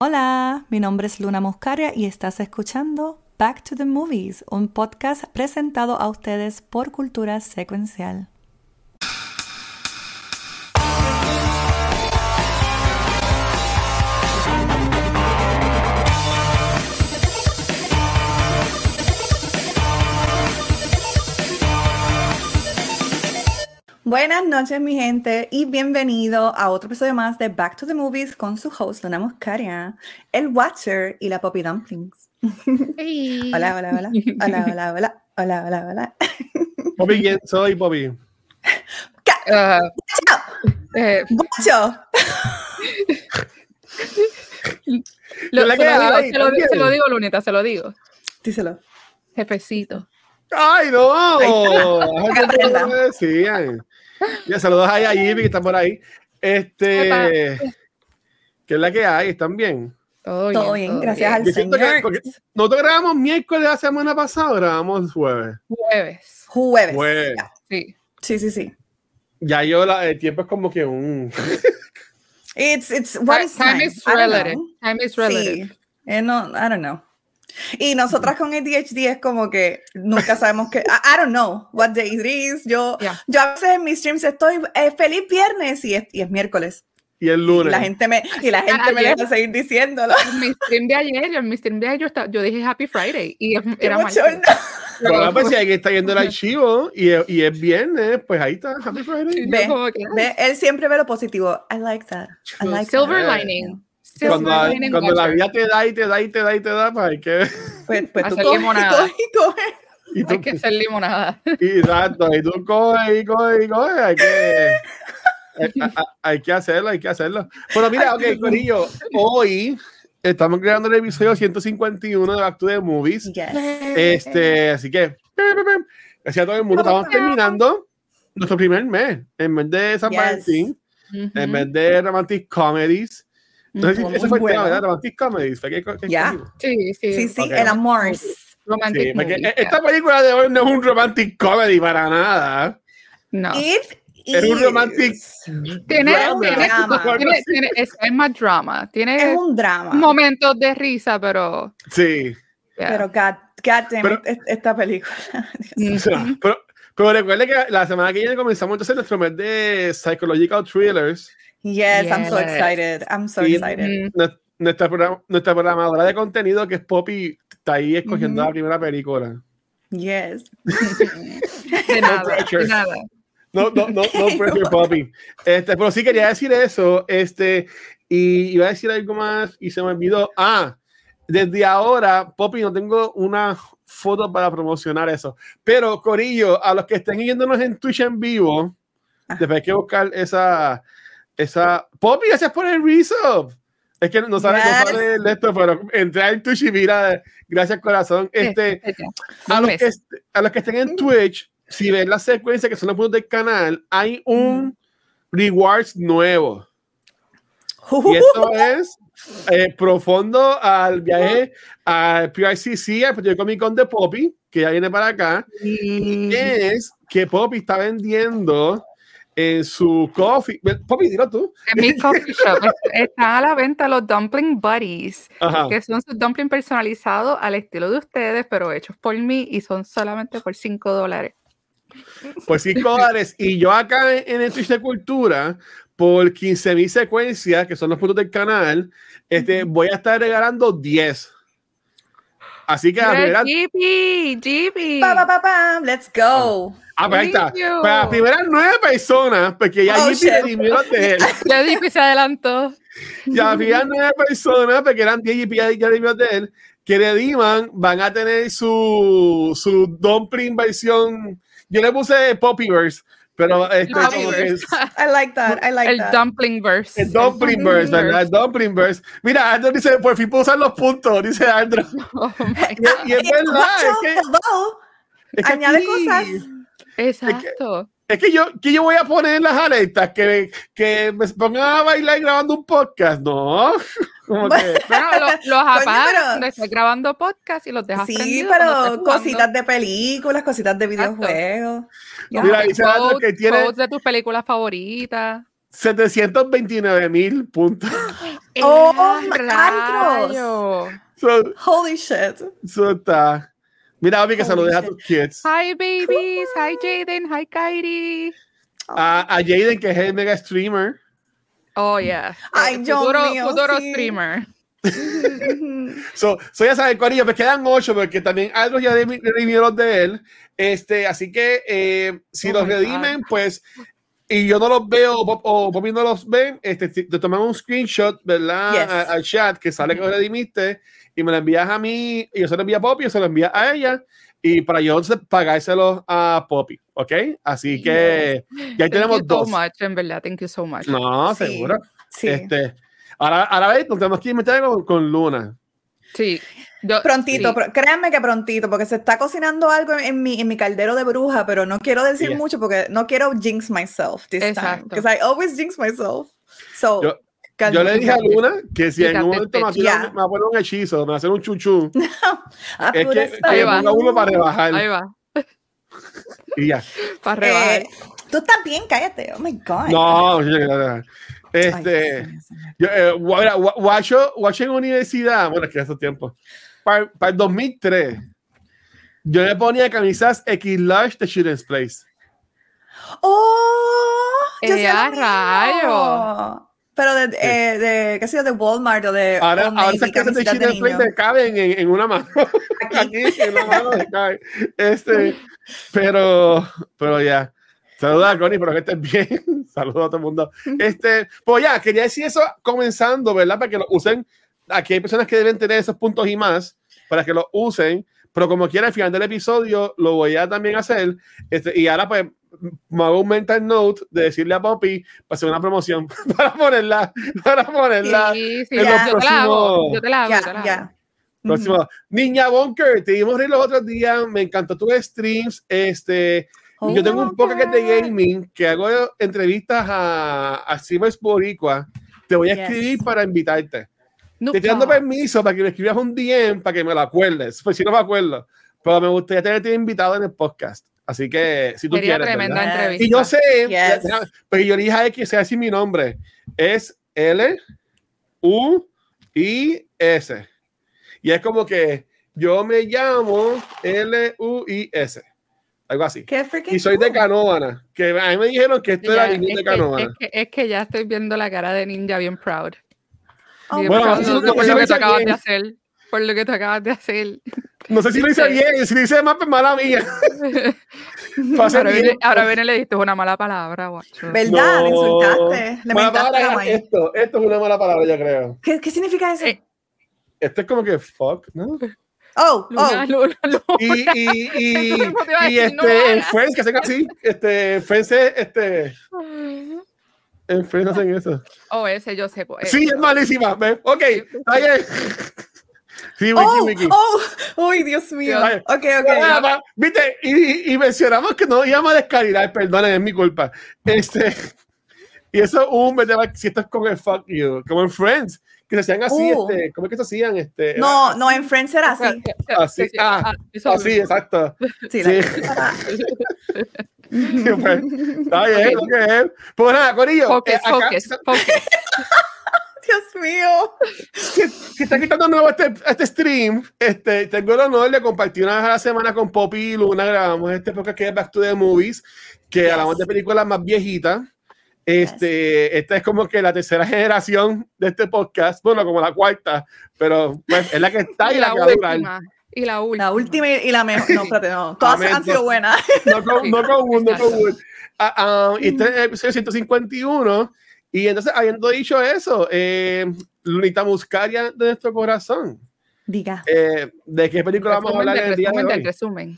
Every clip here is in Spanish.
Hola, mi nombre es Luna Muscaria y estás escuchando Back to the Movies, un podcast presentado a ustedes por Cultura Secuencial. Buenas noches, mi gente, y bienvenido a otro episodio más de Back to the Movies con su host, Luna Muscaria, el Watcher y la Poppy Dumplings. Hey. Hola, hola, hola. Hola, hola, hola. Hola, hola, hola. Bobby, ¿quién soy, Bobby? Ah, eh, ¡Guacho! lo- la se, que lo digo, se, lo, se lo digo, Lunita, se lo digo. Díselo. Jefecito. ¡Ay, no! Ahí está. Ya, saludos ahí a Jimmy que están por ahí. Este. ¿Qué es la que hay? ¿Están bien? Todo, Todo bien, gracias al que- Señor. porque Nosotros grabamos miércoles de la semana pasada, grabamos jueves. Jueves. Jueves. Jueves. Sí. Sí, sí, sí. Ya yo, la- el tiempo es como que un. It's, it's, what is time time? is relative. Time is relative. Sí. Eh, no, I don't know. Y nosotras con ADHD es como que nunca sabemos que, I, I don't know what day it is. Yo, Yeah. yo a veces en mis streams estoy eh, feliz viernes y es, y es miércoles. Y el Y lunes. la gente me, y la gente me deja seguir diciéndolo. En mi stream de ayer, en mi stream de ayer, yo, estaba- yo dije Happy Friday y era martes. Bueno, pues si alguien está yendo el archivo y, y es viernes, pues ahí está. Happy Friday. Ve, ve, él siempre ve lo positivo. I like that. I like Silver that. lining. Cuando, lining cuando la vida te da y te da y te da y te da, pues hay que. Pues, pues tú coges limonada. y coges. Y tú, Hay que hacer limonada. y, exacto, y tú coges y coges y coges. Hay que. hay, hay- que hacerlo, hay que hacerlo. Bueno, mira, ok, Corillo, hoy estamos creando el episodio 151 de Back to the Movies. Yes. Este, así que, gracias a todo el mundo. Estamos terminando nuestro primer mes, en vez de San Yes. Valentín, en vez de Romantic Comedies. Ese fue el tema, ¿verdad? Romantic que- que- Ya. que- Sí, sí. Sí, sí, Ok. el amor. Romantic Sí, movie, esta yeah. película de hoy no es un romantic comedy para nada. No. It Es un is. romantic Tiene, es, más drama. Tiene Es un drama. momentos de risa, pero. Sí. yeah. Pero God, God damn Pero- esta película. O sea, pero, pero recuerde que la semana que viene comenzamos entonces nuestro mes de psychological thrillers. Yes, I'm so Yes. excited. I'm so Y- excited. Mm, Nues- Nuestra, program- nuestra programadora de contenido, que es Poppy, está ahí escogiendo Ujú. la primera película. Yes. de nada, pressure. de nada. No, no, no, no pressure, Poppy. Este, pero sí quería decir eso. Este, y iba a decir algo más y se me olvidó. Ah, desde ahora, Poppy, no tengo una foto para promocionar eso. Pero, Corillo, a los que estén viéndonos en Twitch en vivo, después hay que buscar esa. Esa... Poppy, gracias por el resub. Es que no sabe, Yes. no sabe esto, pero entré en Twitch y mira, gracias corazón. Este, a los, que, a los que estén en Twitch, si ven la secuencia que son los puntos del canal, hay un rewards nuevo. Y esto es eh, profundo al viaje al PICC, al Rico Comic Con de Poppy, que ya viene para acá. Mm. Es que Poppy está vendiendo en su coffee. Poppy, dilo tú. En mi coffee shop es- están a la venta los Dumpling Buddies, Ajá. que son sus dumplings personalizados al estilo de ustedes, pero hechos por mí y son solamente por 5 dólares. por 5 dólares. Y yo acá en, el Twitch de Cultura, por 15 mil secuencias, que son los puntos del canal, este, voy a estar regalando 10. Así que la primera, Jeepy, Jeepy. Pa, pa, pa, pa, Let's go. ah, pues ahí está. Para las primeras nueve personas, porque ya Oh, redimió los de él. Ya Jeepy se adelantó. Ya primeras nueve personas, porque eran 10 Jeepy ya, redimió de él, que rediman, van a tener su, su dumpling versión. Yo le puse Poppyverse, pero este, como que Poppyverse. I like that. I like El that. dumpling verse. El dumpling verse, ¿verdad? El dumpling verse. Mira, Andrew dice, por fin puedo usar los puntos, dice Andrew. Oh my Y, es- y es Eh, verdad, es que, hello. es que Añade aquí- cosas. Exacto. Es que yo, que yo voy a poner en las alertas que, que me pongan a bailar grabando un podcast, ¿no? Como que, Bueno, lo- los pero- apagas estés grabando podcast y los dejas Sí, pero cositas de películas, cositas de videojuegos. Mira, dice que tiene de tus películas favoritas. 729 mil puntos. Oh, ¡Eh! So, Holy shit. so está. Mira, Obi, que Holy saludes a tus kids. Hi babies, hi Jaden, hi Kairi. A, a Jaden, que es el mega streamer. Oh yeah. Ay, Dios futuro, mío, futuro sí. streamer. So, so ya saben, Corillo, me quedan ocho porque también otros ya redimi- redimieron de él. Este, así que eh, si Oh los my God. redimen, pues, y yo no los veo o, o Poppy no los ven, este, te tomamos un screenshot, ¿verdad? Yes. A- Al chat que sale que los redimiste y me lo envías a mí, y yo se lo envío a Poppy, yo se lo envío a ella, y para yo pagárselo a Poppy, ¿ok? Así que ya Thank tenemos you dos. so much, en verdad. Thank you so much. No, Sí. seguro. Sí. Este, ahora, ahora ves, nos tenemos que inventar con, con Luna. Sí. Yo, Prontito, sí. pro- créanme que prontito, porque se está cocinando algo en mi, en mi caldero de bruja, pero no quiero decir Yeah. mucho porque no quiero jinx myself this time. Exacto. Because I always jinx myself. So, Yo- calma- Yo le dije a Luna que si en un momento me, Yeah. me poner un hechizo, me va a hacer un chuchú, Ah, es que, que Ahí va. ponga uno para rebajar Ahí va, y ya. para rebajar. Eh, Tú estás bien, cállate. Oh my God. No, Ay, este, sí. yo, eh, guacho, guacho en universidad, bueno, es que hace tiempo, para, para el 2003, yo me ponía camisas X large de Children's Place. ¡Oh! Yo Eh, rayo. Pero de, eh, de, qué sé yo, de Walmart o de Ahora, ahora esas camisas de niño. me caben en, en una mano. Aquí, en una mano me cabe. Este, pero, pero ya. Saludos a Connie, pero que estés bien. Saludos a todo el mundo. Este, pues ya, quería decir eso comenzando, ¿verdad? Para que lo usen. Aquí hay personas que deben tener esos puntos y más para que lo usen. Pero como quiera, al final del episodio lo voy a también hacer. Este, y ahora, pues, me hago un mental note de decirle a Poppy para hacer una promoción, para ponerla, para ponerla. Sí, sí, en yo, los yo te la hago. próximos- Yo te la hago. yo te la Ya, hago. ya. Próximo. Niña Bunker, te dimos reír los otros días, me encantó tus streams. Este, Ujú. yo tengo un Oh, podcast de gaming que hago entrevistas a, a streamers boricua. Te voy a Yes. escribir para invitarte. No, Te estoy dando no. permiso para que me escribas un DM para que me lo acuerdes. Pues si no me acuerdo. Pero me gustaría tenerte invitado en el podcast. Así que si tú Sería quieres. tremenda ¿verdad? entrevista. Y yo sé, Yes. pero yo le dije a que sea así mi nombre. Es L U I S. Y es como que yo me llamo L U I S. Algo así. Y soy de. Canóvana. Que a mí me dijeron que esto Ya, era es, de Canóvana. es, que, es que ya estoy viendo la cara de Ninja bien proud. Oh, Bien Bueno, proud eso- de- eso por lo lo que hice tú acabas bien. de hacer. Por lo que tú acabas de hacer. No sé si lo hice ¿Viste? bien. Si lo hice mal, pues mala mía. Ahora bien. viene, ahora viene y le diste una mala palabra, guacho. ¿Verdad? Le No. insultaste. Le Mala palabra es esto. Esto es una mala palabra, yo creo. ¿Qué, ¿Qué significa eso? Eh, Esto es como que fuck, ¿no? oh, Luna, oh. Luna, Luna. Y, y, y, no este, lo en. Friends, que hacen así, este, en Friends, es, este, en Friends hacen eso. Oh, ese yo sé. pues, Sí, es malísima, ¿ves? Ok, está bien. Sí, Oh, oh, uy, Dios mío. Dios. Ok, ok. Viste, y, y mencionamos que no íbamos a descalilar, perdonen, es mi culpa. Este, y eso, un, a ver si esto es como el fuck you, como en Friends, que se hacían así, Uh. este, ¿cómo es que se hacían? Este, No, no, en Friends era sí, así. sí, sí, Así, sí, sí, ah, ah, eso así, mismo. exacto. Sí, Sí. la- Sí, pues, Está bien, lo que es. Pues nada, Corillo, Focus, eh, acá, focus, focus. Dios mío. si, si está quitando nuevo este, este stream, este, tengo el honor de compartir una vez a la semana con Poppy y Luna. Grabamos este podcast que es Back to the Movies, que Yes. hablamos de películas más viejitas. Este, Esta es como que la tercera generación de este podcast, bueno, como la cuarta, pero pues, es la que está y, Y la, la que va a durar. última. Y la última. La última y la mejor. No, espérate, no. Todas Amén, han sido no. buenas. No con, no con no con. Ah, ah, y este es el episodio 151. Y entonces, habiendo dicho eso, eh, Lunita Muscaria de nuestro corazón. Diga. Eh, ¿De qué película vamos a hablar el día de hoy? resumen.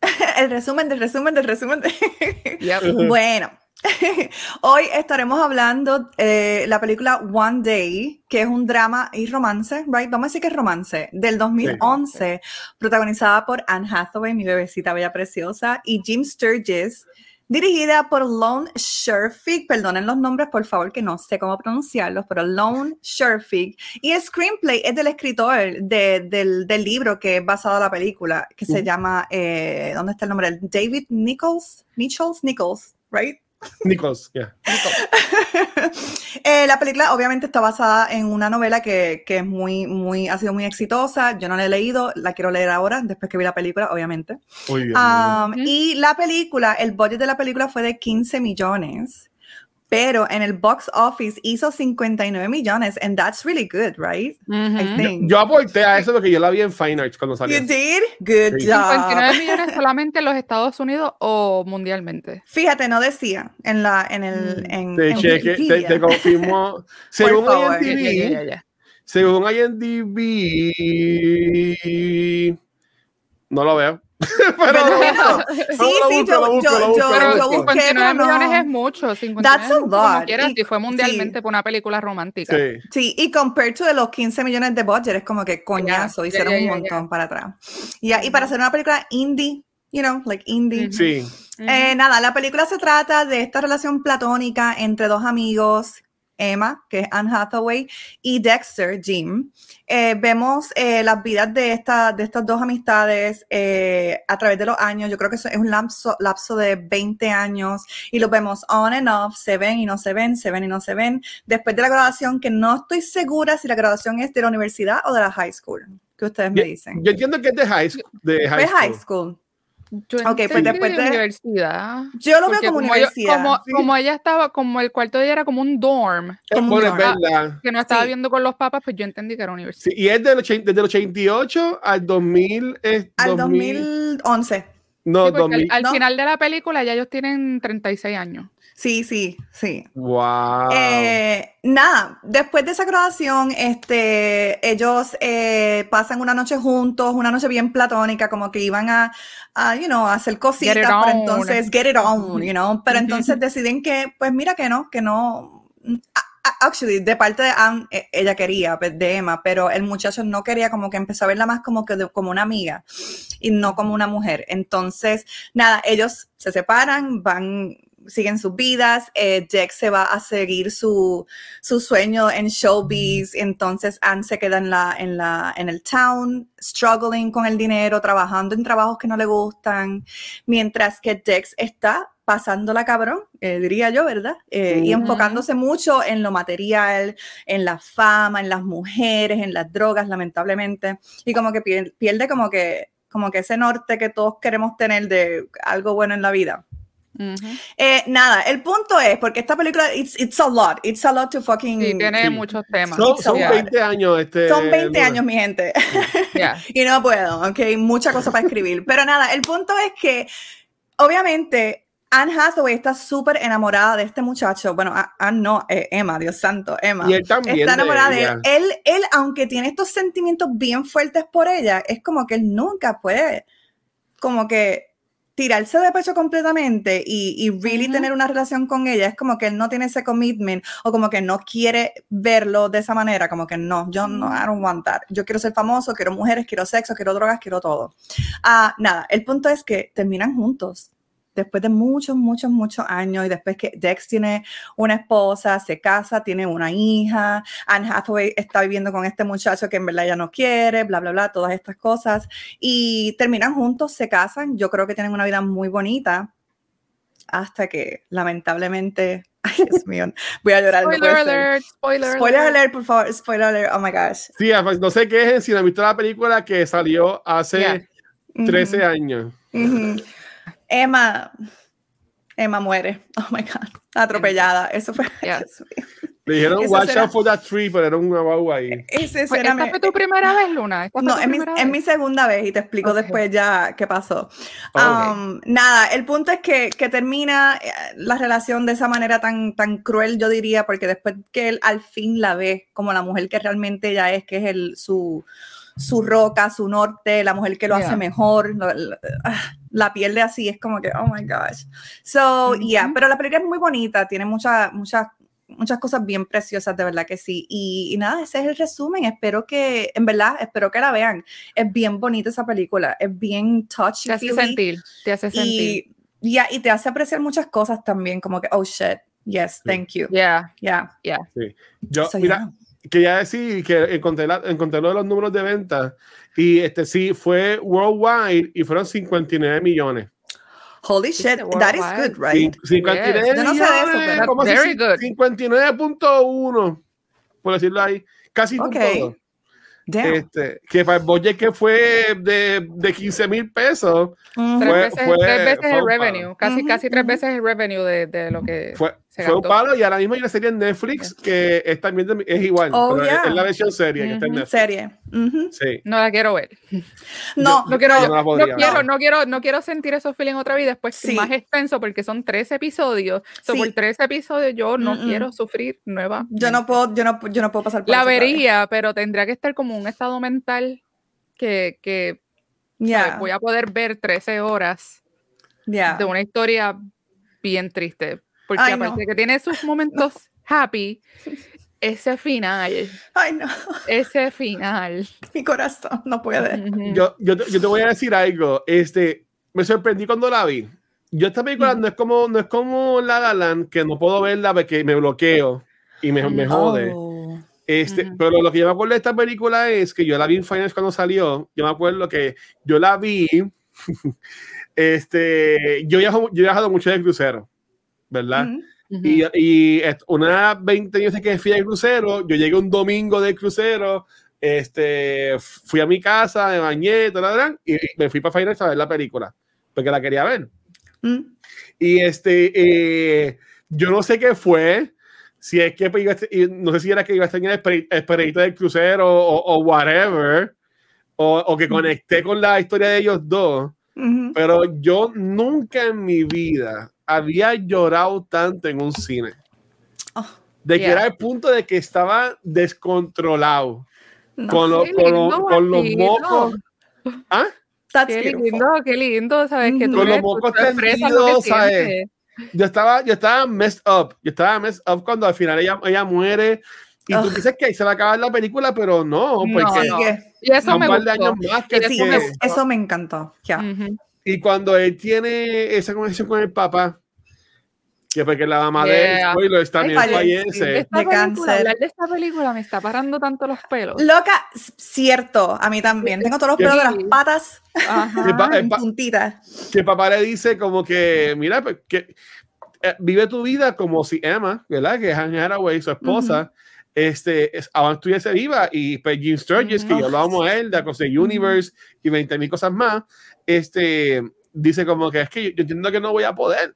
El resumen del resumen del resumen. de- Yep. Bueno, hoy estaremos hablando eh, la película One Day, que es un drama y romance, right? Vamos a decir que es romance, del 2011, protagonizada por Anne Hathaway, mi bebecita bella preciosa, y Jim Sturgis, dirigida por Lone Sherfig, perdonen los nombres por favor que no sé cómo pronunciarlos, pero Lone Sherfig, y el screenplay es del escritor de- del, del libro que es basado en la película, que se llama, eh, ¿dónde está el nombre? David Nichols, Nichols, Nichols, right? Nichols, yeah. Eh, la película obviamente está basada en una novela que, que, es muy, muy, ha sido muy exitosa. Yo no la he leído, la quiero leer ahora, después que vi la película, obviamente. Muy bien. Um, y la película, el budget de la película fue de 15 millones pero en el box office hizo 59 millones, and that's really good, right? Uh -huh. I think. Yo aporté a eso porque yo la vi en Fine Arts cuando salió. You did? Good Sí. job. 59 millones solamente en los Estados Unidos o mundialmente. Fíjate, no decía en la en el en, Te, en cheque, te, confirmo. Según IMDb, ya, ya. según IMDb, no lo veo. Pero Sí, sí, busco, yo, yo, yo, yo busco. busqué, 59 pero millones es mucho. 59 That's a como lot. quieras, Y- si fue mundialmente sí. por una película romántica. Sí. Sí, y compared to de los 15 millones de budget, es como que coñazo, ya, hicieron ya, un ya, montón para atrás. Y para hacer una película indie, you know, like indie. Ujú. Sí. Ujú. Eh, nada, la película se trata de esta relación platónica entre dos amigos, Emma, que es Anne Hathaway, y Dexter, Jim. Eh, vemos eh, las vidas de, esta, de estas dos amistades eh, a través de los años. Yo creo que eso es un lapso, lapso de 20 años y los vemos on and off, se ven y no se ven, se ven y no se ven. Después de la graduación, que no estoy segura si la graduación es de la universidad o de la high school. ¿Qué ustedes me dicen? Yo entiendo que es de high school. De high Fue school. high school. Yo Ok, pues entendí después de- universidad. Yo lo veo como yo- universidad. como, Sí. como ella estaba, como el cuarto de ella era como un dorm, Es Como un verdad. que no estaba Sí. viendo con los papas, pues yo entendí que era universidad. Sí, y es del desde el 88 al 2000. Es Al 2000 2011. No, Sí, porque 2000. al, al ¿no? final de la película ya ellos tienen 36 años. Sí, sí, sí. Wow. Eh, nada, después de esa graduación, este, ellos eh, pasan una noche juntos, una noche bien platónica, como que iban a, a, you know, a hacer cositas, Get it pero on. entonces, get it on, you know, pero entonces deciden que, pues mira que no, que no, actually, de parte de Anne, ella quería, pues, de Emma, pero el muchacho no quería, como que empezó a verla más como que como una amiga y no como una mujer. Entonces, nada, ellos se separan, van, siguen sus vidas, eh, Jack se va a seguir su, su sueño en showbiz, entonces Anne se queda en, la, en, la, en el town, struggling con el dinero, trabajando en trabajos que no le gustan, mientras que Dex está pasándola cabrón, eh, diría yo, ¿verdad? Eh, Y enfocándose mucho en lo material, en la fama, en las mujeres, en las drogas, lamentablemente, y como que pier- pierde como que, como que ese norte que todos queremos tener de algo bueno en la vida. Eh, nada, el punto es, porque esta película, it's, it's a lot, it's a lot to fucking... Sí, tiene sí. muchos temas. son, son Yeah. 20 años. Este, Son 20 Luna. años, mi gente. Ya. y no puedo, ¿ok? Mucha cosa para escribir. Pero nada, el punto es que, obviamente, Anne Hathaway está súper enamorada de este muchacho. Bueno, Anne no, eh, Emma, Dios santo, Emma. Y él también. Está enamorada de, de él. él. Él, aunque tiene estos sentimientos bien fuertes por ella, es como que él nunca puede, como que tirarse de pecho completamente y, y really Ujú. tener una relación con ella. Es como que él no tiene ese commitment o como que no quiere verlo de esa manera. Como que no, yo no, I don't want that. Yo quiero ser famoso, quiero mujeres, quiero sexo, quiero drogas, quiero todo. Ah, nada, el punto es que terminan juntos después de muchos, muchos, muchos años y después que Dex tiene una esposa, se casa, tiene una hija, Anne Hathaway está viviendo con este muchacho que en verdad ella no quiere, bla, bla, bla, todas estas cosas y terminan juntos, se casan, yo creo que tienen una vida muy bonita hasta que lamentablemente, ay Dios mío, voy a llorar. Spoiler alert, spoiler, Spoiler alert. alert, por favor, spoiler alert, oh my gosh. Sí, no sé qué es, si no he visto la película que salió hace Yeah. 13 Ujú, años. ujú. Emma, Emma muere, oh my god, atropellada, eso fue, mío. Le dijeron, Esa watch será- out for that tree, pero era una guagua ahí. Fue- escena ¿Esta me- fue tu primera vez, Luna? ¿Esta fue No, es mi, es mi segunda vez y te explico Ok. después ya qué pasó. Um, nada, el punto es que, que termina eh, la relación de esa manera tan, tan cruel, yo diría, porque después que él al fin la ve como la mujer que realmente ella es, que es el, su, su roca, su norte, la mujer que lo hace Yeah. mejor, lo- lo- ah, la pierde así, es como que, oh my gosh. So, yeah, pero la película es muy bonita, tiene muchas, muchas muchas cosas bien preciosas, de verdad que sí. Y, y nada, ese es el resumen. Espero que, en verdad, espero que la vean. Es bien bonita esa película, es bien touchy. Te hace sentir, te hace sentir. Y, ya, y te hace apreciar muchas cosas también, como que, oh shit, yes, thank you. Yeah, Yeah. Yo, So, mira, quería decir que encontré, la- encontré lo de los números de venta y este sí fue worldwide y fueron 59 millones. Holy shit, that is good, right? Cin- 59 Yo no sé de eso, millones, pero- ¿cómo se Very dice? good. 59.1, por decirlo ahí. Casi un Ok. todo. Damn. Este, que para el budget que fue de, de 15 mil pesos. Tres Fue- veces, fue- tres veces fue el revenue, casi, Ujú, casi tres veces el revenue de, de lo que fue, se fue un palo. Y ahora mismo hay una serie en Netflix que es también de- es igual, Oh, pero es- yeah. es, la versión serie que está en. Netflix. Serie. Sí. No la quiero ver. No, No quiero, no la no, podría quiero, no quiero, no quiero sentir esos feelings otra vez después Sí. más extenso porque son tres episodios. So, Sí. por tres episodios yo no quiero sufrir nueva. yo no puedo, yo no, yo no puedo pasar por La vería, pero tendría que estar como un estado mental que, que. Yeah, voy a poder ver 13 horas yeah. de una historia bien triste. Porque Ay, aparte no. de que tiene sus momentos happy, ese final, Ay, no, ese final. mi corazón no puede. Ujú. Yo, yo, te, yo te voy a decir algo. Este, me sorprendí cuando la vi. Yo esta película Mm. no es como no es como La La Land, que no puedo verla porque me bloqueo y me, me jode. Oh. Este, Ujú. pero lo que yo me acuerdo de esta película es que yo la vi en Finance cuando salió. Yo me acuerdo que yo la vi. este, yo, viajo, yo he viajado mucho de crucero, ¿verdad? Mhm. Ujú. Y, y est- una 20 veces que fui al crucero, yo llegué un domingo del crucero, este, fui a mi casa, me bañé, tal, y, y me fui para Finance a ver la película, porque la quería ver. Mm. Y este, eh, yo no sé qué fue, si es que pues, iba a no sé si era que iba a estar en el esper- esperadito del crucero o, o whatever, o, o que conecté con la historia de ellos dos, Mhm. pero yo nunca en mi vida había llorado tanto en un cine. Oh, De que Yeah. era el punto de que estaba descontrolado. no. Con, los- Qué con, los- lindo, con los mocos. ¿Ah? That's Qué beautiful. lindo, qué lindo, sabes que tú, Con los mocos lo que tendidos, ¿sabes? Yo estaba, yo estaba messed up. Yo estaba messed up cuando al final ella, ella muere. Y tú dices que ahí se va a acabar la película, pero no, No, porque no. Sigue. Y eso me un par de gustó. años más que, Y Sí, que- me es- eso me encantó. Ya. Ujú. Y cuando él tiene esa conversación con el papá, que porque la mamá Yeah. de spoilers también Ay, fallece. Esta película, cáncer. hablar de esta película me está parando tanto los pelos. Loca, cierto, a mí también. Tengo todos los pelos de las patas Ajá. En puntitas. que el papá le dice como que, mira, pues, que eh, vive tu vida como si Emma, ¿verdad? Que es Anne Hathaway, su esposa, este, es, aún estuviese viva y pues Jim Sturgis, que Ujú. ya hablábamos a él, de Across the Universe y 20 mil cosas más, este, dice como que es que yo, yo entiendo que no voy a poder.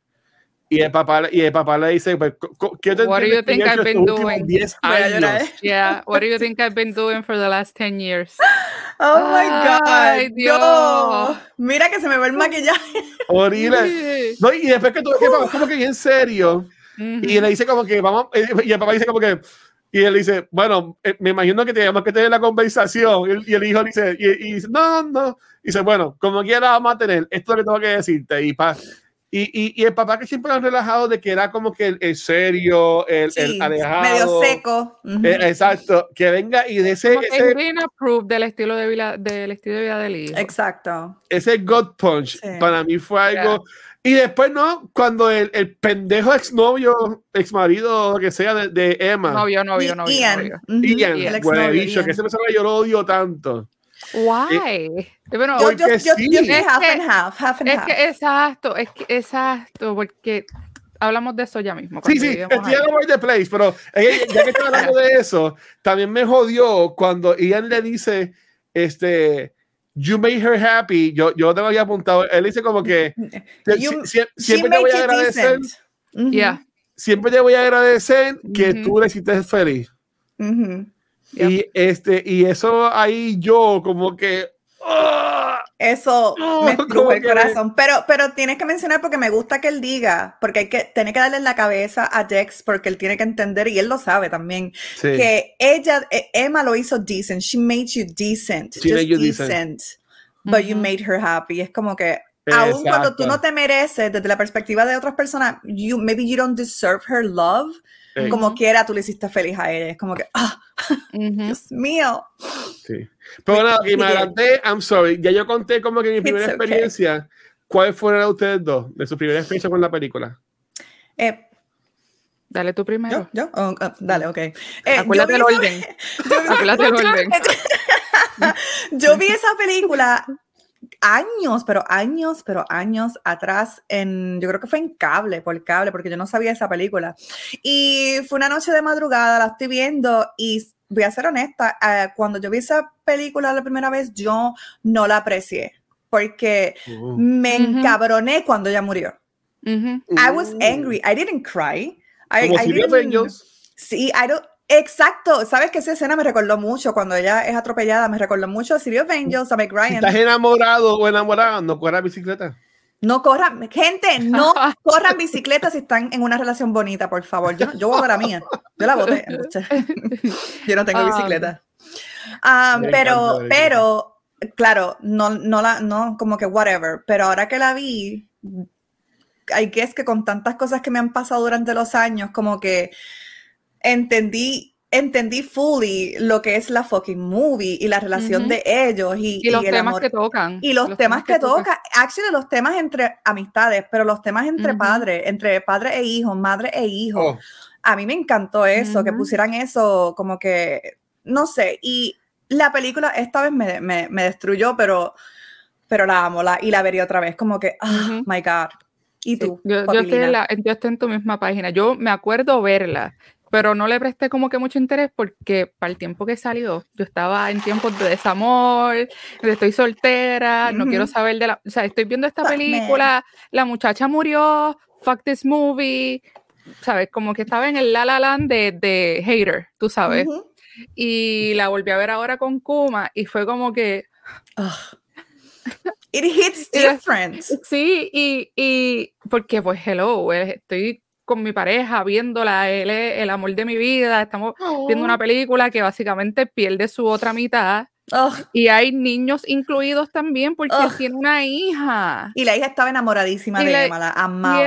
Y el papá, y el papá le dice, pues, ¿qué te What do you think I've been doing? 10 Voy a llorar. años? Yeah, what do you think I've been doing for the last 10 years? Oh my God. Ay, Dios. No. Mira que se me ve el maquillaje. Horrible. No, y después que tú ves que papá es como que bien serio, Y le dice como que vamos, y el papá dice como que, y él dice, bueno, eh, me imagino que tenemos que tener la conversación. Y el, y el hijo dice, y, y dice, no, no. Y dice, bueno, como quiera vamos a tener, esto es lo que tengo que decirte. Y, pa, y, y, y el papá que siempre lo han relajado de que era como que el, el serio, el, Sí, el alejado. medio seco. Ujú. eh, exacto, que venga y de ese, ese, del estilo de vida, del estilo de vida del hijo. Exacto. ese God Punch Sí. para mí fue algo. Y después, ¿no? Cuando el, el pendejo exnovio, exmarido, lo que sea de, de Emma. Novio, novio, novio, Ian. novio. Ujú, Ian, el bicho, Ian. que ese personaje yo lo odio tanto. Why? Bueno, Yo, yo, Porque yo, sí. yo Es half que- and half, half and es half. que exacto, es que exacto, porque hablamos de eso ya mismo. Sí, sí, estoy over the place, pero eh, ya que estoy hablando de eso, también me jodió cuando Ian le dice, este, you made her happy, yo, yo te lo había apuntado, él dice como que, You- si- siempre te voy a agradecer. Ujú, Yeah, siempre te voy a agradecer que Ujú. tú le hiciste feliz. Yep. Y, este, y eso ahí yo como que... ¡ah! Eso No, me estrujó el corazón. Pero, pero tienes que mencionar porque me gusta que él diga, porque hay que, tiene que darle en la cabeza a Dex porque él tiene que entender, y él lo sabe también, Sí. que ella, eh, Emma lo hizo decent. She made you decent. She just made you decent. decent. But you made her happy. Es como que, aun cuando tú no te mereces, desde la perspectiva de otras personas, you, maybe you don't deserve her love. Sí. Como quiera, tú le hiciste feliz a ella. Es como que, ah. Dios mío. Sí. Pero nada, que me adelanté, I'm sorry. Ya yo conté como que mi primera It's okay. experiencia. ¿Cuál fueron ustedes dos de su primera experiencia con la película? Eh, Dale tú primero. ¿Yo? ¿Yo? Oh, oh, dale, ok. Eh, Acuérdate el orden. Acuérdate el orden. Yo vi esa película años, pero años, pero años atrás, en, yo creo que fue en cable, por cable, porque yo no sabía esa película. Y fue una noche de madrugada, la estoy viendo y voy a ser honesta, eh, cuando yo vi esa película la primera vez, yo no la aprecié, porque Uh. me encabroné cuando ella murió. Ujú. I was Uh. angry. I didn't cry. I, Como I didn't-. Sí, I don't- Exacto, sabes que esa escena me recordó mucho cuando ella es atropellada, me recordó mucho a City of Angels, a Meg Si Ryan. estás enamorado o enamorada, no corras bicicleta. No corran, gente, no corran bicicleta si están en una relación bonita, por favor. Yo, yo voto la mía. Yo la voté. Yo no tengo Ah. bicicleta. Ah, Me pero, pero, claro, no, no la, no, como que whatever. Pero ahora que la vi, I guess que con tantas cosas que me han pasado durante los años, como que entendí, entendí fully lo que es la fucking movie y la relación Ujú. de ellos y, Y los el temas amor. que tocan. Y los, temas, que, toca, actually los temas entre amistades, pero los temas entre Ujú. padres, entre padre e hijo, madre e hijo. Oh, A mí me encantó eso, que Ujú. pusieran eso como que, no sé, y la película esta vez me, me, me destruyó, pero, pero la amo, la, y la vería otra vez, como que, oh my God. ¿Y Sí, tú? yo, yo Papi estoy en la- yo estoy en tu misma página. Yo me acuerdo verla, pero no le presté como que mucho interés porque para el tiempo que salió, yo estaba en tiempos de desamor, de estoy soltera, no quiero Ujú. saber de la... O sea, estoy viendo esta Fuck me. película, la muchacha murió, fuck this movie, ¿sabes? Como que estaba en el La La Land de, de Hater, tú sabes. Y la volví a ver ahora con Kuma y fue como que... Ugh. It hits different. Sí, y, y porque pues hello, eh, estoy con mi pareja viéndola, él es el amor de mi vida, estamos viendo una película que básicamente pierde su otra mitad Ugh. y hay niños incluidos también porque Ugh. tiene una hija. Y la hija estaba enamoradísima Y de la- Emma, la amaba.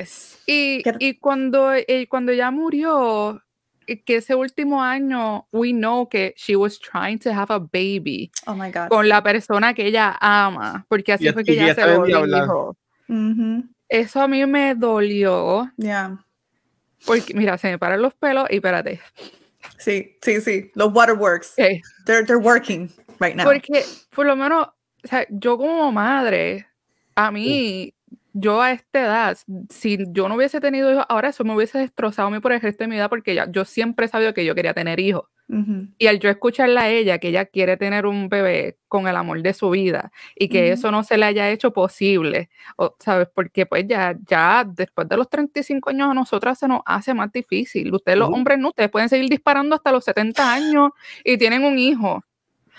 Yes. Y, y cuando, eh, cuando ella murió, eh, que ese último año, we know que she was trying to have a baby Oh my God. con la persona que ella ama, porque así Y- fue que y ella ya se está lo endiablada. Eso a mí me dolió, Yeah. porque mira, se me paran los pelos y espérate. Sí, sí, sí. Los waterworks. ok, They're, they're working right now. Porque por lo menos, o sea, yo como madre, a mí, yo a esta edad, si yo no hubiese tenido hijos, ahora eso me hubiese destrozado a mí por el resto de mi vida, porque ya, yo siempre he sabido que yo quería tener hijos. Y al yo escucharla a ella, que ella quiere tener un bebé con el amor de su vida y que eso no se le haya hecho posible, o, ¿sabes? Porque pues ya, ya después de los 35 años a nosotras se nos hace más difícil. Ustedes los Ujú. hombres no, ustedes pueden seguir disparando hasta los 70 años y tienen un hijo.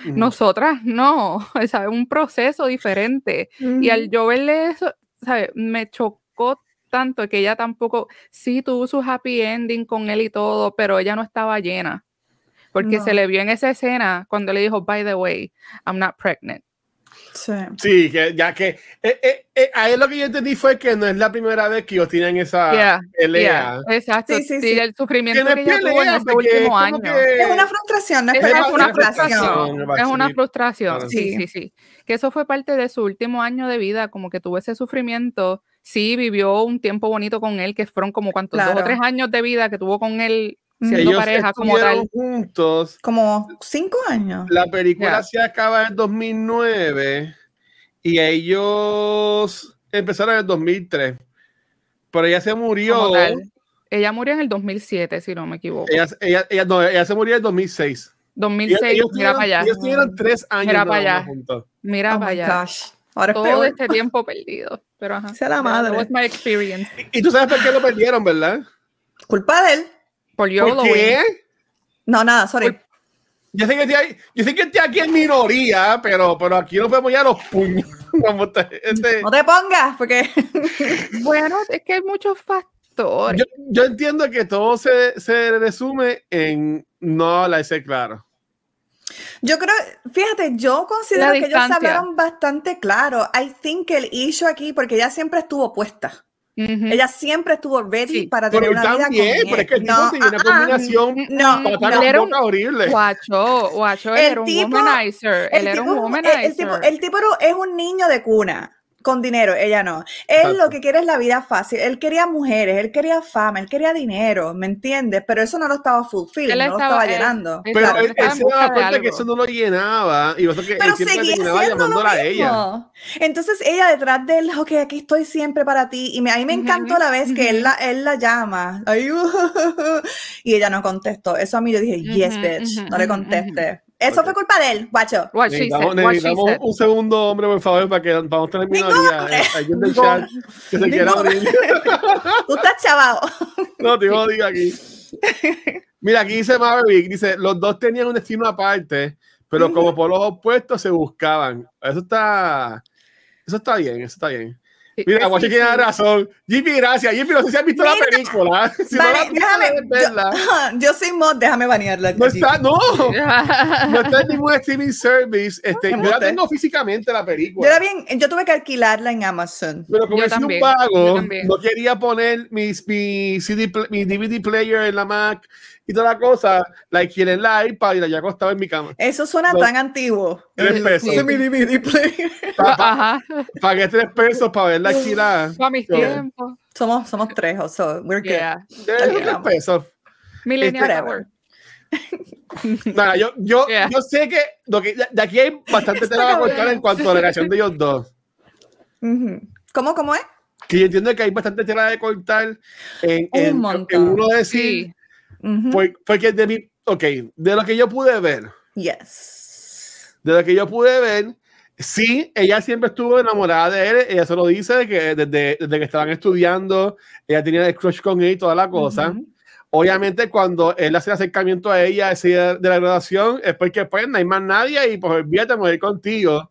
ujú. Nosotras no, ¿sabes? Un proceso diferente. Y al yo verle eso, ¿sabes? Me chocó tanto que ella tampoco, sí tuvo su happy ending con él y todo, pero ella no estaba llena. Porque se le vio en esa escena cuando le dijo, by the way, I'm not pregnant. Sí. Sí, que ya que eh, eh, eh, ahí lo que yo entendí fue que no es la primera vez que ellos tienen esa Yeah, pelea. Yeah, exacto. Sí, sí, sí, sí. el sufrimiento Que que tuvo en pelea, ese porque es último año. que- Es una frustración, no es Es, pelea, es una una frustración, frustración. es una frustración, Claro. sí, Sí. sí, sí. Que eso fue parte de su último año de vida, como que tuvo ese sufrimiento. Sí, vivió un tiempo bonito con él, que fueron como cuantos, dos o Claro. tres años de vida que tuvo con él Mm. siendo Ellos pareja como estuvieron tal. juntos. Como cinco años. La película Ya. se acaba en 2009 y ellos empezaron en el 2003. Pero ella se murió. Ella murió en el 2007, si no me equivoco. Ella, ella, ella- no, ella se murió en el 2006. Ellos, 2006, ellos mira tuvieron, para allá. ellos tuvieron tres años Mira para allá. juntos. Mira oh para my allá. gosh. Ahora es Todo peor. este tiempo perdido. Pero ajá. Sea la madre. That was my experience. Y, y tú sabes por qué lo perdieron, ¿verdad? Culpa de él. Por ¿Por YOLO. qué? No, nada, sorry. Yo sé que estoy, yo sé que estoy aquí en minoría, pero, pero aquí no podemos ya los puños. Como te- este- No te pongas, porque Bueno, es que hay muchos factores. yo, yo entiendo que todo se, se resume en no la hice claro. yo creo, fíjate, yo considero que ellos distancia. hablaron bastante claro. I think el issue aquí, porque ella siempre estuvo puesta. Ujú. Ella siempre estuvo ready Sí. para Pero tener él una vida también, con pero es que el tipo No, tenía una ah, ah. combinación No, para no. Él era un- horrible. Guacho, guacho, El él era un tipo- womanizer. Él era un tipo, el- womanizer. el tipo, el tipo no- es un niño de cuna. Con dinero, ella no. Él lo que quiere es la vida fácil. Él quería mujeres, él quería fama, él quería dinero, ¿me entiendes? Pero eso no lo estaba fulfilling, no lo estaba llenando. Pero él, se daba cuenta que eso no lo llenaba y que Pero seguía llamándola a ella. Entonces ella detrás de él, ok, aquí estoy siempre para ti. Y me, a mí me encantó la vez que él la, él la llama. y ella no contestó. Eso a mí yo dije, yes, bitch, no le conteste. Eso fue culpa de él, guacho. necesitamos, un segundo hombre, por favor, para que vamos a tener minoría. Alguien del chat que se quiera abrir. Tú estás chavado. No, te digo aquí. Mira, aquí dice Maverick, dice, los dos tenían un destino aparte, pero como por los opuestos se buscaban. Eso está, eso está bien, eso está bien. Mira, Guachi tiene razón. Jimmy, gracias. Jimmy, no sé si has visto la película. Si vale, no la déjame, verla. Yo, yo, soy mod, déjame banearla. No está, no. no está en ningún streaming service. Este, yo la tengo físicamente la película. Yo, la bien, yo tuve que alquilarla en Amazon. Pero como es un pago, no quería poner mis, mi, CD, mi DVD player en la Mac y toda la cosa, la alquilé en la iPad y la ya acostado en mi cama. Eso suena tan antiguo. Tres pesos. Mi DVD player. Pa, pagué tres pesos para verla alquilada. Para mis tiempos. Somos, somos tres, so we're good. Yeah. Tres pesos. Millennial este, Nada, yo, yo, yeah. yo sé que, de aquí hay bastante tela a cortar en cuanto a la relación de ellos dos. ¿Cómo, cómo es? Que yo entiendo que hay bastante tela de cortar en, en, en uno decir, sí porque de mi, ok, de lo que yo pude ver. Yes. De lo que yo pude ver, sí, ella siempre estuvo enamorada de él. Ella se lo dice que desde, desde que estaban estudiando, ella tenía el crush con él y toda la cosa. Obviamente, cuando él hace el acercamiento a ella ese día de la graduación, es porque pues no hay más nadie y pues olvídate de morir contigo.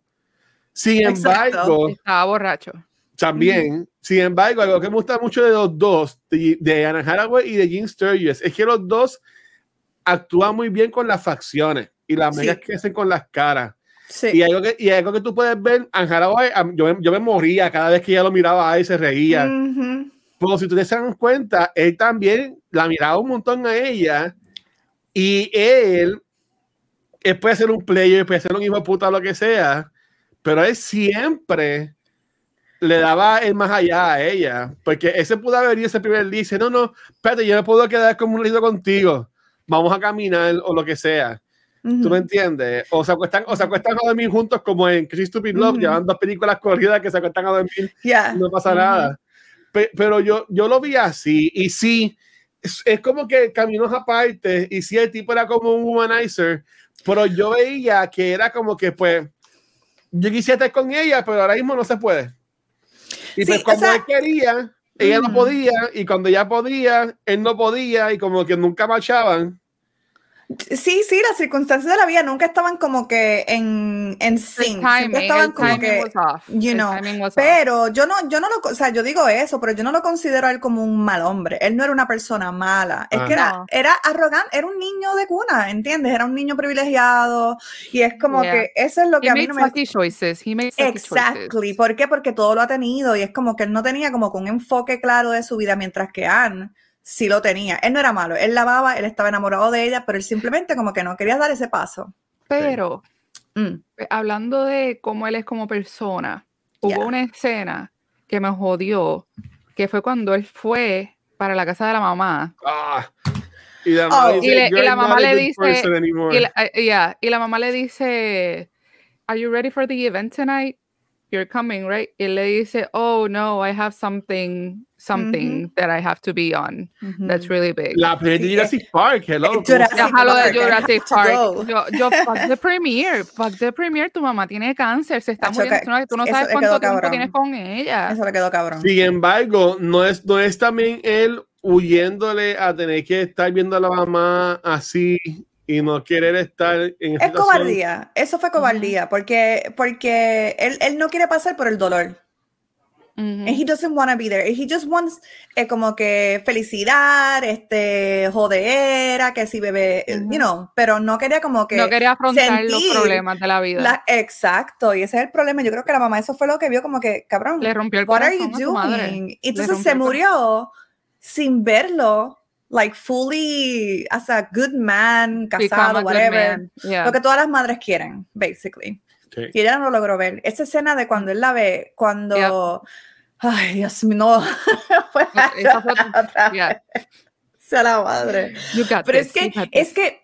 Sin embargo, estaba borracho. También, sin embargo, algo que me gusta mucho de los dos, de, de Anna Haraway y de Jim Sturgis, es que los dos actúan muy bien con las facciones y las medias que hacen con las caras. Sí. Y, algo que, y algo que tú puedes ver, Anna Haraway, yo, yo, me moría cada vez que ella lo miraba a él y se reía. Pero si ustedes se dan cuenta, él también la miraba un montón a ella y él, él puede ser un player, puede ser un hijo de puta, lo que sea, pero él siempre le daba el más allá a ella, porque ese pudo haber ido ese primer día y dice, no, no, espérate, yo no puedo quedar como un lindo contigo, vamos a caminar o lo que sea. ¿Tú me entiendes? O se acuestan, o se acuestan a dormir juntos como en Chris Stupid Love, llevan dos películas corridas que se acuestan a dormir no pasa nada. pero yo, yo lo vi así y sí, es, es, como que caminos aparte y sí, el tipo era como un womanizer, pero yo veía que era como que pues yo quisiera estar con ella, pero ahora mismo no se puede. Y pues cuando él quería, ella no podía, y cuando ella podía, él no podía, y como que nunca marchaban. Sí, sí, las circunstancias de la vida nunca estaban como que en, en sync. estaban como que, you know, pero yo no, yo no lo, o sea, yo digo eso, pero yo no lo considero a él como un mal hombre. Él no era una persona mala. Es que era, era arrogante, era un niño de cuna, ¿entiendes? Era un niño privilegiado y es como que eso es lo que a mí no me... choices. He exactly. ¿Por qué? Porque todo lo ha tenido y es como que él no tenía como un enfoque claro de su vida, mientras que Anne sí lo tenía. Él no era malo, él lavaba, él estaba enamorado de ella, pero él simplemente como que no quería dar ese paso. Pero, mm. eh, hablando de cómo él es como persona, hubo una escena que me jodió, que fue cuando él fue para la casa de la mamá. Ah, y, la mamá, oh, dice, y, la mamá le dice, y la, eh, y la mamá le dice, Are you ready for the event tonight? You're coming, right? Y le dice, Oh no, I have something something that I have to be on. That's really big. La de Jurassic Park, hello. Jurassic Park. de Jurassic Park. Yo, yo, fuck the premiere, fuck the premiere, tu mamá tiene cáncer, se está muriendo, tú no sabes cuánto tiempo tienes con ella. Eso le quedó cabrón. Sin embargo, no es, no es también él huyéndole a tener que estar viendo a la mamá así y no querer estar en Es cobardía, eso fue cobardía, porque, porque él, él no quiere pasar por el dolor. And he doesn't want to be there. He just wants eh, como que felicidad, este, jodera, que si bebé, you know, pero no quería como que. No quería afrontar los problemas de la vida. exacto, y ese es el problema. Yo creo que la mamá, eso fue lo que vio, como que, cabrón, le rompió el what are you doing? Y entonces se murió sin verlo like fully as a good man, casado, whatever. man. Yeah. Lo que todas las madres quieren, basically. Sí. Y ella no lo logró ver. Esa escena de cuando él la ve, cuando. Ay, Dios mío, no. Fue Esa fue- otra yeah. Sea la madre. You got Pero this, es que, es que,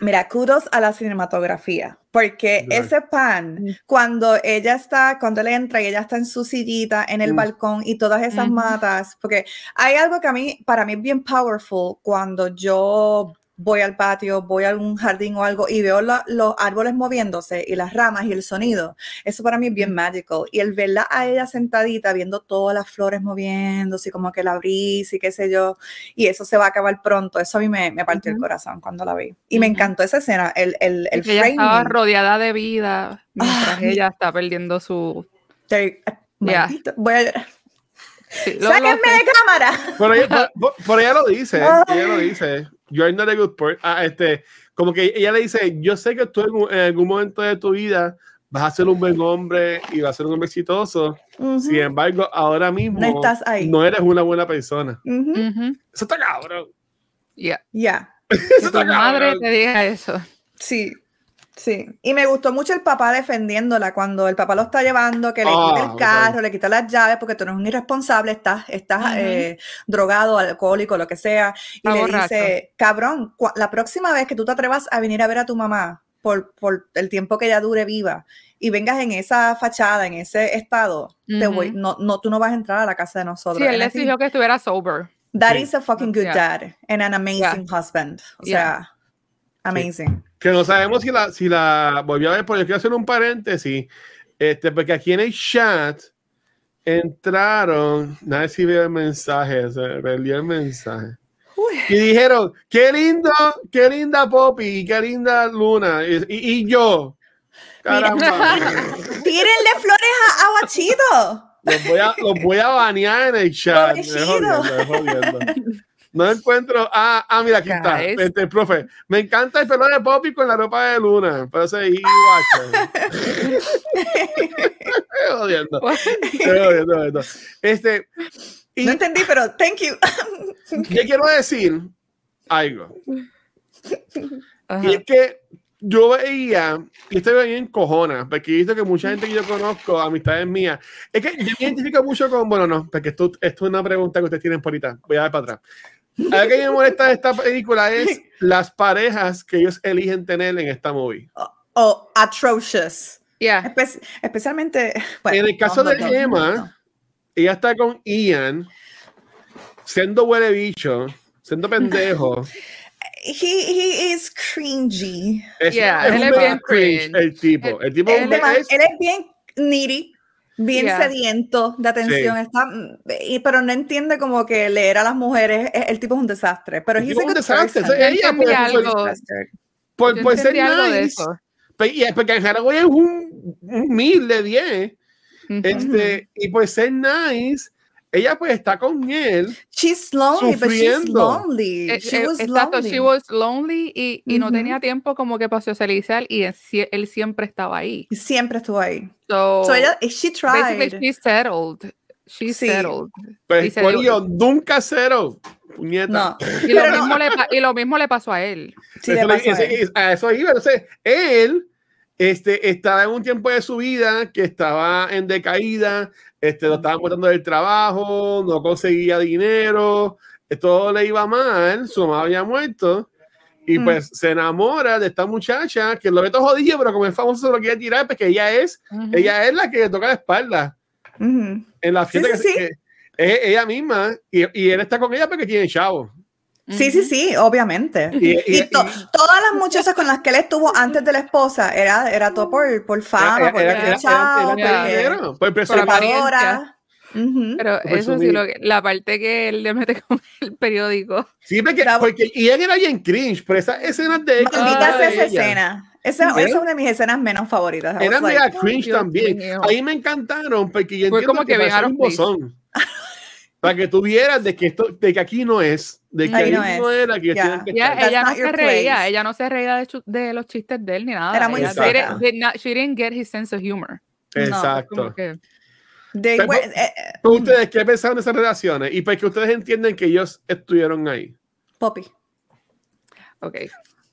mira, kudos a la cinematografía, porque ese pan, Mm. cuando ella está, cuando él entra y ella está en su sillita en el Mm. balcón y todas esas matas, porque hay algo que a mí, para mí es bien powerful cuando yo voy al patio, voy a algún jardín o algo y veo la- los árboles moviéndose y las ramas y el sonido. Eso para mí es bien magical. Y el verla a ella sentadita viendo todas las flores moviéndose y como que la brisa y qué sé yo, y eso se va a acabar pronto. Eso a mí me, me partió el Ujú. corazón cuando la vi. Y me Ujú. encantó esa escena, el, el, el que ella estaba rodeada de vida mientras Ah, ella está perdiendo su Te- Yeah. voy a sí, lo- lo ¡Sáquenme sé. de cámara! Pero ella, por, por ella lo dice, ella lo dice. You're not a good person. Ah, este, como que ella le dice, yo sé que tú en, en algún momento de tu vida vas a ser un buen hombre y vas a ser un hombre exitoso. Ujú, Sin embargo, ahora mismo No estás ahí. no eres una buena persona. ujú, Ujú. Eso está cabrón. Yeah. Ya. Eso Que tu está madre te diga eso. Sí, sí. Y me gustó mucho el papá defendiéndola cuando el papá lo está llevando, que le Ah, quita el ok. carro, le quita las llaves porque tú no eres un irresponsable, estás, estás eh, drogado, alcohólico, lo que sea. Y Está le borracho. dice, cabrón, la próxima vez que tú te atrevas a venir a ver a tu mamá por, por el tiempo que ella dure viva y vengas en esa fachada, en ese estado, te voy, no, no, tú no vas a entrar a la casa de nosotros. Sí, él le exigió que estuviera sober. That Sí. is a fucking good Yeah. dad and an amazing husband. O Yeah. sea, amazing. Que no sabemos si la, si la volvió a ver, porque quiero hacer un paréntesis. Este, porque aquí en el chat entraron, sé si veo el mensaje, se perdió el mensaje. Uy. Y dijeron, qué lindo, qué linda Poppy, qué linda Luna. Y, y- y yo, caramba, Tírenle flores a, a Guachito. los voy, a, los voy a banear en el chat. Me Pobrecito. jodiendo, me jodiendo. No encuentro. Ah, ah, mira, aquí está. Guys. Este, profe. Me encanta el pelo de Poppy con la ropa de Luna. Parece. Estoy jodiendo. Estoy jodiendo, jodiendo. Este, y No entendí, pero thank you. yo quiero decir algo. Ajá. Y es que yo veía, y estoy bien cojona, porque he visto que mucha gente que yo conozco, amistades mías, es que yo me identifico mucho con, bueno, no, porque esto, esto es una pregunta que ustedes tienen por ahorita, voy a dar para atrás. Algo que me molesta de esta película es las parejas que ellos eligen tener en esta movie. Oh, atrocious. Yeah. Espe- especialmente. bueno, En el caso no, de no, no, Emma, no. Ella está con Ian, siendo huele bicho, siendo pendejo. He, he is cringy. Es, Yeah, es él un es bien cringe. El tipo, el tipo Él, es- él es bien needy, bien Yeah. sediento de atención, está, y, pero no entiende como que leer a las mujeres. El, el tipo es un desastre. Pero El tipo es un good desastre, person. o sea, ella entendí por- algo. por- por, ser algo de nice, eso. pe- y- porque en Haraway es un, un mil de 10, Ujú. este, y por ser nice, ella pues está con él, She's lonely, but she's Sufriendo. lonely. Eh, She eh, was exacto, lonely. she was lonely y, y no tenía tiempo como que para socializar y él, él siempre estaba ahí. Siempre estuvo ahí. So, So ella, she basically tried. she's settled. She's Sí. settled. pues nunca puñeta. No. Y lo, no, mismo le, pa- y lo mismo le pasó a él. sí Eso le pasó a él. es- a eso iba. Entonces, él este, estaba en un tiempo de su vida que estaba en decaída, este, lo estaban botando del trabajo, no conseguía dinero, eh, todo le iba mal, su mamá había muerto. Y Mm. pues se enamora de esta muchacha que lo ve todo jodido, pero como es famoso se lo quiere tirar, porque ella es, Ujú. ella es la que le toca la espalda Ujú. en la fiesta sí, que, sí. que- es ella misma y, y él está con ella porque tiene chavo. Sí, sí, sí, obviamente. Y, y- Y, to- y- todas las muchachas con las que él estuvo antes de la esposa era, era todo por, por fama, era- por era- era- era- era dinero, por Por. Ujú. Pero Por eso sí, lo que- la parte que él le mete con el periódico. Sí, porque, porque y él era bien cringe, pero esas escenas de Maldita sea esa ella escena. Esa, ¿Sí? esa es una de mis escenas menos favoritas. Eran like, mega cringe Dios también. Ahí me encantaron porque yo Fue entiendo como que para bien eso out of mismo place. son. Para que tú vieras de que esto, de que aquí no es, de que Ahí no no, es. era, que tienen que. That's ella no se reía, place. ella no se reía de, de los chistes de él ni nada. Era muy Ella didn't- did not- she didn't get his sense of humor. Exacto. Como que- they went- eh, eh, Pero ustedes, ¿qué pensaron de esas relaciones? Y porque ustedes entienden que ellos estuvieron ahí. Poppy. Ok.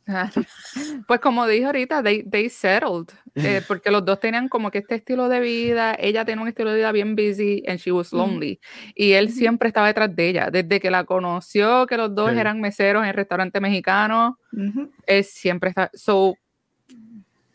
Pues como dije ahorita, they, they settled, eh, porque los dos tenían como que este estilo de vida, ella tenía un estilo de vida bien busy and she was lonely, y él siempre estaba detrás de ella, desde que la conoció, que los dos Sí. eran meseros en el restaurante mexicano, Ujú. él siempre está, so,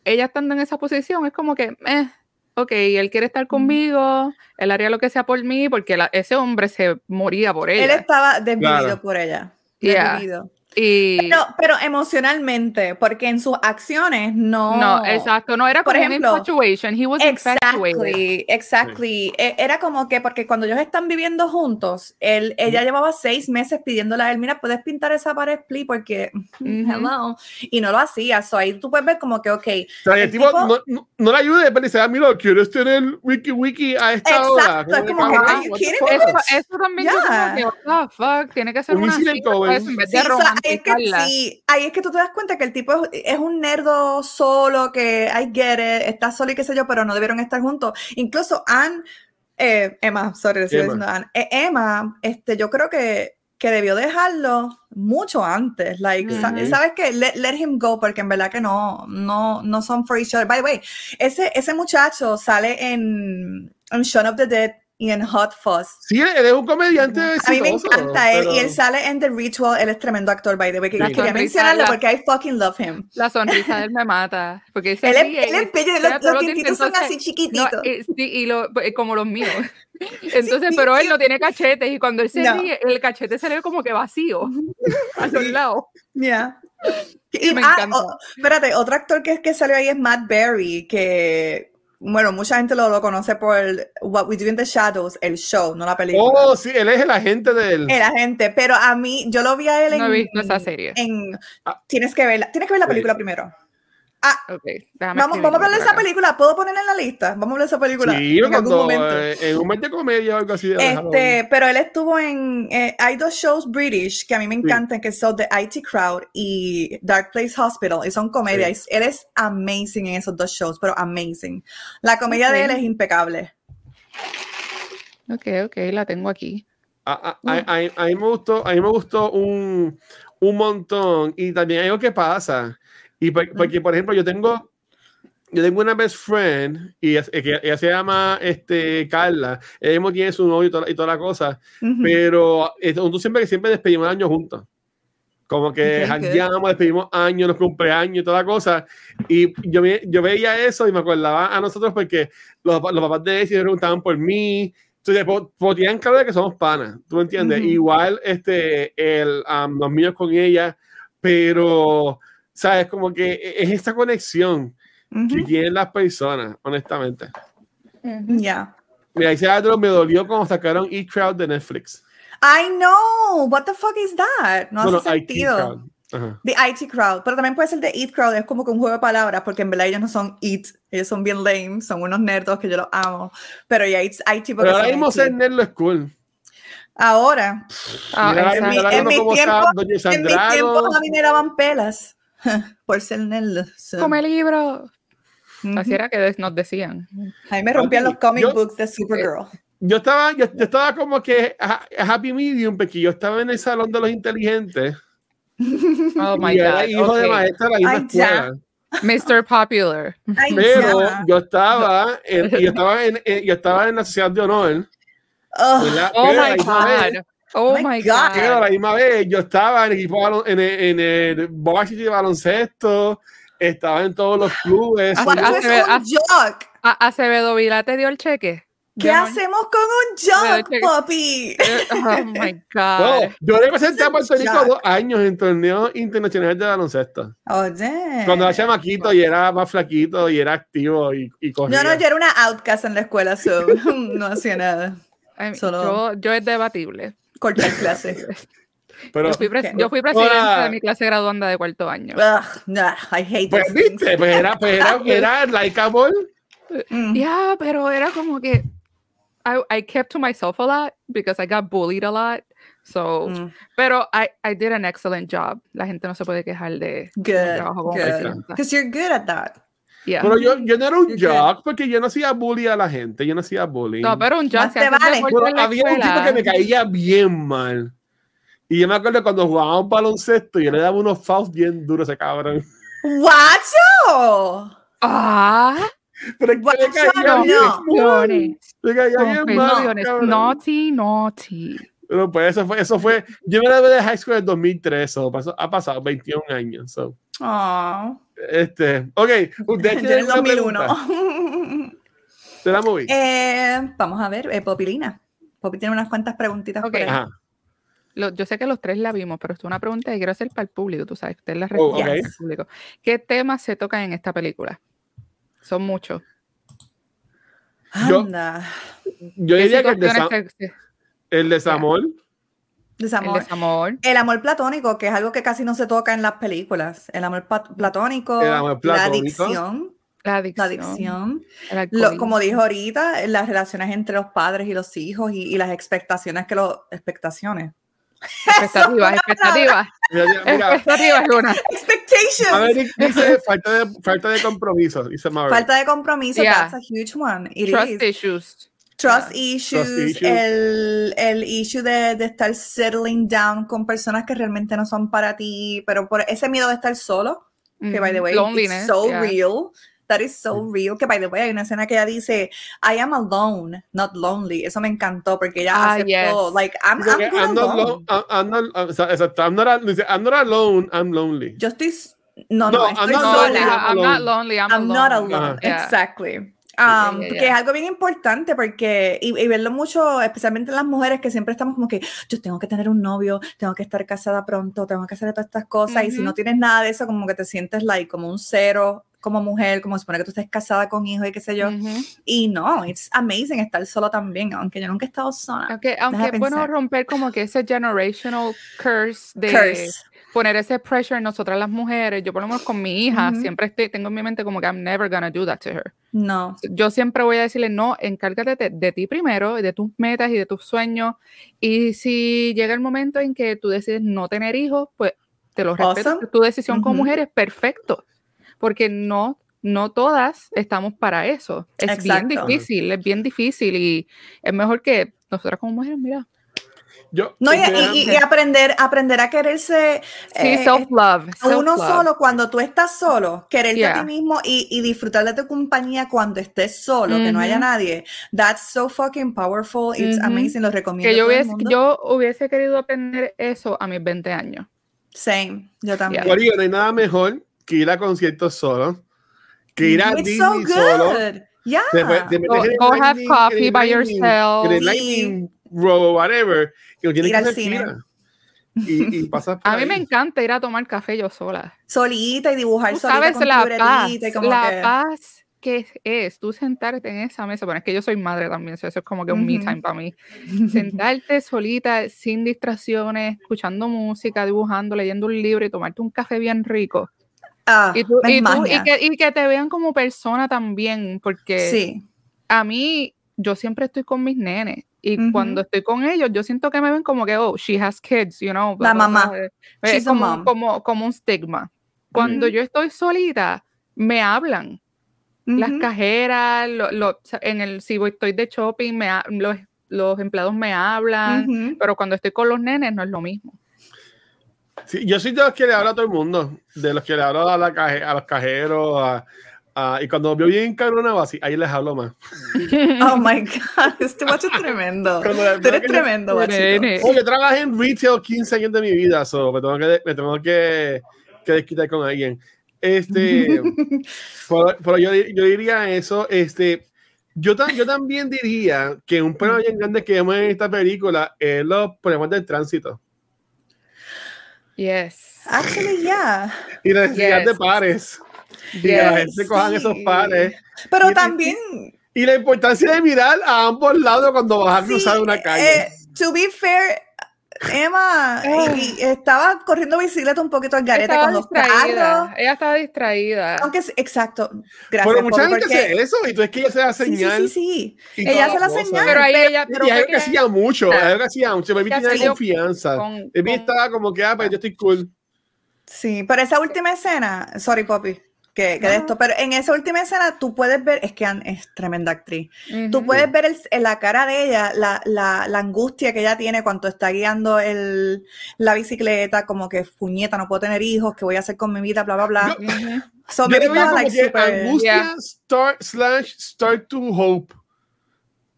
ella estando en esa posición es como que, eh, ok, él quiere estar conmigo, él haría lo que sea por mí, porque la- ese hombre se moría por Él ella. estaba desvivido Claro. por ella. Yeah. Y Pero, pero emocionalmente, porque en sus acciones no. no, exacto, no era Por como ejemplo, una infatuation, he was infatuated. Exactly, exactly. E- Era como que porque cuando ellos están viviendo juntos, él, ella llevaba seis meses pidiéndole a él, mira, puedes pintar esa pared, please, porque hello, y no lo hacía. So ahí tú puedes ver como que, ok, O sea, el tipo, tipo- no, no, no le ayude, pero dice, ah, mira, ¿quieres tener wiki wiki a esta hora? Exacto, es como que, me? Eso, eso también yo Yeah. como que, the fuck, tiene que ser Un una cita, pues, en vez Sí, de ahí es que, sí, ahí es que tú te das cuenta que el tipo es, es un nerdo solo, que I get it, está solo y qué sé yo, pero no debieron estar juntos. Incluso Anne, eh, Emma, sorry, Emma. diciendo Anne, eh, Emma, este, yo creo que, que debió dejarlo mucho antes. Like, sa- Ujú. ¿sabes qué? Let, let him go, porque en verdad que no, no, no son for each other. By the way, ese, ese muchacho sale en, en Shaun of the Dead y en Hot Fuzz. Sí, él es un comediante A mí me encanta él y pero- él sale en The Ritual, él es tremendo actor, by the way, que La quería mencionarlo la- porque I fucking love him. La sonrisa de él me mata. Porque Él es, él es bello, los, los dientitos son así No, chiquititos. eh, sí, y lo, eh, como los míos. Entonces, Sí, pero él sí. no tiene cachetes y cuando él se No. ríe, el cachete se le ve como que vacío a los lados. Yeah. Y, Me ah, encanta. o- espérate, otro actor que, que salió ahí es Matt Berry, que, bueno, mucha gente lo, lo conoce por What We Do in the Shadows, el show, no la película. Oh, sí, él es el agente del... El agente, pero a mí, yo lo vi a él en... No he visto esa serie. en- Ah. tienes que verla, tienes que ver la Sí. película primero. Ok, déjame Vamos, vamos a hablar de esa película, ¿puedo ponerla en la lista? Vamos a hablar de esa película Sí, en algún momento. eh, en un mes de comedia o algo así. Este, pero él estuvo en, eh, hay dos shows British que a mí me encantan, que son The IT Crowd y Dark Place Hospital, y son comedias. Él es amazing en esos dos shows, pero amazing. La comedia de él es impecable. Ok, ok, la tengo aquí. A, a- a- a- a mí me gustó, a mí me gustó un, un montón. Y también hay algo que pasa. Y por- porque, por ejemplo, yo tengo, yo tengo una best friend y ella, ella se llama este, Carla. Ella mismo tiene su novio y toda, y toda la cosa. Ujú. Pero eh, nosotros siempre que siempre despedimos años juntos. Como que jangueamos, despedimos años, los cumpleaños y toda la cosa. Y yo, yo veía eso y me acordaba a nosotros porque los, los papás de él se preguntaban por mí. Entonces, tienen claro de que somos panas, ¿tú me entiendes? Ujú. Igual este, el, am, los míos con ella, pero, ¿sabes? Como que es esta conexión que Ujú. tienen las personas, honestamente. Yeah. Mira, dice Adro, me dolió cuando sacaron E-Crowd de Netflix. I know. What the fuck is that? No Bueno, hace IT sentido. Crowd. Ajá. The IT Crowd, pero también puede ser The Eat Crowd, es como que un juego de palabras, porque en verdad ellos no son Eat, ellos son bien lame, son unos nerdos que yo los amo, pero ya it's IT porque Pero ahora mismo IT. ser nerd es cool. Ahora, Ah, Mira, exacto. mira en mi en mis tiempos a mí me daban pelas por ser nerd. Come libro. Ujú. Así era que nos decían. A mí me rompían los comic Yo- books de Supergirl. Yo estaba, yo, yo estaba como que a, a happy medium, porque yo estaba en el salón de los inteligentes. Oh my y era God. hijo de ok. maestra de la misma escuela. Mr. Popular. Ay, Pero ya. yo estaba, en, y yo estaba en, en- yo estaba en la sociedad de honor. Oh la my God. Oh My God. God. pero a la misma vez yo estaba en el equipo en el, en el varsity de baloncesto, estaba en todos los clubes. What is ah, un joke? A- Acevedo Vila te dio el cheque. ¿Qué Yo no- hacemos con un joke, cheque. papi? Eh, Oh my No, God. yo representé a Puerto Rico dos años en torneos internacionales de baloncesto. Oye. Cuando era chamaquito y era más flaquito y era activo y, y corría. No, no, yo era una outcast en la escuela, so no hacía nada. Solo- yo, yo es debatible. Cortar clase. Pero, Yo fui, pres- Ok. yo fui presidenta Hola. de mi clase graduanda de cuarto año. Ugh, nah, I hate pues viste, pues era, pues era, era likeable. Mm. Yeah, pero era como que I, I kept to myself a lot because I got bullied a lot. So, Mm. pero I, I did an excellent job. La gente no se puede quejar de Good, trabajo good. Because you're good at that. Yeah. Pero yo, yo no era un jock porque yo no hacía bully a la gente, yo no hacía bullying. No, pero un se te vale. Pero había un tipo que me caía bien mal. Y yo me acuerdo cuando jugábamos baloncesto, yo le daba unos fouls bien duros a ese cabrón. ¡Guacho! Ah, Pero es que le caía no. bien mal. confesiones, Le caía bien mal, Pero pues eso fue, eso fue, yo me la de high school en 2003, so, pasó- ha pasado 21 años. So. Este, ok, ustedes yo tienen en una 2001. pregunta. Te la moví. Eh, vamos a ver, eh, Popilina. Popi tiene unas cuantas preguntitas Ok. por ahí. Ajá. Lo- yo sé que los tres la vimos, pero esto es una pregunta que quiero hacer para el público, tú sabes, ustedes la Oh, responden ok. al público. ¿Qué temas se tocan en esta película? Son muchos. Yo- Anda. Yo ¿Qué diría que el, situaciones desa- se- se- el desamor, el Desamor. desamor? El amor platónico, que es algo que casi no se toca en las películas. El amor platónico, El amor la platónico. adicción, La la adicción. adicción. Lo- alcoholismo. como dijo ahorita, las relaciones entre los padres y los hijos y, y las expectaciones que los... Expectaciones. expectativas, expectativas, mira, mira, expectativas, Luna. Expectations. Dice falta de, falta de compromiso, dice Maverick. Falta de compromiso, Yeah. that's a huge one. It Trust is. issues. Trust Yeah. issues, issues. El, el issue de, de estar settling down con personas que realmente no son para ti, pero por ese miedo de estar solo, que by the Ujú. way, Loneliness, it's so yeah. real. That is so real. Que by the way, hay una escena que ella dice, I am alone, not lonely. Eso me encantó porque ella Ah, aceptó, yes. like, I'm, I'm good I'm not alone. lo- I'm- I'm not- exacto, I'm not I'm not alone, I'm lonely. Yo estoy, no, no, No, estoy I'm not No, lonely, sola. I'm alone. not lonely, I'm, I'm not alone. alone. Yeah. Exactly. Yeah, Um, yeah, Que yeah. es algo bien importante porque, y, y verlo mucho, especialmente en las mujeres que siempre estamos como que yo tengo que tener un novio, tengo que estar casada pronto, tengo que hacer todas estas cosas. Y si no tienes nada de eso, como que te sientes like, como un cero, como mujer, como supone que tú estés casada con hijos y qué sé yo. Ujú. Y no, it's amazing estar solo también, aunque yo nunca he estado sola. Aunque, aunque es bueno romper como que ese generational curse de Curse. Poner ese pressure en nosotras las mujeres. Yo por lo menos con mi hija Ujú. siempre estoy, tengo en mi mente como que I'm never gonna do that to her. No. Yo siempre voy a decirle, no, encárgate de, de ti primero, de tus metas y de tus sueños. Y si llega el momento en que tú decides no tener hijos, pues te lo respeto. Awesome. es Tu decisión como Ujú. mujer es perfecto. Porque no, no todas estamos para eso. Es bien Exacto. difícil, es bien difícil. Y es mejor que nosotras como mujeres, mira. Yo, No, y, y- y aprender, aprender a quererse Sí, eh, self-love. a uno self-love. solo cuando tú estás solo, quererte a Yeah. ti mismo y, y disfrutar de tu compañía cuando estés solo, que no haya Ujú. nadie. That's so fucking powerful. It's Ujú. amazing. Lo recomiendo. Que yo a hubiese, mundo. yo hubiese querido aprender eso a mis 20 años. Same. Yo también. Corillo, no hay nada mejor que ir a conciertos solo, que ir a It's Disney so solo. good. Yeah. Te, te metes Go- go have coffee by yourself. Lightning Row, whatever, que no tienes Ir que al hacer cine. fila. Y, y pasas por A mí me encanta ir a tomar café yo sola. Solita y dibujar Tú solita sabes con tu la paz, libretita y como la que- paz que es tú sentarte en esa mesa. Bueno, es que yo soy madre también, so eso es como que un me time para mí. Sentarte solita, sin distracciones, escuchando música, dibujando, leyendo un libro y tomarte un café bien rico. Ah, Y, tú- es y tú- y magia. que, y que te vean como persona también, porque Sí. a mí, yo siempre estoy con mis nenes. Y Ujú. cuando estoy con ellos, yo siento que me ven como que, oh, she has kids, you know. La mamá. She's Es a como, mom. como, como un stigma. Cuando Ujú. yo estoy solita, me hablan. Las Ujú. cajeras, lo- lo- en el, si voy, estoy de shopping, me, los, los empleados me hablan. Pero cuando estoy con los nenes, no es lo mismo. Sí, yo soy de los que le hablo a todo el mundo, de los que le hablo a, la caje- a los cajeros, a- a- y cuando veo bien cabronado así, ahí les hablo más. Oh my God, este macho es tremendo. Tú eres tremendo. Oh, yo trabajé en retail 15 años de mi vida, so me tengo que, me tengo que, que desquitar con alguien. Este, pero, pero yo, yo diría eso, este, yo, tam- yo también diría que un problema bien grande que vemos en esta película es los problemas del tránsito Yes. Actually, yeah. y la necesidad de Yes. Y la gente cojan esos Sí. pares. Pero Y- también, Y la importancia de mirar a ambos lados cuando vas a sí, cruzar una calle. eh, to be fair, Emma y- y estaba corriendo bicicleta un poquito al garete Estaba con los distraída. carros. Ella estaba distraída. Aunque sí, exacto, gracias. pero mucha gente porque- hace eso y tú es que ella se da Sí, sí, señal. sí, sí. y Ella hace la cosa. señal. pero ahí pero- ella, pero y es algo que hacía mucho, es algo que hacía mucho. Baby tenía confianza. con- Baby con- estaba como que, ah, pues yo estoy cool. Sí, pero esa última escena, sorry, Poppy. Que, que de esto. Pero en esa última escena tú puedes ver, es que Anne es tremenda actriz. Tú Ujú. puedes ver el- en la cara de ella la, la, la angustia que ella tiene cuando está guiando el, la bicicleta, como que puñeta, no puedo tener hijos, ¿qué voy a hacer con mi vida? Bla, bla, bla. So, Yo lo veía estaba, como like, que super- angustia Yeah. start, slash start to hope.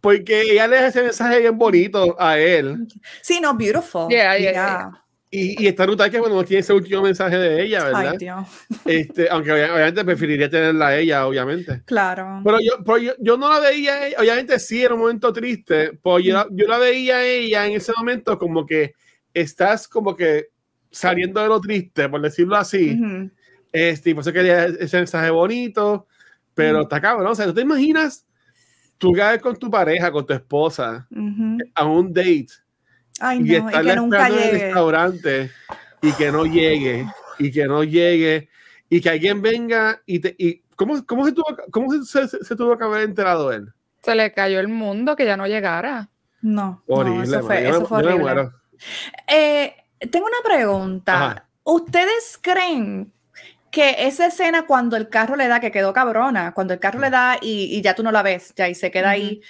Porque ella le deja ese mensaje bien bonito a él. Sí, no, beautiful. Yeah, yeah, Yeah. Y, y está brutal que bueno, tiene ese último mensaje de ella, ¿verdad? Ay, Dios. Este, aunque obvia- obviamente preferiría tenerla a ella, obviamente. Claro. Pero yo, pero yo, yo no la veía, a ella, obviamente sí era un momento triste, pero yo, la- yo la veía a ella en ese momento como que estás como que saliendo de lo triste, por decirlo así. Ujú. Este, y por eso quería ese mensaje bonito, pero Mm. está cabrón. O sea, ¿tú te imaginas tú caes con tu pareja, con tu esposa, Ujú. a un date Ay, y no, y que nunca esperando en el llegue. restaurante y que no llegue, y que no llegue, y que alguien venga y te. Y, ¿Cómo, cómo, se, tuvo, cómo se, se- se tuvo que haber enterado él? Se le cayó el mundo que ya no llegara. No, no, Horrible, eso fue, Yo eso fue horrible. muero. Eh, tengo una pregunta. Ajá. ¿Ustedes creen que esa escena cuando el carro le da, que quedó cabrona, cuando el carro le da y, y ya tú no la ves, ya y se queda ahí,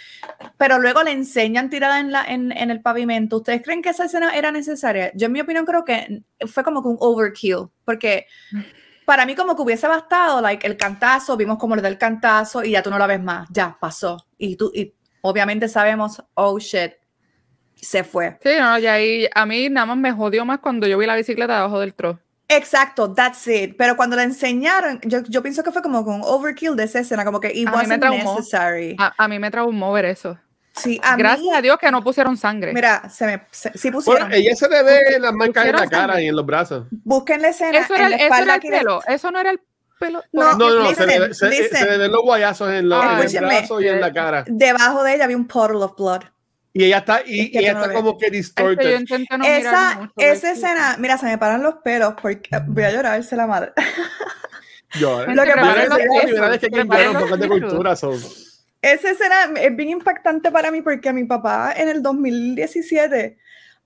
pero luego le enseñan tirada en, la, en, en el pavimento, ¿ustedes creen que esa escena era necesaria? Yo en mi opinión creo que fue como que un overkill, porque para mí como que hubiese bastado, like, el cantazo, vimos cómo le da el cantazo y ya tú no la ves más, ya pasó. Y tú, y obviamente sabemos, oh shit, se fue. Sí, no, ya ahí a mí nada más me jodió más cuando yo vi la bicicleta debajo del tro. Exacto, that's it. Pero cuando la enseñaron, yo, yo pienso que fue como con overkill de esa escena, como que it A wasn't necessary. A, a mí me traumó ver eso. Sí, a Gracias mí, a Dios que no pusieron sangre. mira, se me, se- sí Bueno, pusieron. ella se le ve las marcas en la cara sangre. y en los brazos. Busquen la escena eso en la eso era el aquí de- pelo. Eso no era el pelo. No, No, no, se, le, listen, se- se le ven los guayazos en, los, en el Escúcheme. brazo y en la cara. Debajo de ella había un puddle of blood. Y ella está, y, Es que y ella no está ves. como que Es que yo distorted. no esa mucho, esa escena, mira, se me paran los pelos porque voy a llorarse la madre. Yo, Lo que pasa es la que cambiaron un poco de cultura. Esa escena es bien impactante para mí porque a mi papá en el 2017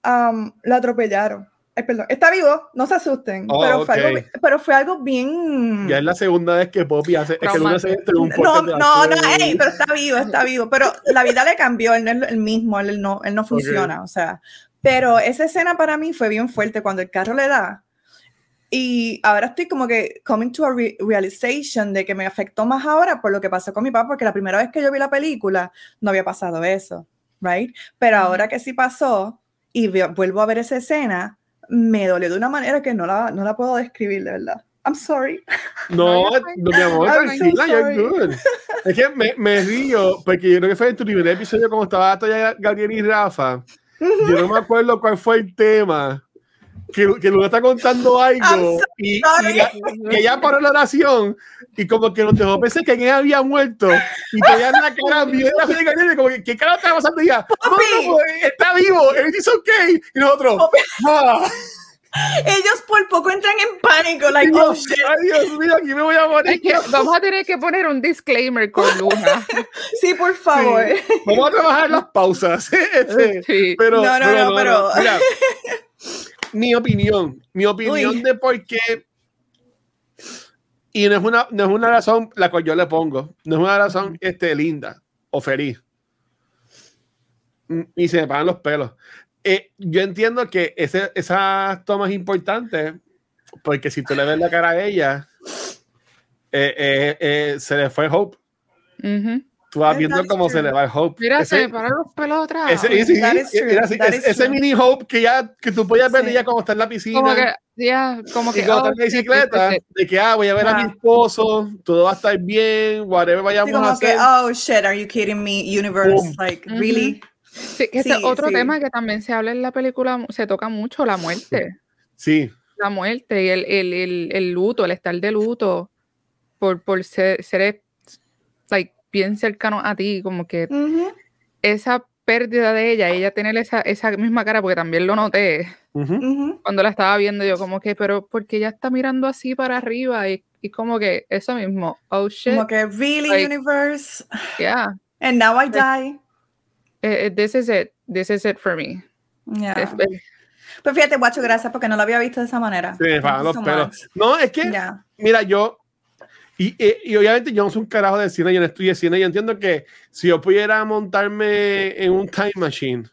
am, lo atropellaron. Ay, perdón, está vivo, no se asusten, Oh, pero, fue algo, pero fue algo bien... Ya es la segunda vez que Poppy hace. Es que lunes se un No, no, no, acción. ey, pero está vivo, está vivo. Pero la vida le cambió, él no es el mismo, él no, él no funciona, o sea. Pero esa escena para mí fue bien fuerte cuando el carro le da. Y ahora estoy como que coming to a re- realization de que me afectó más ahora por lo que pasó con mi papá, porque la primera vez que yo vi la película no había pasado eso, right? Pero ahora que sí pasó y vuelvo a ver esa escena, me dolió de una manera que no la, no la puedo describir, de verdad. I'm sorry. No, No, mi amor, I'm so tranquila, you're good. Es que me, me río, porque yo creo que fue en tu primer episodio, como estaba todavía Gabriel y Rafa. Yo no me acuerdo cuál fue el tema. Que, que Luna está contando algo y, y la- que ella paró la oración y como que nos dejó pensar que ella había muerto y tenía la cara bien la como que ¿qué cara está pasando? Y ella, no, no, no, está vivo, everything's okay. Y nosotros, ah, Ellos por poco entran en pánico, like, oh shit. ay, Dios mío, aquí me voy a morir. Es que vamos a tener que poner un disclaimer con Luna. Sí, por favor. Vamos a trabajar las pausas. Este, Sí. pero, No, no, no, pero- Mira, mi opinión, mi opinión Uy. de por qué. Y no es, una, no es una razón la cual yo le pongo, no es una razón este, linda o feliz. Mm, Y se me pagan los pelos. Eh, yo entiendo que ese, esa toma es importante porque si tú le ves la cara a ella, eh, eh, se le fue Hope. Tú vas viendo cómo se le va el Hope. Mira, Ese- se me paran los pelos vez. ese, sí, That is true, era así, that es- is ese true. mini hope que ya que tú podías ver Sí. ella como está en la piscina Como que, ya, como que. y cuando oh, está en la sí, bicicleta sí, sí, de que ah voy a ver a mi esposo todo va a estar bien whatever vayamos a como que, hacer oh shit, are you kidding me? Universe, Boom. like, Ujú. really? Sí, que ese Sí, otro sí. tema que también se habla en la película, se toca mucho, la muerte. sí La muerte y el, el, el, el luto, el estar de luto por, por ser, ser like, bien cercano a ti, como que esa pérdida de ella, ella tener esa, esa misma cara, porque también lo noté cuando la estaba viendo yo, como que, pero porque ella está mirando así para arriba y, y como que eso mismo, oh shit, Como que, really, Like- universe? yeah, And now I die. eh, eh, this is it, this is it for me. Yeah. Es- es- Pues fíjate, guacho, gracias porque no lo había visto de esa manera. los so pelos much. no es que Yeah. mira yo Y, eh, y, obviamente yo no soy un carajo de cine, yo no estudié cine, yo entiendo que si yo pudiera montarme en un time machine,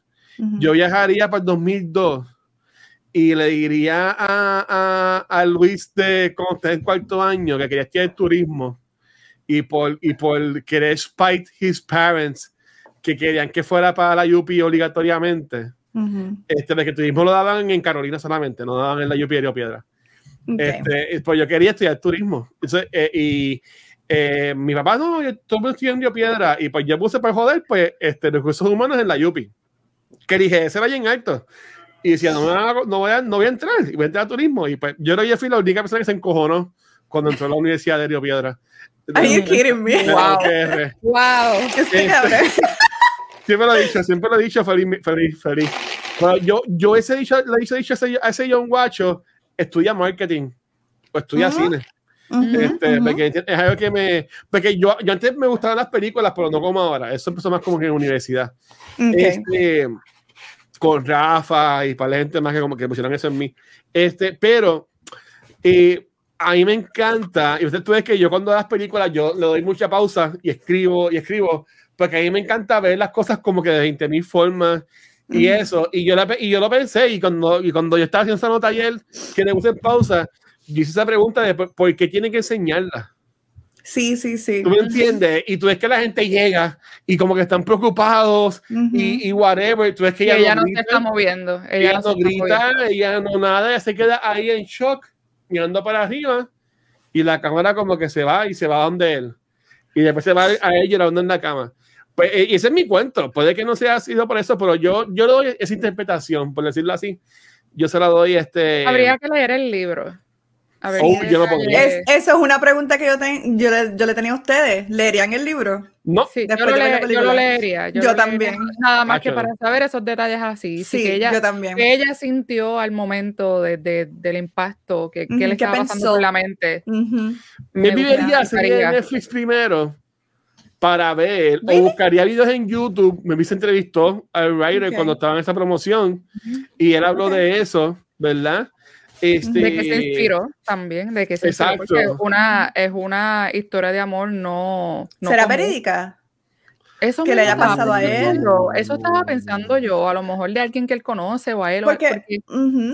yo viajaría para el 2002 y le diría a, a, a Luis de cuando está en cuarto año que quería estudiar turismo y por, y por querer spite his parents que querían que fuera para la UP obligatoriamente. este, de que turismo lo daban en Carolina solamente, no daban en la UP de Río Piedra. Este, pues yo quería estudiar turismo. Eh, y eh, mi papá, no, yo estoy estudiando Piedra. Y pues yo puse para joder, pues, este, recursos humanos en la UPI. Que dije, ese vaya en alto. Y decía, no, no, voy a, no voy a entrar. Y voy a entrar a turismo. Y pues yo creo que fui la única persona que se encojonó cuando entró a la Universidad de Río Piedra. Are you kidding me? Wow. wow. Este, siempre lo he dicho, siempre lo he dicho, feliz, feliz, feliz. yo, yo ese dicho, le hice dicho a ese, a ese John Guacho, estudia marketing o estudia cine. este, porque es algo que me. Porque yo, yo antes me gustaban las películas, pero no como ahora. Eso empezó más como que en universidad. Este, con Rafa y para la gente más que como que pusieron eso en mí. Este, pero eh, a mí me encanta, y usted tú ves que yo cuando las películas, yo le doy mucha pausa y escribo y escribo, porque a mí me encanta ver las cosas como que de 20.000 formas y eso, y yo, la, y yo lo pensé, y cuando, y cuando yo estaba haciendo esa nota ayer, que le puse en pausa, yo hice esa pregunta de por qué tienen que enseñarla. Sí, sí, sí. ¿Tú me entiendes? Y tú ves que la gente llega y como que están preocupados y, y, whatever. Tú ves que ella, no, se está moviendo. Ella, no, grita, ella no nada, ella se queda ahí en shock, mirando para arriba y la cámara como que se va y se va donde él. Y después se va a ella llorando en la cama. Pues eh, ese es mi cuento. Puede que no sea sido por eso, pero yo, yo le doy esa interpretación, por decirlo así. Yo se la doy este. Habría que leer el libro. A ver, oh, yo es, eso es una pregunta que yo, yo, le, yo le tenía a ustedes. ¿Leerían el libro? No. Sí, yo lo, yo lo, leería. Yo, también. nada más que para saber esos detalles así. Sí, que ella, yo también. Que ella sintió al momento de, de, del impacto, que, que le estaba pasando por la mente. Me viviría, sería Netflix primero para ver, o buscaría videos en YouTube. Me se entrevistó al writer cuando estaba en esa promoción y él habló de eso, ¿verdad? Este, de que se inspiró también, de que se exacto. inspiró, una, es una historia de amor no... no ¿Será verídica? Eso que le haya pasado a él. Eso estaba pensando yo, a lo mejor de alguien que él conoce o a él, porque,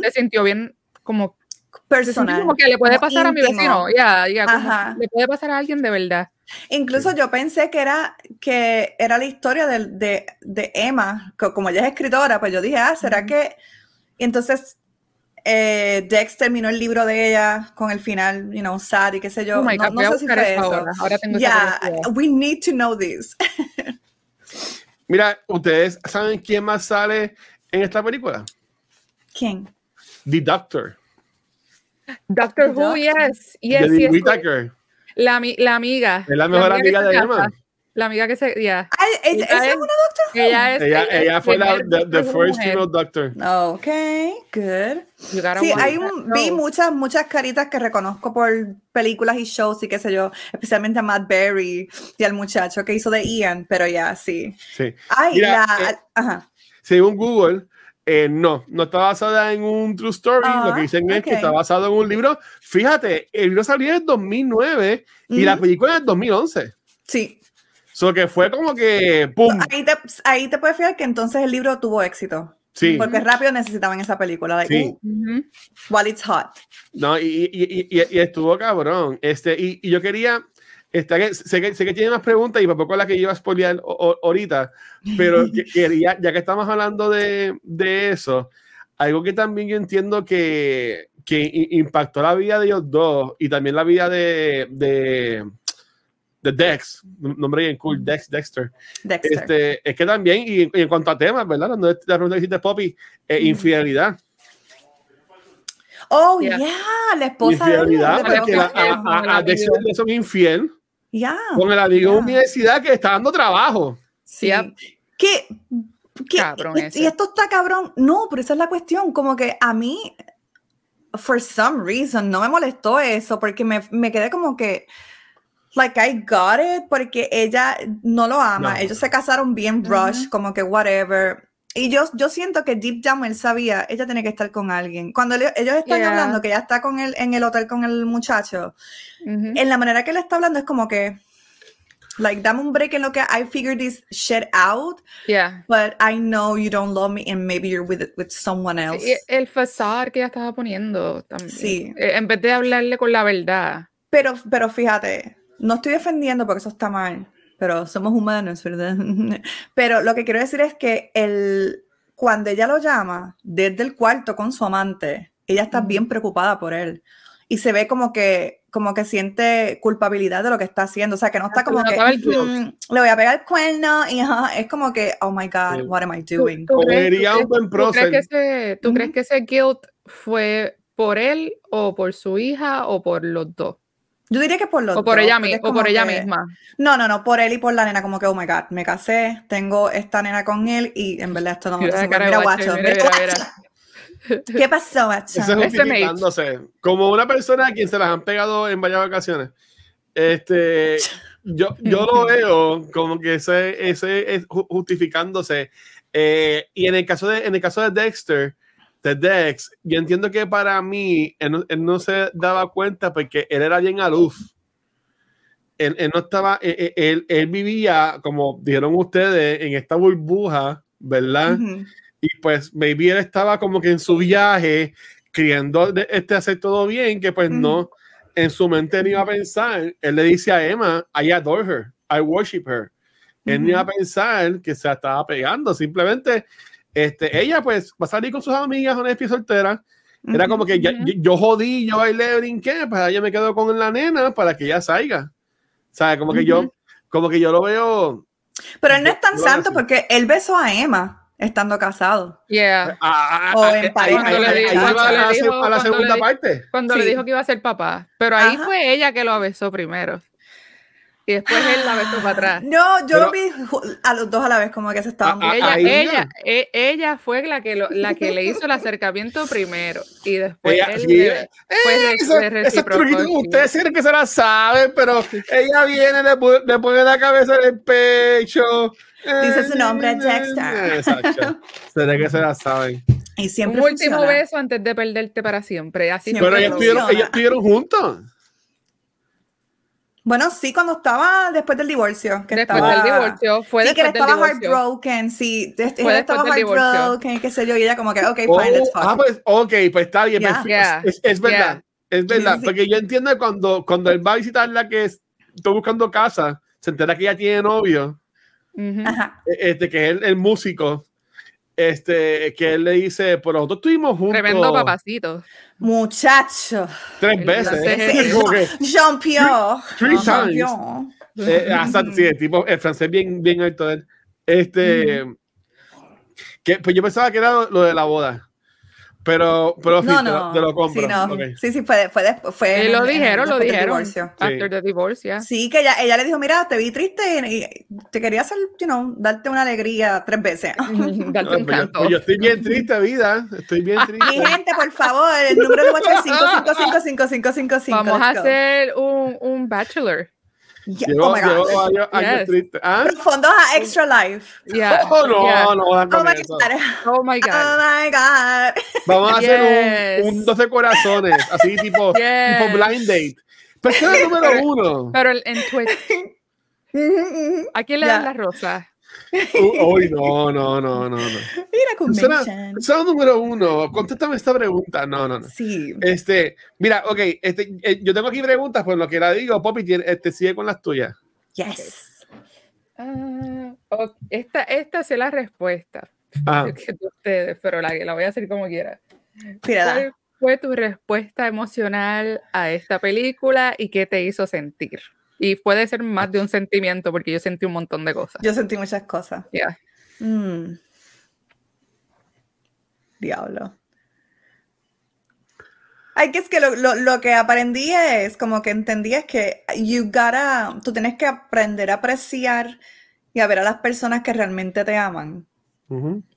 se sintió bien como personal. Como que le puede pasar a mi vecino, ya, ya, le puede pasar a alguien de verdad. Incluso yo pensé que era, que era la historia de, de, de Emma, como ella es escritora, pues yo dije, ah, ¿será que...? Y entonces eh, Dex terminó el libro de ella con el final, you know, sad y qué sé yo. Oh no, no sé si fue eso. Ahora, ahora tengo yeah, we need to know this. Mira, ¿ustedes saben quién más sale en esta película? ¿Quién? The Doctor. Doctor Who, yes. Yes, yes. La, la amiga. Es la mejor amiga, de Emma. La amiga que se. Yeah. ¿Ella, es una doctor? Ella, es, ella, ella fue la the, the first female doctor. Ok, good. Sí, hay un, vi muchas, muchas caritas que reconozco por películas y shows y qué sé yo, especialmente a Matt Berry y al muchacho que hizo de Ian, pero ya, sí. Sí. Ay, la. Eh, ajá. Según Google, eh, no, no está basada en un true story. lo que ah, dicen es que está basado en un libro. Fíjate, el libro salió en 2009 y la película en 2011. Sí. So que fue como que ¡pum! Ahí te, ahí te puedes fijar que entonces el libro tuvo éxito. Sí. Porque rápido necesitaban esa película. sí. Uh, while it's hot. No, y, y, y, y, estuvo cabrón. Este, y, yo quería. Este, sé, que, sé que tiene más preguntas y por poco la que iba a spoilear ahorita, pero quería, ya que estamos hablando de, de, eso, algo que también yo entiendo que, que impactó la vida de ellos dos y también la vida de, de de Dex, nombre bien cool, Dex, Dexter. Dexter. Este, es que también, y, en cuanto a temas, ¿verdad? Cuando la pregunta que hiciste, Poppy, eh, infidelidad. Oh, ya, yeah. la esposa infidelidad, de porque a, a, Dexter le son infiel. Ya. Con el amigo de universidad que está dando trabajo. Sí. ¿Qué? Cabrón y, y esto está cabrón. No, pero esa es la cuestión. Como que a mí, for some reason, no me molestó eso, porque me, me quedé como que like I got it porque ella no lo ama. Ellos se casaron bien rush, como que whatever. Y yo, yo siento que deep down él sabía, ella tiene que estar con alguien. Cuando le- ellos están Yeah. hablando, que ella está con él en el hotel con el muchacho, Ujú. en la manera que él está hablando es como que, like, dame un break en lo que I figured this shit out, Yeah. but I know you don't love me and maybe you're with, with someone else. Sí, el facade que ella estaba poniendo también. Sí. Eh, En vez de hablarle con la verdad. Pero, pero fíjate, no estoy defendiendo porque eso está mal, pero somos humanos, ¿verdad? Pero lo que quiero decir es que el, cuando ella lo llama desde el cuarto con su amante, ella está bien preocupada por él. Y se ve como que, como que siente culpabilidad de lo que está haciendo. O sea, que no está Se le como que. "Mm, le voy a pegar el cuerno y ajá, es como que, oh my God, Sí. what am I ¿Tú- doing? tú tú crees- ¿Tú crees, que ese, ¿tú crees que ese guilt fue por él o por su hija o por los dos? Yo diría que por los O por dos, ella, mi- o por ella que- misma. No, no, no, por él y por la nena, como que, oh my God, me casé, tengo esta nena con él y en verdad esto no me Mira Mira, guacho, mira, mira, mira. ¿Qué pasó, guacho? Ese es justificándose. Como una persona a quien se las han pegado en varias vacaciones. Este, yo, yo lo veo como que ese, ese es ju- justificándose. Eh, y en el caso de, en el caso de Dexter, de Dex, yo entiendo que para mí él no, él no se daba cuenta porque él era bien aluf. Él, él no estaba, él, él- él- él vivía, como dijeron ustedes, en esta burbuja, ¿verdad? Ujú. y pues maybe él estaba como que en su viaje de- este hacer todo bien que pues no en su mente ni iba a pensar él le dice a Emma I adore her I worship her él ni iba a pensar que se estaba pegando simplemente este ella pues va a salir con sus amigas una espía soltera era como que ya- yo, yo jodí yo bailé brinqué pues ella me quedo con la nena para que ella salga o sea como que yo Ujú. como que yo lo veo Pero él no es tan Yo santo así. porque él besó a Emma estando casado. Yeah. a, O en pareja. Cuando le a la- dijo- a la cuando segunda parte Cuando le dijo que iba a ser papá. Pero ahí Ajá. fue ella que lo besó primero. Y después él la besó para atrás. No, yo Pero- lo vi a los dos a la vez, como que se estaban Ah, ah, Ella, ella, no. e- ella fue la que, lo- la que le hizo el acercamiento primero y después Ella- él sí, le- eh, esos reciprocó, truquitos, sí. ustedes creen que se la saben, pero ella viene, le, le pone la cabeza en el pecho. Dice su nombre, Dexter. Exacto. Será que se la saben. Y un siempre último funciona. beso antes de perderte para siempre. Así Siempre Pero ellos estuvieron, ellos estuvieron juntos. Bueno, sí, cuando estaba después del divorcio. Que Después estaba... del divorcio. Fue sí, que él después del estaba divorcio. heartbroken, sí. Fue después estaba heartbroken, qué sé yo, y ella como que, ok, Oh, fine, let's fuck. ah, pues, ok, pues está bien. Ya. perfecto. Yeah. Es, es verdad. Es verdad. Sí, sí. Porque yo entiendo cuando, cuando él va a visitar la que es- está buscando casa, se entera que ella tiene novio. Ujú. Ajá. este, que es el, el músico, este, que él le dice, pero nosotros estuvimos juntos Tremendo papacito. Muchacho. tres El veces. ¿eh? Jean-Pierre. Three Ajá, times. Jean. eh, hasta, sí, el tipo, el francés bien, bien alto de él. Este, que, pues yo pensaba que era lo, lo de la boda. Pero, pero No, sí, te, lo- no. te lo compro. Sí, no. ok. sí, sí, fue, fue, después- fue Y en- lo en- dijeron, lo después del dijeron. After the divorce, yeah. Sí, que ella, ella le dijo, mira, te vi triste y, y te quería hacer, you know, darte una alegría tres veces. Darte No, un pues yo, canto. pues yo estoy bien triste, vida. Estoy bien Mi triste. gente, por favor, el número de WhatsApp es 5555555. Vamos a hacer un, un bachelor. Yeah, oh my llevo God. varios años Yes. triste. ¿Ah? Fondos a Extra Life. Yeah, Oh, no, yeah. no, jodan Oh my eso. God. Oh my Oh God. my God. Vamos a hacer un, un 12 corazones, así tipo, Yes. tipo blind date. Pero ese es el número uno. Pero el- en ujú. ¿a quién le dan la rosa? Uh, Uy, no, no, no, no, no. Mira, Será, número uno. Contéstame esta pregunta. No, no, no. Sí. Este, mira, ok, este, eh, yo tengo aquí preguntas, pues lo que la digo, Poppy, tiene- este, sigue con las tuyas. Yes. Ah, ok, Esta, esta sé la respuesta Ah, que de ustedes, pero la, la voy a hacer como quiera. Tírala. ¿Cuál fue tu respuesta emocional a esta película y qué te hizo sentir? Y puede ser más de un sentimiento, porque yo sentí un montón de cosas. Yo sentí muchas cosas. Yeah. Mm. Diablo. Ay, que es que lo, lo- lo que aprendí es, como que entendí es que you gotta, tú tienes que aprender a apreciar y a ver a las personas que realmente te aman.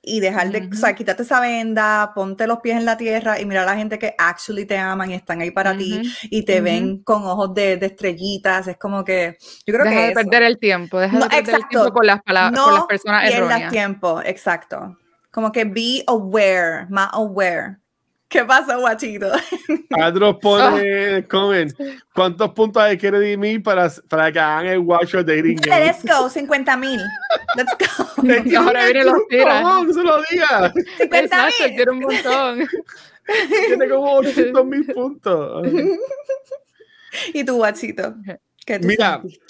Y dejar de, o sea, quítate esa venda, ponte los pies en la tierra y mira a la gente que actually te aman y están ahí para ti y te ven con ojos de, de estrellitas. Es como que, yo creo Deja que de eso. perder el tiempo, deja No, de perder el exacto. tiempo con las, pala- con las No personas pierdas erróneas. tiempo, exacto. Como que be aware, más aware. ¿Qué pasa, guachito? Andros pone, comen, ¿cuántos puntos hay que redimir para, para que hagan el watch of dating game? Let's go, 50 mil. Let's go. Es que Ahora viene los tiras. No, no se lo digas. 50 Exacto, mil. quiero un montón. Tiene como 800 mil puntos. ¿Y tu guachito? ¿Qué tú Mira, sentiste?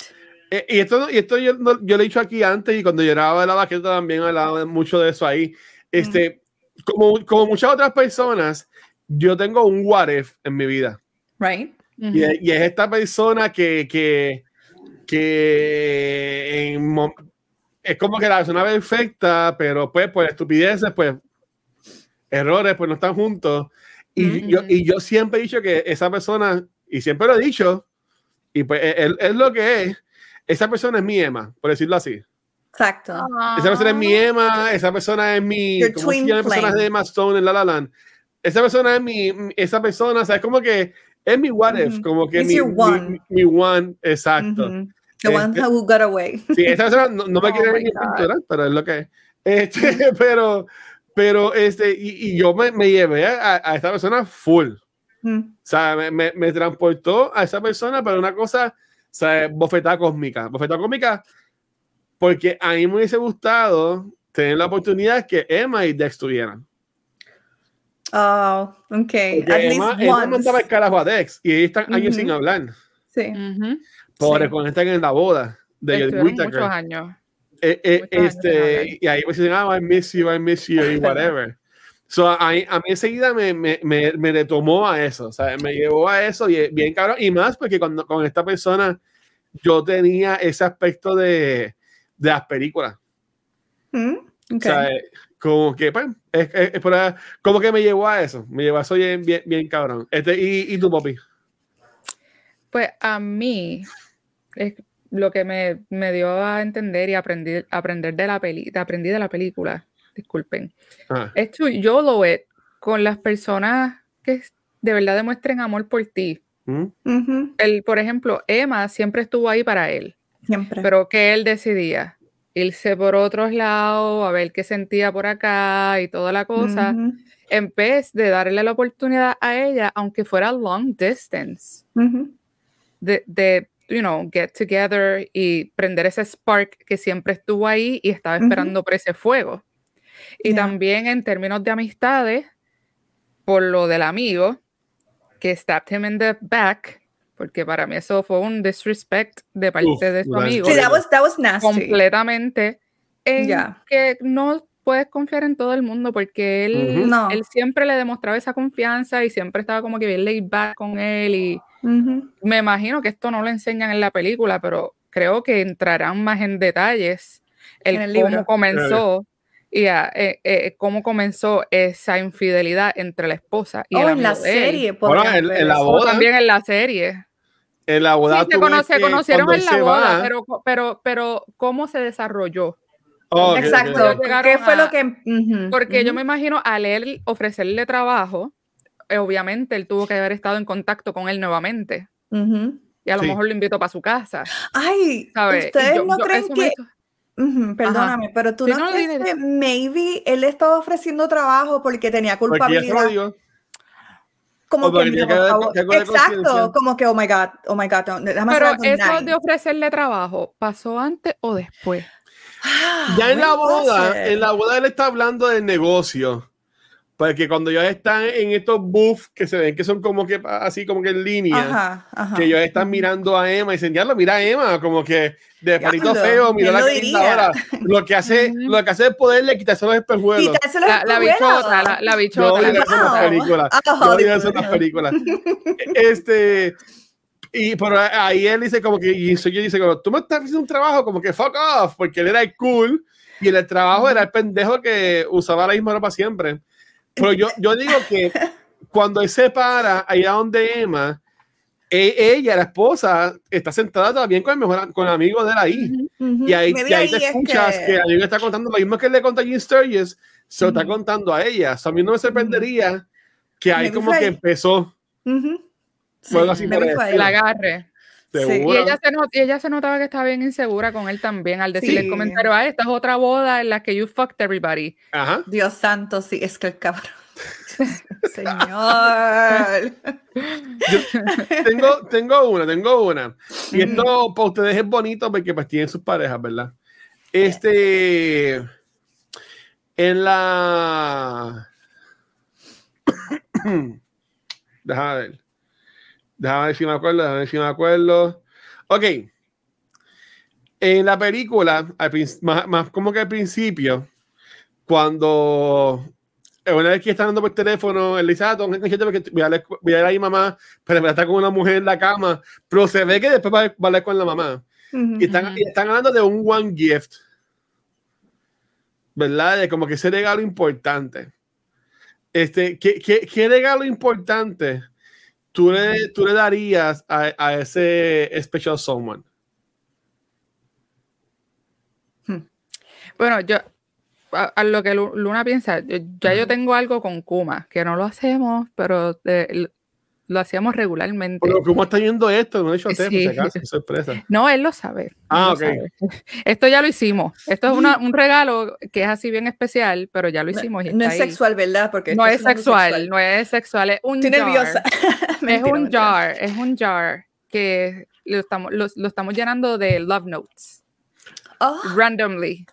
Eh, y esto, y esto yo, no- yo lo he dicho aquí antes y cuando yo grababa de la baqueta también hablaba de mucho de eso ahí. Este, como, como muchas otras personas, yo tengo un what if en mi vida. Right? Y, es- y es esta persona que, que, que en es como que la persona perfecta, pero pues por estupideces, pues errores, pues no están juntos. Y, Ujú. yo, y yo siempre he dicho que esa persona, y siempre lo he dicho, y pues es, es lo que es, esa persona es mi Emma, por decirlo así. Exacto. Esa persona es mi Emma, esa persona es mi. Your ¿Cómo se twin personaje flame. de Emma Stone en La La Land? Esa persona es mi. Esa persona, o sea, es como que es mi what if, Ujú. como que mi, your mi- one. mi one, exacto. Mhm. The one Este- who got away. Sí, esa persona no, no me Oh quiere ni God. pintura, pero es lo que es. Este, pero, pero, este, y, y yo me, me llevé a, a esta persona full. Mm. O sea, me, me, me transportó a esa persona para una cosa, o sea, bofetada cósmica. Bofetada cósmica, porque a mí me hubiese gustado tener la oportunidad que Emma y Dex tuvieran. Oh, okay. Porque At Emma, least Emma once. mandaba el carajo a Dex y ellos están años sin hablar. Sí. Ujú. Pobres, Sí. cuando están en la boda de Whittaker. muchos años. Eh, eh, Muchos años este, hablar. y ahí pues dicen, ah, I miss you, I miss you, y whatever. So, a, mí- a mí enseguida me, me, me, me retomó a eso, o sea, me llevó a eso y bien cabrón, y más porque cuando con esta persona yo tenía ese aspecto de, de las películas, Mm, o Okay. sea, eh, como que, pues, es, es- es por ahí- como que me llevó a eso, me llevó a eso bien, bien, bien cabrón. Este, y, y tu papi. Pues a mí, es lo que me, me dio a entender y aprendí, aprender de la peli, aprendí de la película, disculpen, Ah, es to YOLO it con las personas que de verdad demuestren amor por ti. ¿mm? El, por ejemplo, Emma siempre estuvo ahí para él, Siempre. pero que él decidía irse por otros lados, a ver qué sentía por acá y toda la cosa, en vez de darle la oportunidad a ella, aunque fuera long distance. Ujú. de, de, you know, get together y prender ese spark que siempre estuvo ahí y estaba esperando por ese fuego. Y Yeah. también en términos de amistades, por lo del amigo que stabbed him in the back, porque para mí eso fue un disrespect de parte Uf, de su amigo, Sí, that was, that was nasty. completamente, en Ya. que no puedes confiar en todo el mundo porque él, Ujú. No. él siempre le demostraba esa confianza y siempre estaba como que bien laid back con él y Ujú. me imagino que esto no lo enseñan en la película, pero creo que entrarán más en detalles el, En el cómo libro. comenzó y a- eh, eh, cómo comenzó esa infidelidad entre la esposa y el Oh, en la de él. serie. Ahora, podrían en- en la boda. también en la serie. En la boda Sí, se, cono- conocieron en la boda, va- pero, pero, pero ¿cómo se desarrolló? Oh, Exacto. ok. Llegaron ¿Qué fue a- lo que.? Porque yo me imagino al él ofrecerle trabajo, eh, obviamente él tuvo que haber estado en contacto con él nuevamente. Y a lo Sí. mejor lo invitó para su casa. Ay, ¿ustedes yo- no yo- creen que.? hizo- perdóname, pero tú Sí, no, no, crees que maybe él estaba ofreciendo trabajo porque tenía Porque culpabilidad. digo. Como O que, por favor. Exacto, como que, oh my God, oh my God, no, déjame Pero eso de ofrecerle trabajo, ¿pasó antes o después? Ah, Ya en la boda, en la boda él está hablando del negocio. Porque cuando ellos están en estos buffs que se ven que son como que así como que en línea, Ajá, ajá. que ellos están mirando a Emma y dicen, mira a Emma, como que de palito feo, mira ¿quién la diría? ahora. Lo que hace, lo que hace es poderle quitarse los espejuelos. Quitarse los La, la bichota, la, la bichota. en las películas. Ah, las películas. Este, y pero ahí él dice como que, y yo dice como, tú me estás haciendo un trabajo como que fuck off, porque él era el cool y en el trabajo era el pendejo que usaba la misma ropa siempre. Pero yo, yo digo que cuando él se para allá donde Emma, e- ella, la esposa, está sentada también con el mejor con el amigo de él ahí. Ujú. Y ahí, y ahí te es escuchas que... el amigo está contando lo mismo que él le contó a Jean Sturges, se lo está Ujú. contando a ella. So, a mí no me sorprendería que ahí Maybe como que ahí. empezó. Ujú. Fue algo así eso. ahí. El agarre. Y ella, se not- y ella se notaba que estaba bien insegura con él también al decirle el Sí. comentario, ah, esta es otra boda en la que you fucked everybody. Ajá. Dios santo, sí, es que el cabrón. Señor. tengo, tengo una, tengo una. Y esto para ustedes es bonito porque pues tienen sus parejas, ¿verdad? Este. En la. Déjame ver. Déjame ver si me acuerdo, déjame ver si me acuerdo. Ok. En la película, al más, más como que al principio, cuando eh, una vez que está hablando por teléfono, él dice, ah, tengo que escucharte porque voy a, hablar, voy a ir a mi mamá, pero está con una mujer en la cama, pero se ve que después va a, va a hablar con la mamá. Y están, y están hablando de un one gift, ¿verdad? De como que ese regalo importante. Este, ¿qué, qué, qué regalo importante tú le, tú le darías a, a ese special someone? Bueno, yo, a, a lo que Lu- Luna piensa, yo- ya yo tengo algo con Kuma, que no lo hacemos, pero eh, lo, hacíamos regularmente. Pero ¿cómo está yendo esto? No he hecho por si Sí. acaso, sorpresa. No, él lo sabe. Ah, ok. sabe. Esto ya lo hicimos. Esto es una- un regalo que es así bien especial, pero ya lo hicimos. y No está es ahí. sexual, ¿verdad? Porque No es sonando sexual, no es sexual, es un Estoy jar. nerviosa. Es un mentira. jar, es un jar que lo estamos, lo, lo estamos llenando de love notes, Oh, randomly.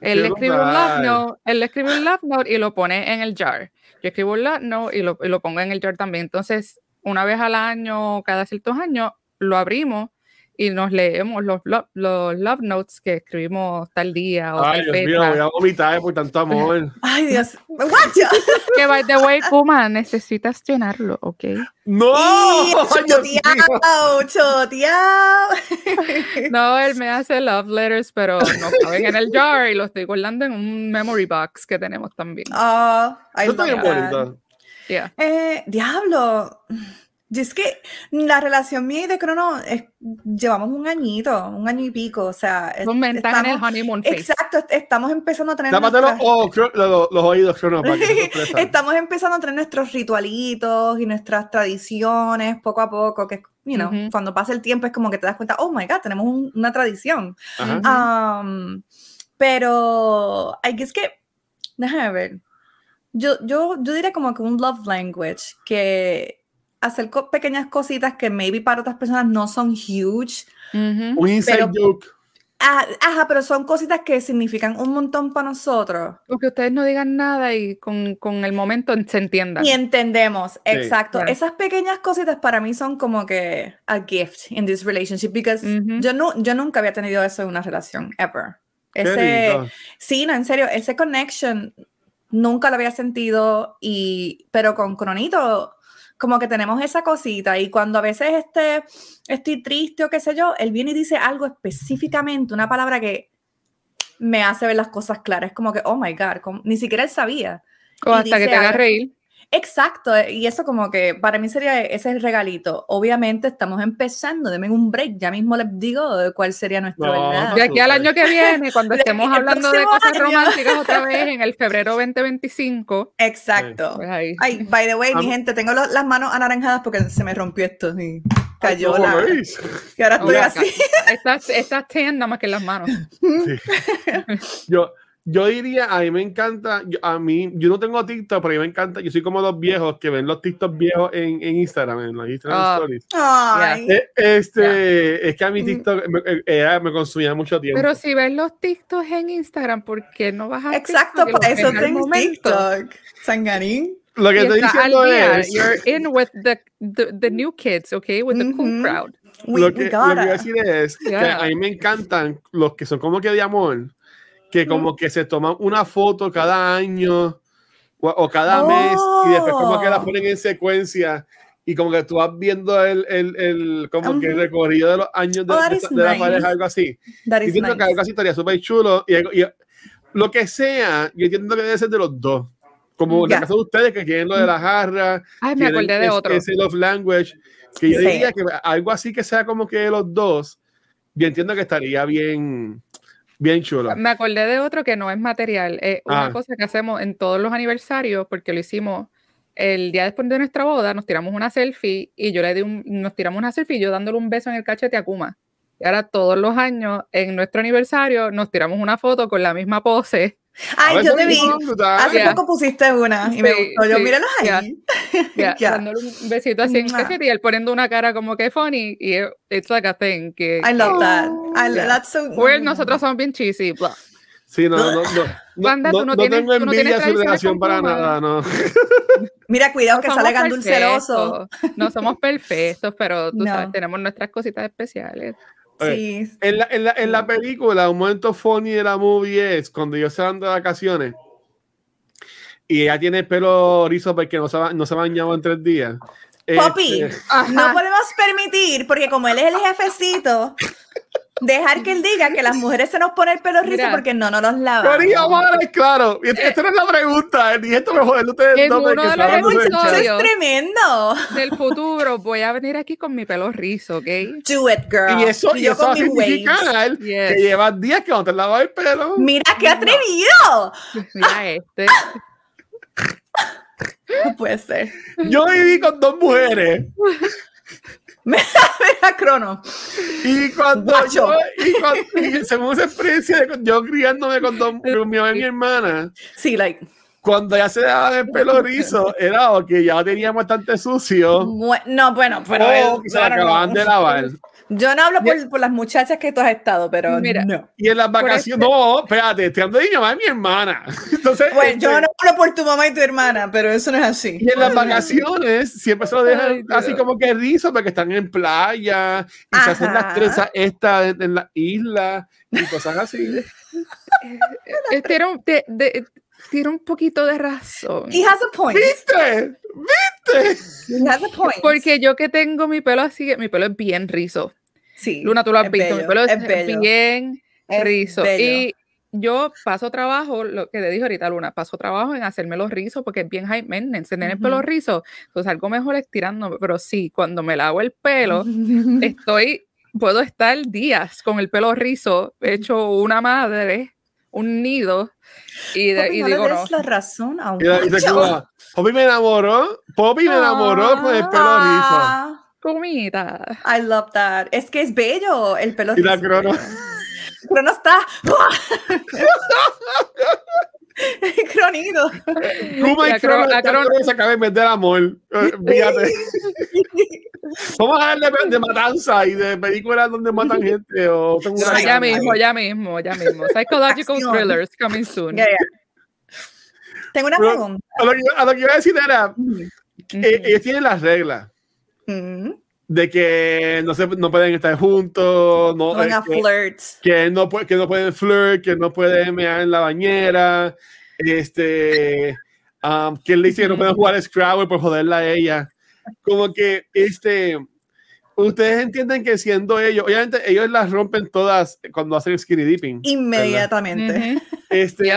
Él escribe un love note, él escribe un love note y lo pone en el jar. Yo escribo un note y lo, y lo pongo en el jar también. Entonces, una vez al año, cada ciertos años, lo abrimos y nos leemos los, lo- los love notes que escribimos tal día o Ay, tal Dios fecha. mío, voy a vomitar por tanto amor. Ay, Dios. Que by the way, Kuma, necesitas llenarlo, ¿ok? ¡No! Choteado, choteado. No, él me hace love letters, pero no caben en el jar y lo estoy guardando en un memory box que tenemos también. Oh, I Eso está love bien. Yeah. Eh, diablo. Y es que la relación mía y de Crono es- llevamos un añito, un año y pico. O sea, es- Son están en el estamos- honeymoon phase. exacto, est- estamos empezando a tener. Los, nuestras- ojos, cro- los, los oídos, Crono. Estamos empezando a tener nuestros ritualitos y nuestras tradiciones poco a poco, que you know, Ujú. cuando pasa el tiempo es como que te das cuenta, oh my god, tenemos un- una tradición. Ajá. Um, pero hay que es que, déjame ver, yo, yo, yo diría como que un love language, que hacer co- pequeñas cositas que maybe para otras personas no son huge. Ujú. Un inside Pero- joke. Ah, Ajá, pero son cositas que significan un montón para nosotros. O que ustedes no digan nada y con, con el momento se entiendan. Y entendemos, exacto. Right. Esas pequeñas cositas para mí son como que a gift in this relationship, because Ujú. yo, no, yo nunca había tenido eso en una relación, ever. Ese, sí, no, en serio, ese connection nunca lo había sentido, y, pero con Cronito, como que tenemos esa cosita, y cuando a veces este, estoy triste o qué sé yo, él viene y dice algo específicamente, una palabra que me hace ver las cosas claras, es como que, oh my God, como- ni siquiera él sabía. o y hasta que te haga reír. Exacto, eh, y eso como que para mí sería ese el regalito. Obviamente estamos empezando, denme un break, ya mismo les digo de cuál sería nuestro, No, ¿verdad? De aquí al año que viene, cuando estemos hablando de cosas año. románticas otra vez en el febrero 2025, Exacto. pues ahí. Ay, by the way, mi gente, tengo lo- las manos anaranjadas porque se me rompió esto y cayó ¿Cómo la... Y ahora estoy así. Tan nada más que en las manos. Yo, yo diría, a mí me encanta, yo, a mí, yo no tengo TikTok, pero a mí me encanta, yo soy como los viejos que ven los TikTok viejos en, en Instagram, en los Instagram Ah. Stories. Ay, Eh, Este, es que a mi Mm. TikTok me, eh, me consumía mucho tiempo. Pero si ves los TikToks en Instagram, ¿por qué no vas a Exacto, para eso tengo? TikTok. Sangarín. Lo que Y estoy diciendo día. es, You're in with the, the, the new kids, okay? With the cool Ujú. crowd. We, lo que, lo que gotta. a decir es que Yeah. a mí me encantan los que son como que de amor, que como que se toman una foto cada año o, o cada mes y después como que la Oh. ponen en secuencia y como que tú vas viendo el, el, el como que el recorrido de los años de, Oh, de- de la nice. pareja, algo así. That Y siento que nice. algo así estaría súper chulo y, y lo que sea, yo entiendo que debe ser de los dos. Como en Ya. el caso de ustedes que quieren lo de la jarra, Ay, me acordé de otro. ese love language, que yo Sí. diría que algo así que sea como que de los dos, yo entiendo que estaría bien, bien chulo. Me acordé de otro que no es material. Es una Ah. cosa que hacemos en todos los aniversarios, porque lo hicimos el día después de nuestra boda nos tiramos una selfie y yo le di un, nos tiramos una selfie yo dándole un beso en el cachete a Kuma. Y ahora todos los años, en nuestro aniversario, nos tiramos una foto con la misma pose. Ay, yo te vi. Hace poco pusiste una y me gustó. Yo, míralos ahí. Yeah. Dándole un besito así en el cachete y él poniendo una cara como que funny. Y it's like a thing. Que, I love that. I, That's so. Well, nosotros somos bien cheesy. Blah. Sí, no, no, no. Banda, no, no, tengo envidia de su relación para nada, no. Mira, cuidado que sale Gandul celoso. No somos perfectos, pero tú sabes, tenemos nuestras cositas especiales. Sí. En la, en, la, en la película, un momento funny de la movie es cuando ellos se van de vacaciones y ella tiene el pelo rizo porque no se, no se ha bañado en tres días. Poppy, este, no podemos permitir, porque como él es el jefecito, dejar que él diga que las mujeres se nos pone el pelo rizo porque no, no nos lavamos. Pero claro, y esta no es la pregunta, y esto me jode, ustedes en uno de los episodios es tremendo. del futuro voy a venir aquí con mi pelo rizo, ¿ok? Do it, girl. Y eso, y, eso significa que llevas días que no te lavas el pelo. Mira, qué atrevido. Mira este. No puede ser. Yo viví con dos mujeres. Me da crono. Y cuando yo, y, cuando, y según esa experiencia, de, yo criándome con, dos, con mi mi hermana. Sí, like. Cuando ya se daban el pelo rizo, era que ya teníamos bastante sucio. no, bueno, pero. O se acababan de lavar. Yo no hablo por, por, las muchachas que tú has estado, pero Mira, no. Y en las vacaciones, no, espérate, te ando de mi mamá y mi hermana. Entonces, pues yo no hablo por tu mamá y tu hermana, pero eso no es así. Y en las vacaciones siempre se lo dejan así como que rizo porque están en playa y se hacen las trenzas estas en, en la isla y cosas así. Eh, eh, de, tiene un poquito de razón. He has a point. ¿Viste? ¿Viste? He has a point. Porque yo que tengo mi pelo así, mi pelo es bien rizo. Sí. Luna, tú lo has visto, mi pelo es, bien rizo. Y yo paso trabajo, lo que te dije ahorita, Luna, paso trabajo en hacerme los rizos porque es bien high maintenance, tener el pelo rizo. Entonces, algo mejor estirándome. Pero sí, cuando me lavo el pelo, estoy, puedo estar días con el pelo rizo, hecho una madre un nido y, de, y no digo no. la razón a un Poppy me enamoró, Poppy me enamoró con el pelo ah. rizo. Comida. I love that. Es que es bello el pelo Y la crono. Crono está. Cronido. Kuma y Crono, se acaba de meter amor. Eh, fíjate. Vamos a darle de matanza y de películas donde matan gente. O ya mismo, ya mismo, ya mismo. Psychological thrillers coming soon. Tengo una pregunta. A lo, que, a lo, que, iba a decir era que ellos tienen las reglas. De que no, se, no pueden estar juntos, no, eh, que, que, no, que no pueden flirt, que no pueden mear en la bañera, este, um, que le dice que no pueden jugar Scrabble por joderla a ella. Como que este, ustedes entienden que siendo ellos, obviamente ellos las rompen todas cuando hacen skinny dipping. Inmediatamente. Este,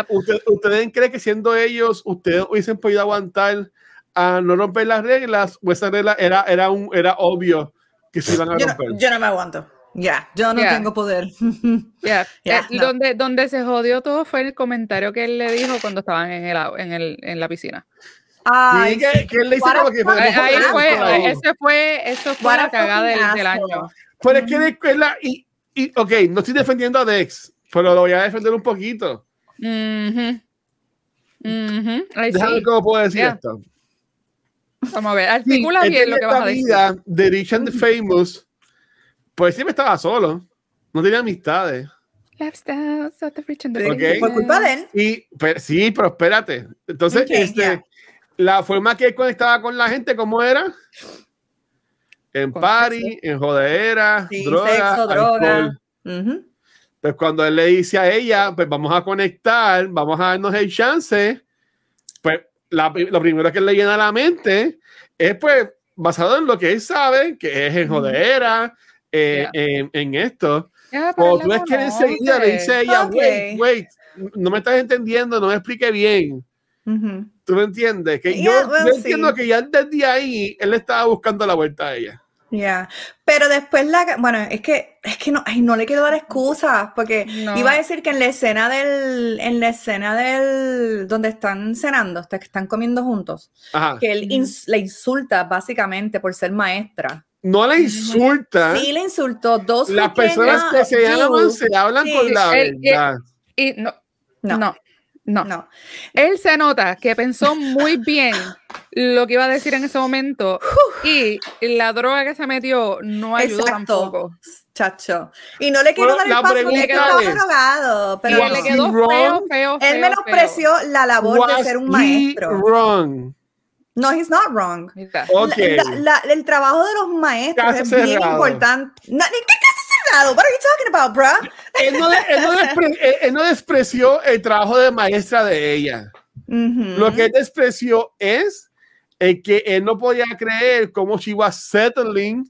¿Ustedes creen que siendo ellos, ustedes hubiesen podido aguantar a no romper las reglas o esa regla era, era, un, era obvio que se iban a romper? Yo no, me aguanto. Ya, yo no tengo poder. Ya, eh, donde, donde se jodió todo fue el comentario que él le dijo cuando estaban en, el, en, el, en la piscina. Ay, que, que él le hizo como que ahí fue, ese fue, eso fue la cagada del, del, año. Pero es que la escuela, y, y, ok, no estoy defendiendo a Dex, pero lo voy a defender un poquito. Uh -huh. Uh -huh. Déjame sí. cómo puedo decir Yeah. esto. Vamos a ver, articula Sí, bien lo que vas a esta decir. vida de Rich and the Famous, pues siempre estaba solo, no tenía amistades. Lifestyles of the rich and the Ok. famous. Por culpa de él. Y, pero, sí, pero espérate. Entonces, este, la forma que él conectaba con la gente, ¿cómo era? En party, en jodera, Sí, droga, sexo, droga. alcohol. Ujú. Pues cuando él le dice a ella, pues vamos a conectar, vamos a darnos el chance, pues la- lo primero que le llena la mente es pues basado en lo que él sabe, que es en jodera, eh, en, en esto. Cuando él tú ves que enseguida le dice a ella, Ok. wait, wait, no me estás entendiendo, no me explique bien. Ujú. ¿Tú me entiendes? Que Yeah, yo, well, yo entiendo sí. que ya desde ahí él estaba buscando la vuelta a ella. Yeah. Pero después la, bueno, es que, es que no, ay, no le quiero dar excusas, porque No. iba a decir que en la escena del, en la escena del, donde están cenando, hasta que están comiendo juntos, Ajá. que él ins- le insulta básicamente por ser maestra. No le insulta. Sí, le insultó dos Las personas que se llaman se hablan Sí, con la verdad. Y no, No. no, no, No. Él se nota que pensó muy bien lo que iba a decir en ese momento y la droga que se metió no ayudó Exacto. tampoco. Chacho. Y no le quiero Bueno, dar la el paso porque estaba es, drogado, pero le quedó wrong? feo, feo, él feo, menospreció la labor de Was ser un maestro. wrong? No, he's not wrong. feo. Mira, Ok. La- la- la- el trabajo de los maestros Caso es bien cerrado. importante. No, ¿Qué caso cerrado? What are you talking about, bruh? Él no, de- él no despre- él- él no despreció el trabajo de maestra de ella. Lo que él despreció es el que él no podía creer cómo she was settling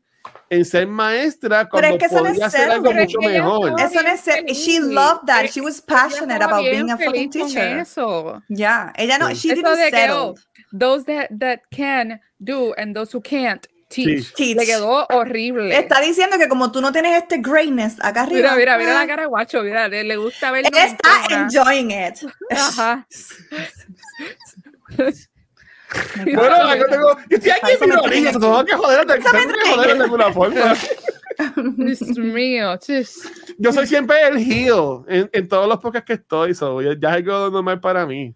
en ser maestra cuando es que eso no es podía hacer algo Pero es mucho mejor. Eso no es ser- she loved that. She was passionate about being a fucking teacher. Eso. Ya, ella no, Sí. she Eso didn't de que, settle. oh, those that, that can do and those who can't teach. Teach. Le quedó horrible. Está diciendo que como tú no tienes este greatness acá arriba. Mira, mira, mira ah, la cara de guacho, mira, le, le gusta ver Él está enjoying it. Ajá. Bueno, yo tengo, yo estoy aquí en mi orilla, tengo que joder, tengo que joder de alguna forma. Dios mío, chis. Yo soy siempre el heel en, en todos los podcasts que estoy, so, ya, ya es algo normal para mí.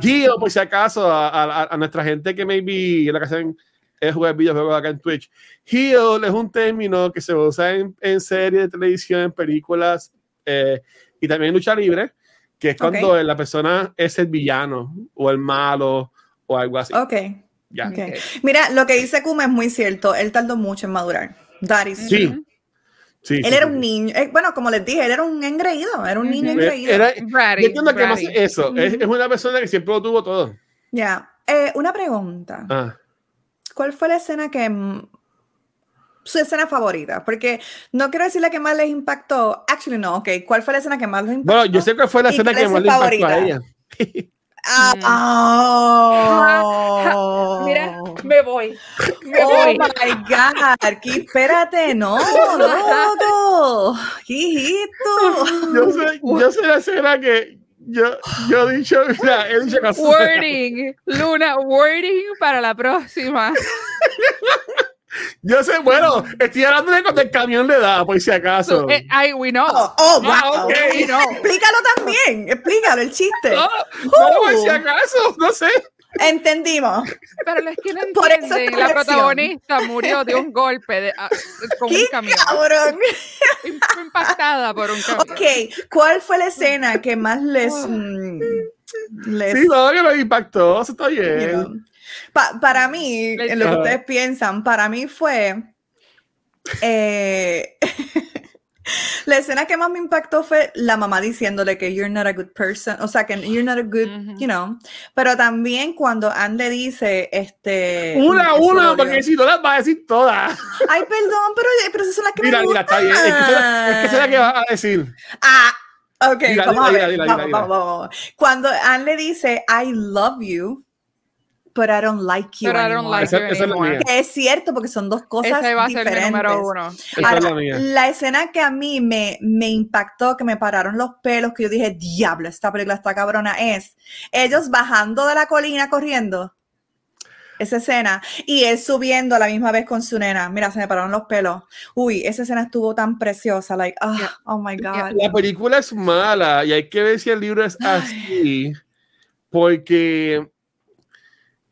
Heel, por si acaso, a, a- a nuestra gente que maybe en la que hacen es jugar videojuegos acá en Twitch. Heel es un término que se usa en, en series de televisión, en películas eh, y también en lucha libre, que es cuando Ok. la persona es el villano o el malo o algo así. Ok. Ya. Ok. Mira, lo que dice Kuma es muy cierto. Él tardó mucho en madurar. That is Sí. true. Sí, Él sí, era sí. un niño. eh, bueno, como les dije, él era un engreído. Era un niño engreído. Era- Bratty, yo entiendo que más eso. Es, es una persona que siempre lo tuvo todo. Ya. Eh, una pregunta. Ah. ¿Cuál fue la escena que... mm, Su escena favorita, porque no quiero decir la que más les impactó. Actually, no, ok. ¿Cuál fue la escena que más les impactó? Bueno, yo sé cuál fue la ¿Y escena que más su le impactó a favorita? ella. Ah, oh. Mira, me voy. Me Oh voy. my God, que espérate, no, loco, hijito. Yo sé, yo sé la escena que yo, yo he dicho, mira, he dicho. Wording, Luna, wording para la próxima. Yo sé, bueno, estoy hablando de cuando el camión le da, por si acaso. Eh, I, we know. Oh, oh, Ah, wow. ok. Explícalo también, explícalo el chiste. No, no, por si acaso, no sé. Entendimos. Pero es que no Por entienden. La protagonista murió de un golpe de, ah, con un ¡Qué camión. cabrón! Fue impactada por un camión. Ok, ¿cuál fue la escena que más les... mm, les Sí, no, que me impactó, eso está you bien. know? Pa- para mí, en lo que ustedes piensan, para mí fue. eh, la escena que más me impactó fue la mamá diciéndole que you're not a good person, o sea, que you're not a good, you know. Pero también cuando Anne le dice, este. Una una, porque si no las va a decir todas. Ay, perdón, pero, pero esas son las que Mira, me mira, está bien. Es que será- es que será que va a decir. Ah, ok, vamos a ver. Cuando Anne le dice, I love you, but I don't like you Pero I don't anymore. like Esa- you esa es la anymore. mía. Que es cierto, porque son dos cosas Ese va a ser mi diferentes. número uno. Esa es Ahora, la mía. la escena que a mí me, me impactó, que me pararon los pelos, que yo dije, diablo, esta película está cabrona, es ellos bajando de la colina corriendo. Esa escena. Y él subiendo a la misma vez con su nena. Mira, se me pararon los pelos. Uy, esa escena estuvo tan preciosa. Like, ah, Yeah. oh my God. La película es mala y hay que ver si el libro es así, porque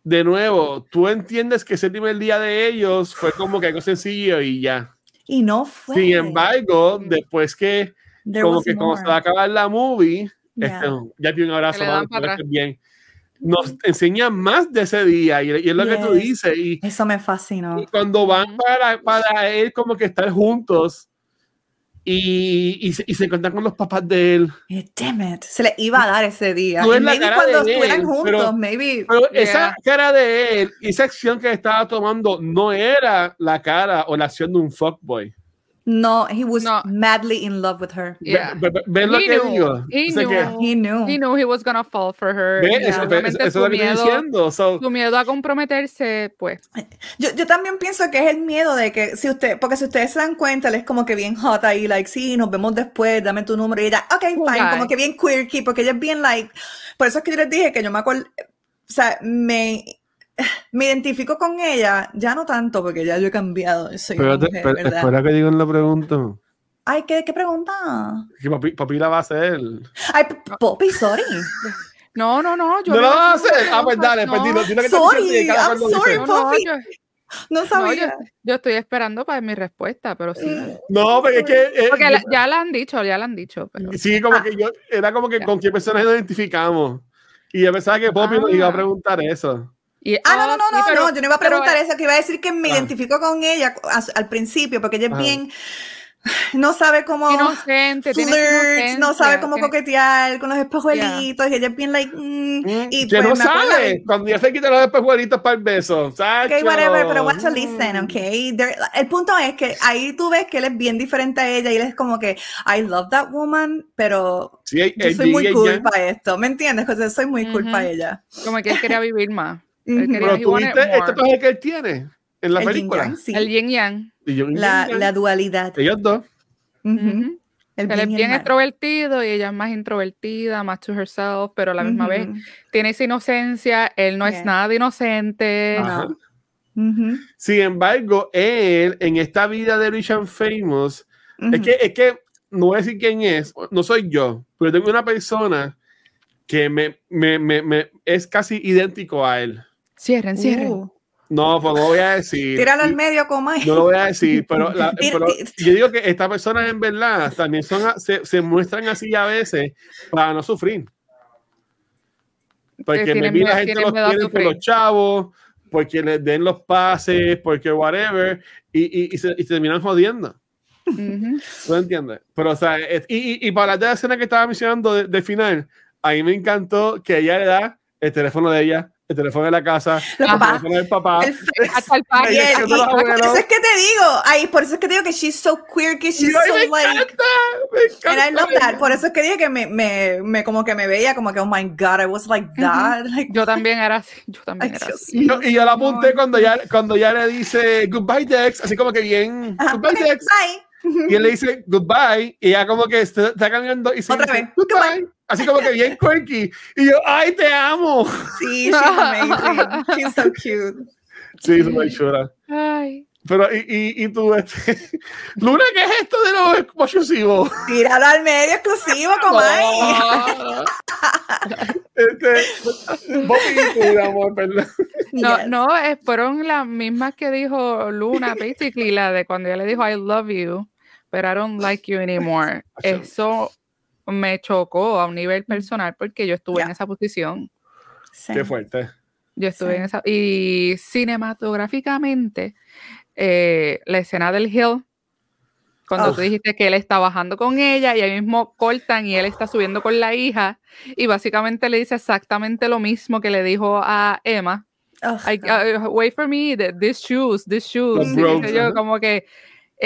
de nuevo, tú entiendes que ese primer día de ellos fue como que algo sencillo y ya. Y no fue. Sin embargo, después que There como que cuando se va a acabar la movie, Yeah. este, ya tiene un abrazo, que bien. Nos enseña más de ese día y, y es lo que tú Yes. dices. Y, Eso me fascinó. y cuando van para, para él como que estar juntos y, y, se, y se encuentran con los papás de él. Eh, Damn it. Se le iba a dar ese día. No es la maybe cara cuando de él, estuvieran juntos, pero- maybe. Pero Yeah. esa cara de él, esa acción que estaba tomando, no era la cara o la acción de un fuckboy. No, he was No. madly in love with her. Yeah. Ve- ve- ¿Ves lo He que knew. digo? He O sea que- knew. He knew. He knew he was gonna fall for her. ¿Ves? y Eso, eso, obviamente eso es su lo que estoy miedo, diciendo. So, su miedo a comprometerse, pues. Yo, yo también pienso que es el miedo de que si usted, porque si ustedes se dan cuenta, él es como que bien hot ahí, like, sí, nos vemos después, dame tu número y ella, ok, fine, Jugar. como que bien quirky, porque ella es bien like, por eso es que yo les dije que yo me acuerdo, o sea, me, me identifico con ella, ya no tanto, porque ya yo he cambiado, soy espérate, mujer, espera, ¿verdad? espera que digan la pregunta. Ay, ¿qué, qué pregunta? Que papi, papi la va a hacer. Ay, Poppy, sorry. No, no, no. Yo ¿No lo no- vas a hacer? Ah, pues no, dale, pues no. dilo, dilo que te Sorry, I'm sorry, dice. No, no, Puffy. yo, No no, yo, sabía. yo estoy esperando para mi respuesta, pero sí. No, porque es que. eh, Porque la- ya la han dicho, ya la han dicho. Pero... Sí, como Ah. que yo, era como que Ya. con qué personaje nos identificamos. Y yo pensaba que Poppy nos iba a Ah. preguntar eso. Y- Ah, no, no, no, sí, no, pero- no, yo no iba a pero, preguntar eso, que iba a decir que me Ah. identifico con ella a- al principio, porque ella es bien, no sabe cómo Inocente, tiene flirt, no sabe cómo coquetear con los espejuelitos, y ella es bien like, mm, y que pues no acuerdo- sabe. Cuando ya se quita los espejuelitos para el beso. Ok, Sacho. whatever, pero watch a Mm. listen, ok. There- el punto es que ahí tú ves que él es bien diferente a ella y él es como que, I love that woman, pero Sí, yo soy muy cool para esto, ¿me entiendes? Porque soy muy cool Ujú. para ella. Como que él quería vivir más. Él Pero he tú viste este que él tiene en la El yin película. yang, sí. El yin yang. Y yo, La, yin yang. la dualidad. Ellos dos. Él es bien el extrovertido y ella es más introvertida, más to herself, pero a la misma vez tiene esa inocencia. Él no Yeah. es nada de inocente. Sin embargo, él en esta vida de Rich and Famous, es que, es que no voy a decir quién es, no soy yo, pero tengo una persona que me, me, me, me- es casi idéntico a él. Cierren, cierren. Uh, No, pues no voy a decir. tíralo al medio, coma. No lo voy a decir, pero, la- yo digo que estas personas en verdad también son, se, se muestran así a veces para no sufrir. Porque me tienen vi la miedo- gente los quiere por los chavos, porque les den los pases, porque whatever, y, y, y se, y se terminan jodiendo. ¿Tú entiendes? Pero, o sea, es- y, y, y para la escena que estaba mencionando de, de final, a mí me encantó que ella le da el teléfono de ella, el teléfono de la casa, el papás. teléfono del papá. El Hasta el padre. Te lo por eso es que te digo, ay, por eso es que te digo que she's so queer, que she's a mí so me like, encanta, me encanta. and I love that. Por eso es que dije que me, me, me como que me veía como que, oh my God, I was like that. Like, Yo también era así. Yo también Ay, era así. Y yo, y yo la apunté No. cuando ya, cuando ya le dice goodbye Dex, así como que bien, Ajá, goodbye Dex. bye. Y él le dice goodbye, y ella como que está, está caminando y se Otra dice, vez, goodbye. Así como que bien quirky. Y yo, ay, te amo. Sí, she's amazing. She's so cute. Sí, súper chula. Ay. Pero, y, y, y tú, este, Luna, ¿qué es esto de los exclusivos? Tíralo al medio exclusivo, Comay. este, Bobby y tú, amor, perdón. No, Yes. no, eh, fueron las mismas que dijo Luna, basically, la de cuando ella le dijo I love you, but I don't like you anymore. Eso me chocó a un nivel personal porque yo estuve en esa posición. Sí. Qué fuerte. Yo estuve Sí. en esa. Y cinematográficamente, eh, la escena del Hill, cuando tú dijiste que él está bajando con ella y ahí mismo cortan y él está subiendo con la hija, y básicamente le dice exactamente lo mismo que le dijo a Emma. I- uh, wait for me, th- these shoes, these shoes. Yo, como que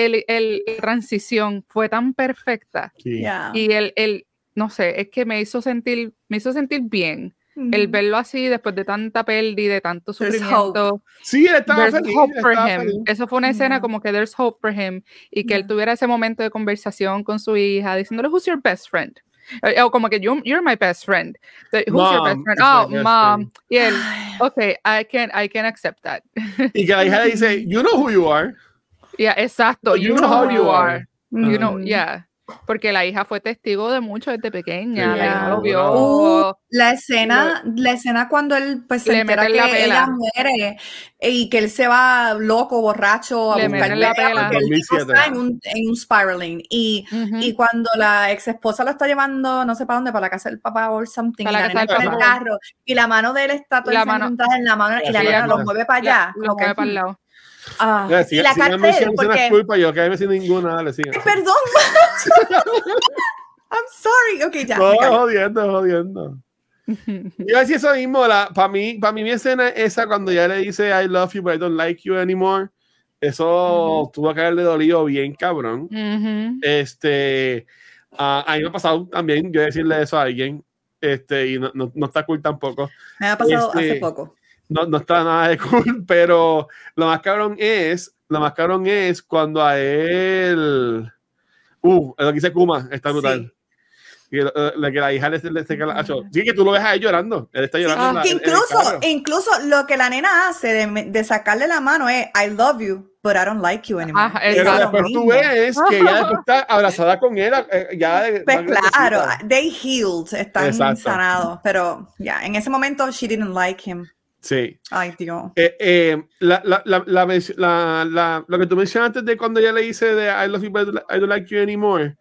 el, el- transición fue tan perfecta Sí. yeah. y el, el, no sé, es que me hizo sentir, me hizo sentir bien el verlo así después de tanta pérdida, de tanto sufrimiento. Sí, él estaba There's feliz. hope for estaba him. feliz. Eso fue una escena Yeah. como que there's hope for him y que él Yeah. tuviera ese momento de conversación con su hija diciéndole who's your best friend. Eh, O como que you, you're my best friend. The- Who's your best Mom friend? Oh, best mom. friend. Y él, okay, I can, I can accept that. Y que la hija le dice, you know who you are. Yeah, exacto. You You, know know how who you are. are. You know, mhm. yeah. Porque la hija fue testigo de mucho desde pequeña. Sí, la hija lo vio. Uh, la escena, la escena cuando él pues, se Le entera que la ella muere y que él se va loco, borracho a Le buscar la pela. porque 2007. está en un, en un spiraling y, Ujú. y cuando la ex esposa lo está llevando no sé para dónde, para la casa del papá o something, Para y la la nena en el carro y la mano de él está toda La mano- en la mano y la Sí, nena la- lo mueve para allá. Lo mueve para el lado. Ah, sigan- la sigan escenas porque, culpa, yo que sin ninguna, dale, sigan. Ay, perdón. I'm sorry. Ok, ya. No, jodiendo, jodiendo. Yo decía eso mismo, para mí, para mí mi escena es esa cuando ya le dice I love you but I don't like you anymore. Eso tuvo que haberle dolido bien, cabrón. Ujú. Este, a a mí me ha pasado también yo decirle eso a alguien, este, y no, no, no está cool tampoco. Me ha pasado Este, hace poco. No, no está nada de cool, pero lo más cabrón es, lo más cabrón es cuando a él, uh, lo que dice Kuma, está brutal. Sí. Y lo- lo que la hija le, le, le- acho, Sí, que tú lo ves a él llorando. Él está llorando. en la- Que en- en el incluso, incluso lo que la nena hace de, de sacarle la mano es I love you, but I don't like you anymore. Es Pero después tú ves que ella después está abrazada con él, eh, ya de- Pues claro, they healed, están Exacto. sanados, pero ya, en ese momento she didn't like him. Sí. Ay, Dios. Eh, eh, la, la, la, lo que tú mencionaste de cuando ella le dice de I love you, but I don't like you anymore,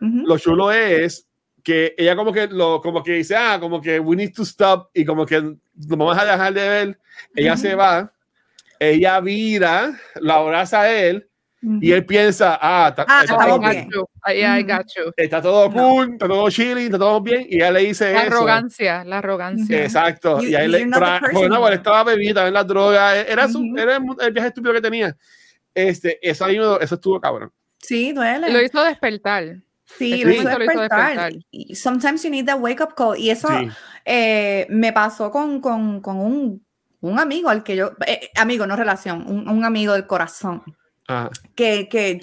Ujú. lo chulo es que ella como que lo como que dice, ah, como que we need to stop y como que nos vamos a dejar de ver, ella se va, ella vira, la abraza a él y él piensa, ah, está, Ah, está I todo bien. I, got you. está todo No. cool, está todo chilling, está todo bien y ella le dice La eso. arrogancia, la arrogancia. Exacto. You- y ahí le, bueno, bueno, estaba bebida en la droga, era, su, Ujú. era el, el viaje estúpido que tenía. Este, eso, ahí eso estuvo cabrón. Sí, duele. Lo hizo despertar. Sí, Ese lo hizo momento lo hizo despertar. despertar. Sometimes you need that wake up call. Y eso Sí. eh, me pasó con, con, con un, un amigo al que yo, eh, amigo, no relación, un, un amigo del corazón, Ajá. que, que,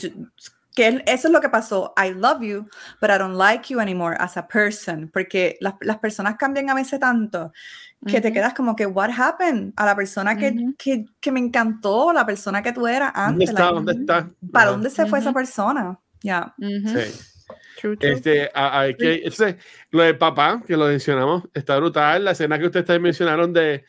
que eso es lo que pasó. I love you, but I don't like you anymore as a person. Porque las, las personas cambian a veces tanto que te Ujú. quedas como que, what happened? A la persona que, Ujú. que, que me encantó, la persona que tú eras ¿Dónde antes. está? like, ¿Dónde está? ¿Para Ajá. dónde se fue esa persona? Ya. Ujú. Sí. True, true. Este, a- hay que, entonces, lo del papá, que lo mencionamos, está brutal. La escena que ustedes mencionaron de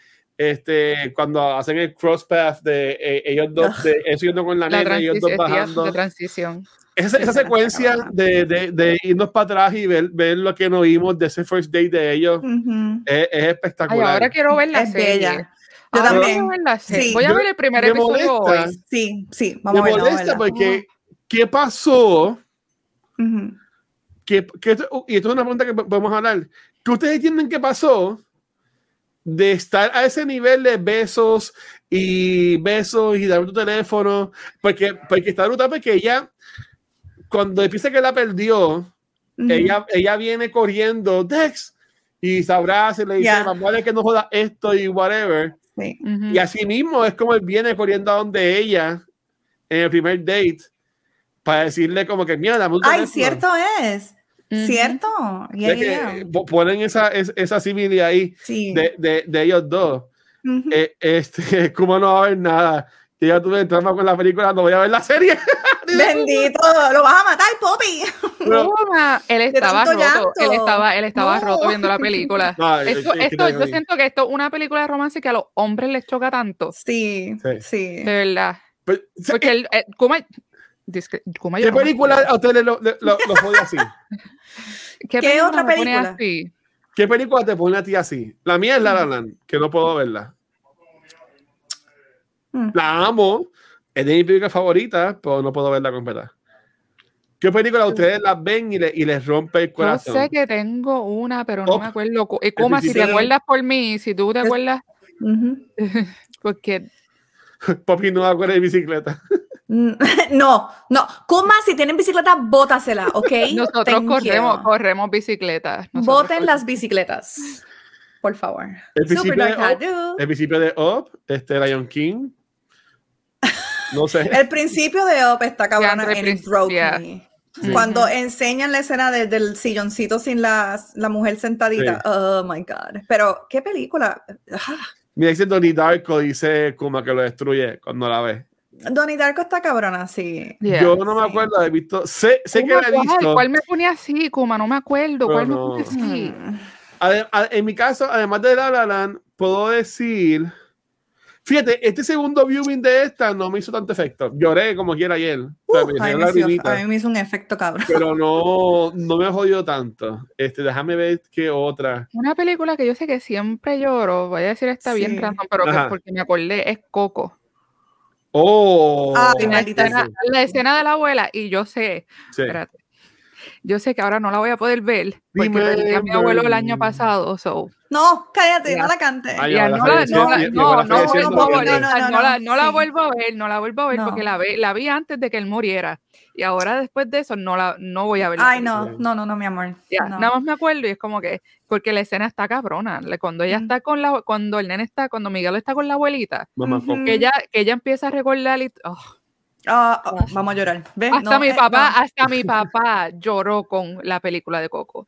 este, cuando hacen el cross path de eh, ellos dos, de eso yendo con la, la nena, ellos dos bajando. de transición. Esa, esa secuencia de, de, de irnos para atrás y ver, ver lo que nos vimos de ese first date de ellos Ujú. es, es Ay, espectacular. ahora quiero ver la Es serie. bella. Yo Ahora también. la serie. Sí. Voy a ver el primer me episodio molesta. hoy. Sí, sí, Me vamos a ver. a molesta verla. porque, ¿qué pasó? Ujú. ¿Qué, qué- y esto es una pregunta que po- podemos hablar. ¿Qué ustedes entienden que pasó de estar a ese nivel de besos y besos y dar tu teléfono? Porque, porque está brutal porque ella, cuando empieza que la perdió, ella, ella viene corriendo, Dex, y se abraza y le dice. "Más vale que no joda esto y whatever. Sí. Y así mismo es como él viene corriendo a donde ella en el primer date para decirle como que mira, un Ay, teléfono". cierto es. Cierto. Es Yeah, que, yeah. eh, po- ponen esa, es- esa similitud ahí Sí. de, de, de ellos dos. Ujú. Eh, este, como no va a ver nada. Que ya tuve trama con la película, no voy a ver la serie. Bendito, lo vas a matar, Poppy. Pero- Toma, él estaba roto, él llanto. estaba, él estaba No. roto viendo la película. No, es- esto, es que esto, yo siento que esto es una película de romance que a los hombres les choca tanto, Sí, Sí. sí. de verdad. Pues, Porque el, eh, Kuma, ¿Qué no película a ustedes lo, lo, lo- lo jode así? ¿Qué, ¿Qué otra película? así? ¿Qué película te pone a ti así? La mía es La La Land, que no puedo verla. Mm. La amo, es de mi película favorita, pero no puedo verla completa. ¿Qué película ustedes las ven y, le- y les rompe el Yo corazón? sé que tengo una, pero no Oh, me acuerdo. Cu- Kuma, si te acuerdas por mí, si tú te acuerdas, Ujú. porque Poppy no va a correr de bicicleta. Mm, No, no. Kuma, si tienen bicicleta, bótasela, ¿ok? nosotros Thank corremos, you. corremos bicicletas. Boten las bicicletas. Por favor. El Super principio de Up, el principio de Up, este Lion King. No sé. El principio de Up está it broke yeah. me. Sí. Cuando enseñan la escena de- del silloncito sin la, la mujer sentadita. Sí. Oh my God. Pero, ¿qué película? Mira, dice Donnie Darko, dice Kuma que lo destruye cuando la ve. Donnie Darko está cabrona, sí. Yeah. Yo no me sí. acuerdo de haber visto. Sé, sé que la he ¿cuál? visto. ¿Cuál me ponía así, Kuma? No me acuerdo. ¿Cuál me no. ponía así? Mm. A- en mi caso, además de La La Land, puedo decir. Fíjate, este segundo viewing de esta no me hizo tanto efecto. Lloré como quiera ayer. O sea, Uh, me a, mí me hizo, a mí me hizo un efecto cabrón. pero no, no me jodió tanto. Este, déjame ver qué otra. Una película que yo sé que siempre lloro, voy a decir bien Sí. random, pero que Ajá. porque me acordé, es Coco. Oh, Ay, La maldita escena, la escena de la abuela, y yo sé, sí. espérate, yo sé que ahora no la voy a poder ver porque perdí a mi abuelo el año pasado, so. No, cállate, no la cante. no, la, no, no, no, la vuelvo a ver, no la vuelvo a ver porque la, vi, la vi antes de que él muriera. Y ahora después de eso no la no voy a ver. Ay, no, no, no, no, mi amor. Nada más me acuerdo y es como que, porque la escena está cabrona. Cuando ella está con la, cuando el nene está, cuando Miguel está con la abuelita, que ella, que ella empieza a recordar y, oh, Ah, ah, vamos a llorar. Hasta mi eh, papá, hasta mi papá lloró con la película de Coco.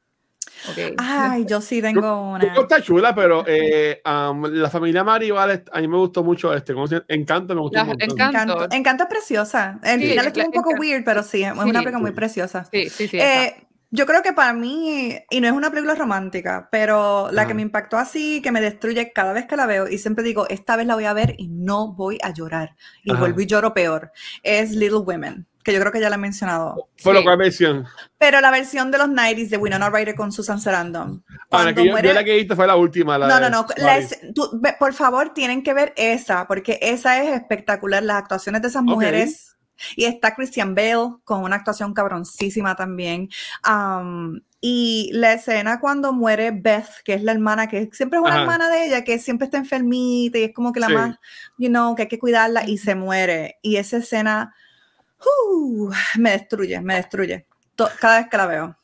Ay, yo sí tengo una. Coco está chula, pero eh, la familia Maribal, a mí me gustó mucho este. Encanto me gustó Encanto. Encanto. es preciosa. El final estuvo un poco weird, pero sí, es una película muy preciosa. Sí, sí, sí. Eh, yo creo que para mí, y no es una película romántica, pero la que me impactó así, que me destruye cada vez que la veo, y siempre digo, esta vez la voy a ver y no voy a llorar, y vuelvo y lloro peor, es Little Women, que yo creo que ya la he mencionado. ¿Por sí. cuál versión? Pero la versión de los 90s de Winona Ryder con Susan Sarandon. Ah, la que yo, la que viste fue la última. La no, no, no, por favor, tienen que ver esa, porque esa es espectacular, las actuaciones de esas mujeres y está Christian Bale con una actuación cabroncísima también. y la escena cuando muere Beth, que es la hermana, que siempre es una hermana de ella, que siempre está enfermita y es como que la más, you know, que hay que cuidarla y se muere. Y esa escena uh, me destruye, me destruye. cada vez que la veo.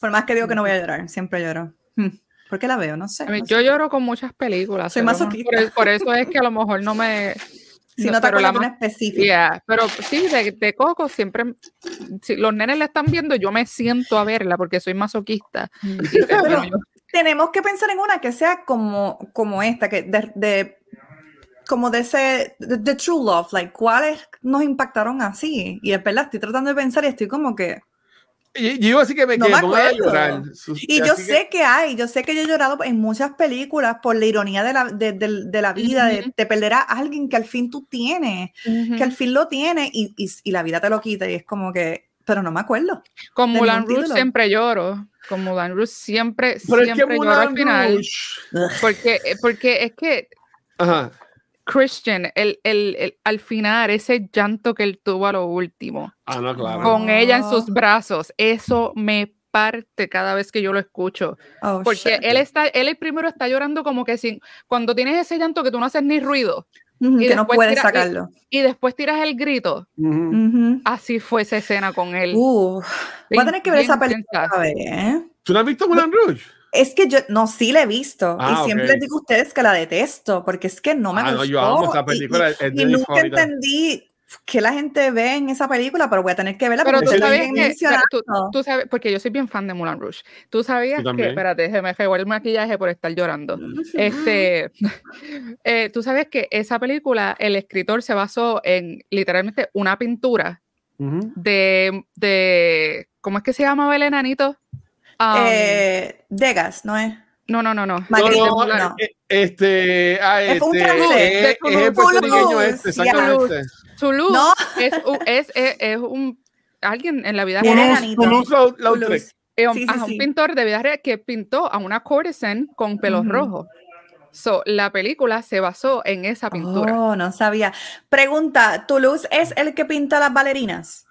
Por más que digo que no voy a llorar, siempre lloro. Hmm. ¿Por qué la veo? No sé. yo lloro con muchas películas. Soy masoquista. por eso es que a lo mejor no me si no, te acuerdas de una específica. pero sí, de, Coco siempre, si los nenes la están viendo, yo me siento a verla porque soy masoquista. Mm. tenemos que pensar en una que sea como, como esta, que de, como de ese, de, True Love, like, ¿cuáles nos impactaron así? Y es verdad, estoy tratando de pensar y estoy como que, y, yo así que me, no a llorar. Y yo sé que... hay, yo sé que yo he llorado en muchas películas por la ironía de la, de, de, la vida, de, te perder a alguien que al fin tú tienes, que al fin lo tienes y, y, la vida te lo quita y es como que, pero no me acuerdo. Con Mulan Rouge siempre lloro. Con Mulan Rouge siempre, siempre lloro al final. Porque, porque es que... Ajá Christian, el, el, al final, ese llanto que él tuvo a lo último, ah, no, claro. con ella en sus brazos, eso me parte cada vez que yo lo escucho. Oh, porque él está, él el primero está llorando como que sin, cuando tienes ese llanto que tú no haces ni ruido. y que no puedes sacarlo. Y, después tiras el grito. Así fue esa escena con él. Uh, voy a tener que ver esa película. ¿eh? ¿Tú no has visto Moulin Rouge? Es que yo no, sí la he visto. y ah, siempre les digo a ustedes que la detesto, porque es que no me ah, gustó. No, yo amo esa película. Y, nunca entendí qué la gente ve en esa película, pero voy a tener que verla. Pero tú sabes que, tú, sabes, porque yo soy bien fan de Moulin Rouge. Tú sabías que, espérate, se me fue el maquillaje por estar llorando. este, eh, tú sabes que esa película, el escritor se basó en literalmente una pintura de, de, ¿cómo es que se llama el enanito? Eh, Degas, ¿no es? No, no, no, no. no, eh, Este, ah, es un este, francés. Es, el puertorriqueño este, exactamente. Toulouse, no. es, es, es, es, un alguien en la vida real. Toulouse, eh, sí, sí, un pintor de vida real que pintó a una courtesan con pelos rojos. So, la película se basó en esa pintura. Oh, no sabía. Pregunta, ¿Toulouse es el que pinta las bailarinas?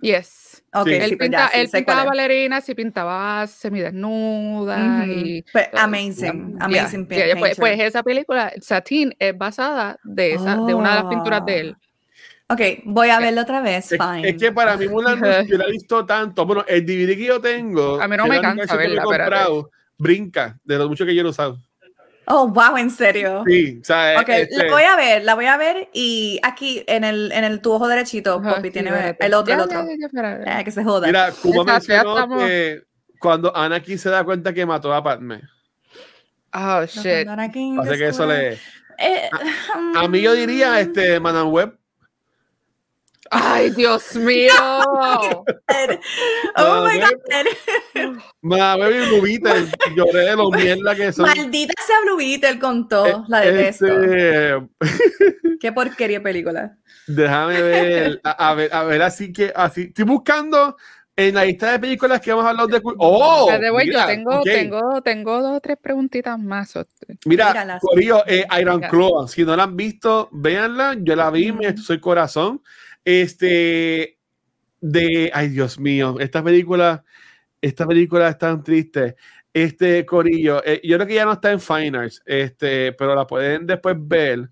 Yes. Okay, él, pues pinta, él pintaba bailarinas y pintaba semidesnudas. y, pues, amazing, amazing. pues, pues, esa película, Satin, es basada de, esa, de una de las pinturas de él. Oh. Ok, voy a verlo otra vez. Es, es que para mí Mulan yo la he visto tanto. Bueno, el DVD que yo tengo, a mí no me cansa verla, comprado, brinca de lo mucho que yo lo he usado. Oh, wow, ¿en serio? Sí, o sea, Ok, la este voy a ver, la voy a ver y aquí en el, en el tu ojo derechito, Poppy, tiene el otro, el otro. Eh, que se joda. Mira, Kuma mencionó que cuando Anakin se da cuenta que mató a Padme. Oh, shit. Así que eso le... Eh, a, a, mí yo diría, este, Manan Web, Ay, Dios mío. oh my God. Baby Blue Beetle. Lloré de lo mierda que son. Maldita sea Blue Beetle con todo. Eh, la detesto. Este... Qué porquería película. Déjame ver. A, ver, a ver, así que así. Estoy buscando en la lista de películas que vamos a hablar de. ¡Oh! yo tengo, tengo, tengo dos o tres preguntitas más. Mira, Corillo, eh, Iron Claw. Si no la han visto, véanla. Yo la vi, me soy corazón. Este, de, ay Dios mío, esta película, esta película es tan triste. Este Corillo, eh, yo creo que ya no está en Fine Arts, este, pero la pueden después ver.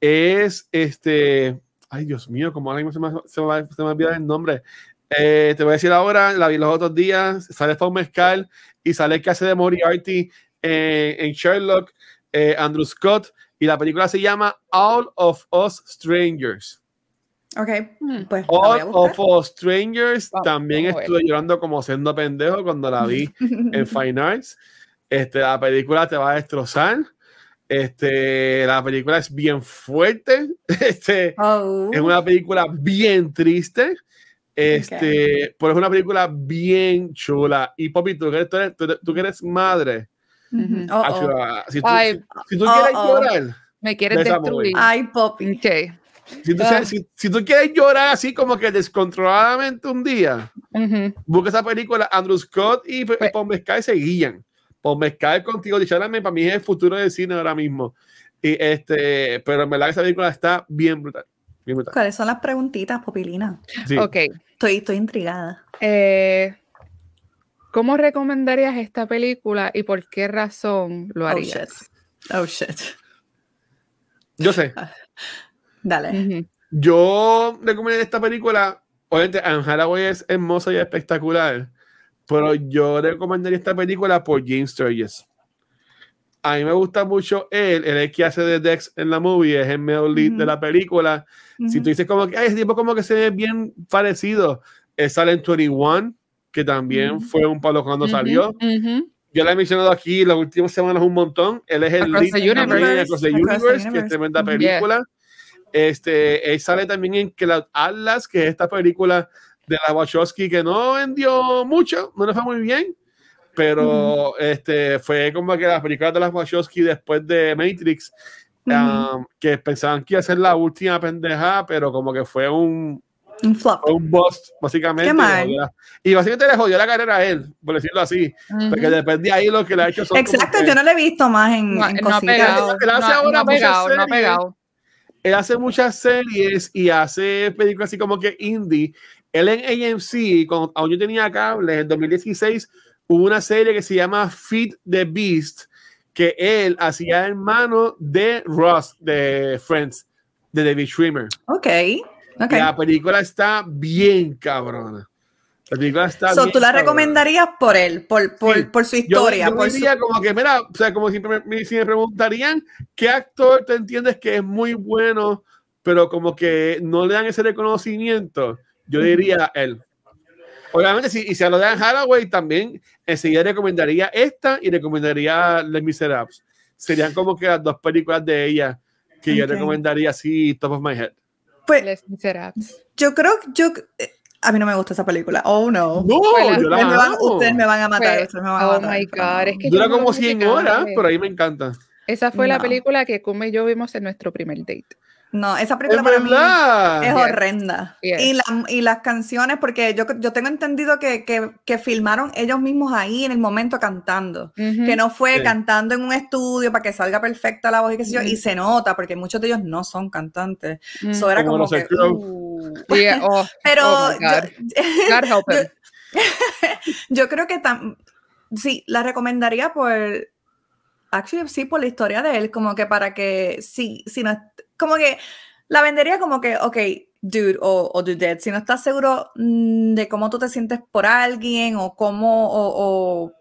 Es este, ay Dios mío, como ahora mismo se me, se me, se me olvida el nombre. Eh, te voy a decir ahora, la vi los otros días, sale Paul Mescal y sale que hace de Moriarty eh, en Sherlock, eh, Andrew Scott, y la película se llama All of Us Strangers. Ok, Hmm. pues la voy All a of. Us Strangers, Vamos, también estuve llorando como siendo pendejo cuando la vi en Fine Arts. Este, la película te va a destrozar. Este, la película es bien fuerte. Este, Oh. es una película bien triste. Este, pero es una película bien chula. Y Poppy, tú que eres, tú eres- tú que eres madre. Oh, ah, oh. chula, Si tú, Ay. si- si tú Oh, quieres oh. llorar, Me quieres destruir. Ay, Poppy. Ok. Si tú, Ah. si- si tú quieres llorar así como que descontroladamente un día, busca esa película. Andrew Scott y P- Pues- Paul Mescal se guían. Paul Mescal contigo, Dicharame, para mí es el futuro del cine ahora mismo. Y este, pero en verdad que esa película está bien brutal. Bien brutal. ¿Cuáles son las preguntitas, Popilina? Sí. Ok. Estoy, estoy intrigada. Eh, ¿Cómo recomendarías esta película y por qué razón lo Oh, harías? shit. Oh, shit. Yo sé. Dale. Yo recomiendo esta película. Obviamente, Anne Hathaway es hermosa y espectacular. Pero yo recomendaría esta película por James Sturges. A mí me gusta mucho él. Él es el que hace de Dex en la movie. Es el mejor lead de Ujú. la película. Si Ujú. tú dices como que "Ay, ese tipo como que se ve bien parecido, sale en 21, que también Ujú. fue un palo cuando salió. Yo la he mencionado aquí las últimas semanas un montón. Él es el Across lead the Universe. Across the Across the Universe, que es Universe. tremenda película. Este, él sale también en Cloud Atlas, que es esta película de la Wachowski que no vendió mucho, no le fue muy bien, pero este, fue como que las películas de las Wachowski después de Matrix, Ujú. um, que pensaban que iba a ser la última pendeja, pero como que fue un, Un flop. fue un bust, básicamente. Qué y mal. jodió la- Y básicamente le jodió la carrera a él, por decirlo así, porque Ujú. después de ahí lo que le ha hecho Exacto, que- yo no lo he visto más en, No, en no ha pegado. No, ahora no ha pegado, no ha pegado. Él hace muchas series y hace películas así como que indie. Él en AMC, cuando aún yo tenía cable, en 2016, hubo una serie que se llama Feed the Beast, que él hacía hermano de Ross de Friends, de David Schwimmer. Ok, ok. La película está bien cabrona. La película está So, bien ¿Tú la cabrona. recomendarías por él, por, por, Sí. por su Yo, historia? yo por su- diría como que, mira, o sea, como si me, si me preguntarían qué actor te entiendes que es muy bueno, pero como que no le dan ese reconocimiento, yo diría él. Obviamente, si, y si a lo de Anne Hathaway también, enseguida recomendaría esta y recomendaría Les Miserables. Serían como que las dos películas de ella que yo Ok. recomendaría así, top of my head. Pues Les Miserables. yo creo que yo... A mí no me gusta esa película. Oh, no. No, yo la Ustedes me, van, ustedes me van a matar. Pues, ustedes me van a oh matar, my God, es que Dura como lo 100 musicales. horas, pero ahí me encanta. Esa fue la No. película que Kuma y yo vimos en nuestro primer date. No, esa Es película para mí es horrenda. Yes. Y, la- y las canciones, porque yo, yo tengo entendido que, que, que filmaron ellos mismos ahí en el momento cantando. Que no fue Sí. cantando en un estudio para que salga perfecta la voz y qué sé yo. Y se nota, porque muchos de ellos no son cantantes. Mm. Eso era Como como que... Uh. Yeah, oh, Pero oh my God. yo, yo creo que tam- sí, la recomendaría por, actually, sí, por la historia de él, como que para que, sí, si no, como que la vendería como que, ok, dude o, o dudette, si no estás seguro mm, de cómo tú te sientes por alguien o cómo, o, o,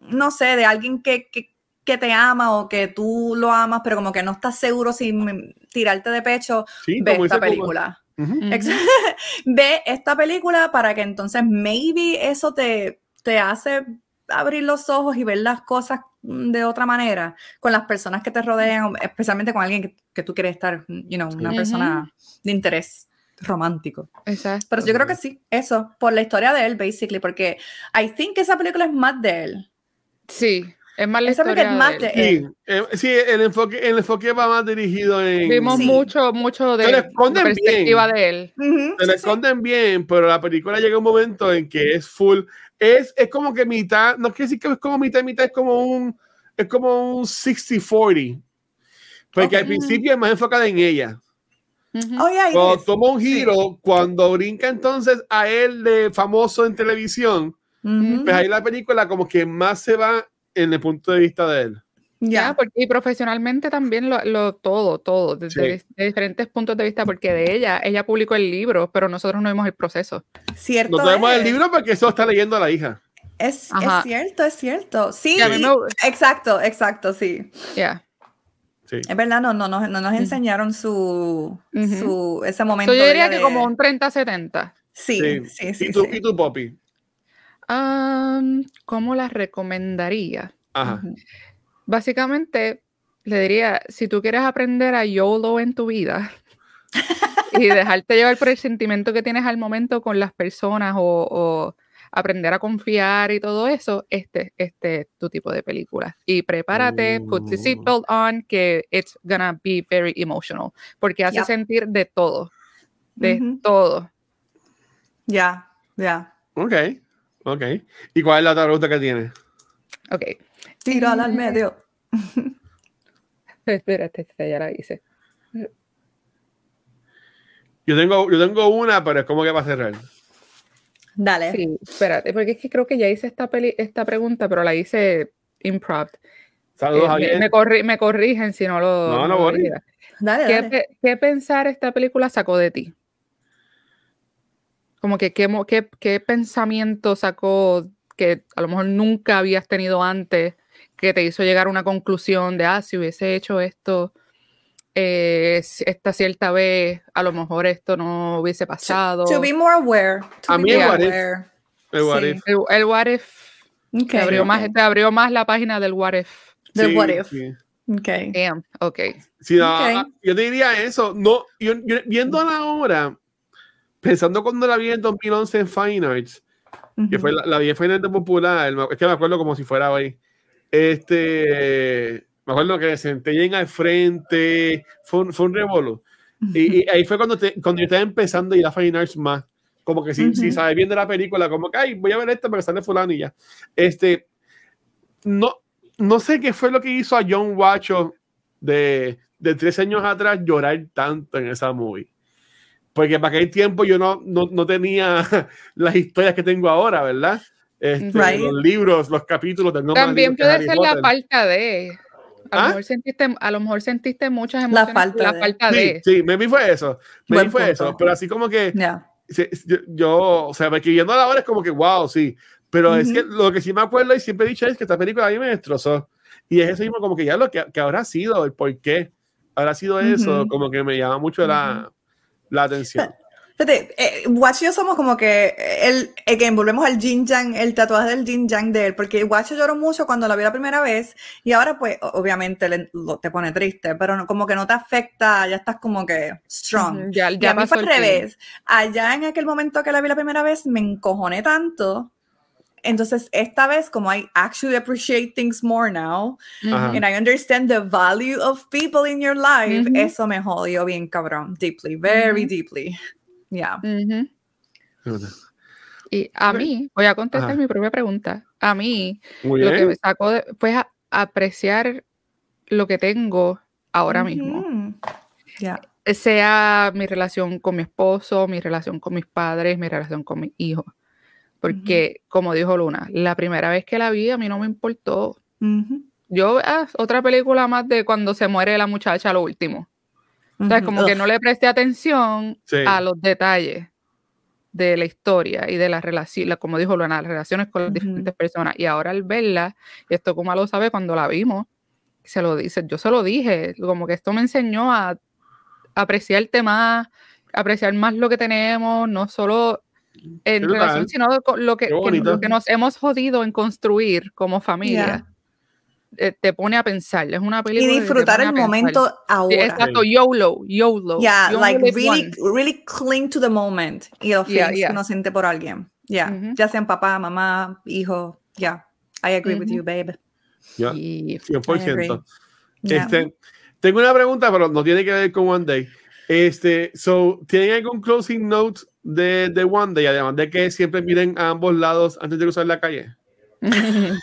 no sé, de alguien que, que, que te ama o que tú lo amas, pero como que no estás seguro si mm, tirarte de pecho, Sí, ve esta película. Ve esta película para que entonces maybe eso te, te hace abrir los ojos y ver las cosas de otra manera con las personas que te rodean, especialmente con alguien que, que tú quieres estar, you know, una Ujú. persona de interés romántico. Exacto. Pero yo creo que sí, eso, por la historia de él, basically, porque I think esa película es más de él. Sí, es más la Esa historia es más de de él. Sí, eh, sí, el enfoque, el enfoque va más dirigido en. Vimos Sí. mucho, mucho de Se le la esconden perspectiva bien. de él. Ujú, Se sí, le sí. esconden bien, pero la película llega un momento en que es full. Es, es como que mitad, no quiere decir que es como mitad, mitad, es como un, es como un 60-40. Porque Ok. al principio es más enfocada en ella. Oh, yeah, Cuando toma un Sí. giro, cuando brinca entonces a él de famoso en televisión, pues ahí la película como que más se va en el punto de vista de él. Ya, Ya. porque y profesionalmente también lo, lo- todo, todo, desde Sí. de diferentes puntos de vista, porque de ella, ella publicó el libro, pero nosotros no vimos el proceso. Cierto. No tenemos el es. libro porque eso está leyendo la hija. Es, es cierto, es cierto. Sí, me- exacto, exacto, sí. Ya. Sí. Es verdad, no, no, no, no nos enseñaron su, Ujú. su ese momento. So, yo diría que como un 30-70. Sí, sí, sí. ¿Y, tú, sí. ¿Y tú, Poppy? Am, ¿Cómo la recomendaría? Ajá. Básicamente, le diría, si tú quieres aprender a YOLO en tu vida y dejarte llevar por el sentimiento que tienes al momento con las personas o, o aprender a confiar y todo eso, este, este es tu tipo de película. Y prepárate, put the Oh. seatbelt on, que it's gonna be very emotional, porque hace Yep. sentir de todo, de todo. Ya, ya. Ok, ok. ¿Y cuál es la otra pregunta que tiene? Ok, Tírala al medio. espérate, esta ya la hice. Yo tengo, yo tengo una, pero es como que va a cerrar. Dale. Sí, espérate, porque es que creo que ya hice esta, peli- esta pregunta, pero la hice improv. Saludos, Eh, me, me corri- me corrigen si no lo. No, no, lo. Dale, ¿Qué, dale. qué pensar esta película sacó de ti? Como que qué, qué, qué pensamiento sacó que a lo mejor nunca habías tenido antes, que te hizo llegar a una conclusión de, ah, si hubiese hecho esto eh, esta cierta vez, a lo mejor esto no hubiese pasado. To be more aware. to A be mí more el what if. El what sí. if. el, el what if te, abrió más, te abrió más la página del what if. Del Sí, what if. sí. Ok. Damn, ok. Sí, no, Ok. ah, yo te diría eso. No, yo, yo- viéndola ahora, pensando cuando la vi en 2011 en Fine Arts, que fue la, la vi en Fine Arts Popular, es que me acuerdo como si fuera hoy. Este, me acuerdo que senté bien al frente, fue un, fue un revolú. Y, y ahí fue cuando, te- cuando yo estaba empezando a ir a Fine Arts más. Como que si, si Ujú. sabes bien de la película, como que, ay, voy a ver esta porque sale fulano y ya. Este, no, no sé qué fue lo que hizo a John Wacho de, de tres años atrás llorar tanto en esa movie. Porque para aquel tiempo yo no, no, no tenía las historias que tengo ahora, ¿verdad? Este, Right. Los libros, los capítulos del nombre También puede ser la falta de. A lo, ¿Ah? mejor sentiste, a lo mejor sentiste muchas La emociones. por falta la de. falta Sí, de. sí, maybe fue eso. Buen fue eso. Pero así como que se- yo, yo, o sea, porque viendo ahora es como que, wow, sí. Pero es Ujú. que lo que sí me acuerdo y siempre he dicho es que esta película a mí me destrozó. Y es eso mismo, como que ya lo que, que habrá sido, el por qué habrá sido eso, Ujú. como que me llama mucho la, la atención. Fíjate, eh, Watch y yo somos como que el, again, volvemos al Jin Yang, el tatuaje del Jin Yang de él, porque Watch lloró mucho cuando la vi la primera vez y ahora pues obviamente le- lo- te pone triste, pero no- como que no te afecta, ya estás como que strong. Ujú, Ya, Y ya a mí fue al revés. Allá en aquel momento que la vi la primera vez me encojoné tanto. Entonces, esta vez, como I actually appreciate things more now, Ajá. and I understand the value of people in your life, Ujú. eso me jodió bien cabrón, deeply, very Ujú. deeply. Yeah. Y a mí, voy a contestar Ajá. mi propia pregunta. A mí, lo que me sacó de- fue a- apreciar lo que tengo ahora mismo. Ya. Sea mi relación con mi esposo, mi relación con mis padres, mi relación con mis hijos. Porque, como dijo Luna, la primera vez que la vi a mí no me importó. Yo, ah, otra película más de cuando se muere la muchacha lo último. Entonces, Ujú. como que no le presté atención Sí. a los detalles de la historia y de las relaciones, como dijo Luna, las relaciones con las diferentes personas. Y ahora al verla, y esto como lo sabe cuando la vimos, se lo dice, yo se lo dije, como que esto me enseñó a apreciarte más, apreciar más lo que tenemos, no solo en relación, sino con lo que, lo que nos hemos jodido en construir como familia. Te pone a pensar, es una película Y disfrutar el pensar. momento Sí, ahora. exacto, YOLO, YOLO. Yeah, only like really, really cling to the moment y los Yeah, feelings yeah. que uno siente por alguien. Yeah, Ujú. ya sean papá, mamá, hijo. Yeah, I agree with Ujú. you, babe. Ya, Y- 100%. Yeah. Este, tengo una pregunta, pero no tiene que ver con One Day. Este, so, ¿tienen algún closing note de, de One Day? Además de que siempre miren a ambos lados antes de cruzar la calle.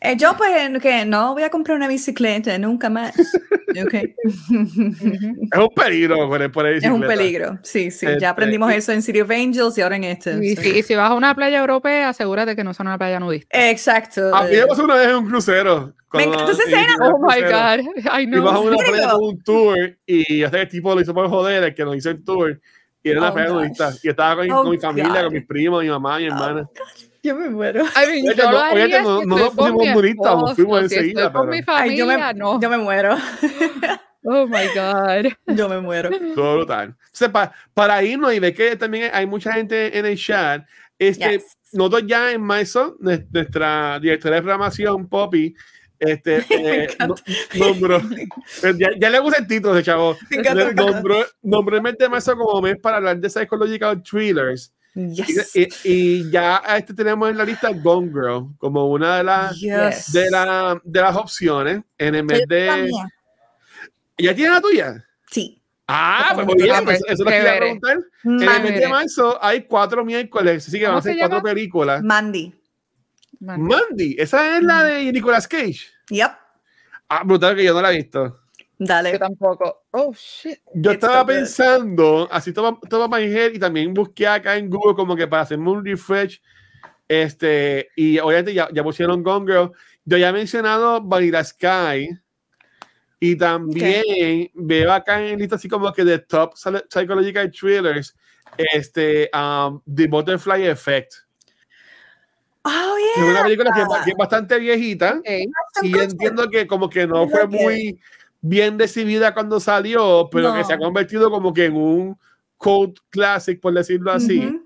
Eh, yo pues que no voy a comprar una bicicleta nunca más. Okay. Es un peligro por, por Es un peligro, sí, sí. Este, ya aprendimos eso en City of Angels y ahora en este. Y, sí. si, y si vas a una playa europea, asegúrate que no sea una playa nudista. Exacto. A mí me pasó una vez en un crucero. cuando- encanta esa escena. Oh my. God. I Y vas a know. una playa con un tour y el tipo lo hizo por joder, el que nos hizo el tour. Y era una Oh, playa gosh. nudista. Y estaba con, Oh, con mi familia, God. con mis primos, mi mamá, mi hermana. Yo me muero. I mean, Oye, yo no- haría no- si no nos pusimos bonitas, nos fuimos si enseguida, estoy con pero- mi Ay, familia, yo, me, no. yo me muero. Oh my God. Yo me muero. Todo brutal. Entonces, pa- para irnos y ver que también hay mucha gente en el chat, este, Yes. nosotros ya en Maison, nue- nuestra directora de programación, Poppy, este, eh, no- nombró, eh, ya, ya le gusta el título de chavo, nombró, nombró el mes de marzo como mes para hablar de psychological thrillers. Yes. Y, y- y ya a este tenemos en la lista Gone Girl como una de las Yes. de, la- de las opciones en el mes de. ¿Ya tiene la tuya? Sí. Ah, pues muy bien, pues, eso es lo que iba a chévere. preguntar. En el mes de marzo hay cuatro miércoles, así que van a ¿Cómo ser se cuatro llama? películas. Mandy. Man. Mandy, esa es la de Nicolas Cage. Yep. Ah, brutal que yo no la he visto. Yo Dale. tampoco. Oh, shit. Yo It's estaba pensando, así toma, toma my head y también busqué acá en Google como que para hacerme un refresh. Este, y obviamente ya, ya pusieron Gone Girl. Yo ya he mencionado Vanilla Sky. Y también veo acá en lista así como que de top psy- psychological thrillers, este, um, The Butterfly Effect. Oh, Es una yeah. película que, es ba- que es bastante viejita. Okay. Y yo entiendo que como que no I fue muy bien recibida cuando salió, pero que se ha No. convertido como que en un cult classic, por decirlo así. Ujú.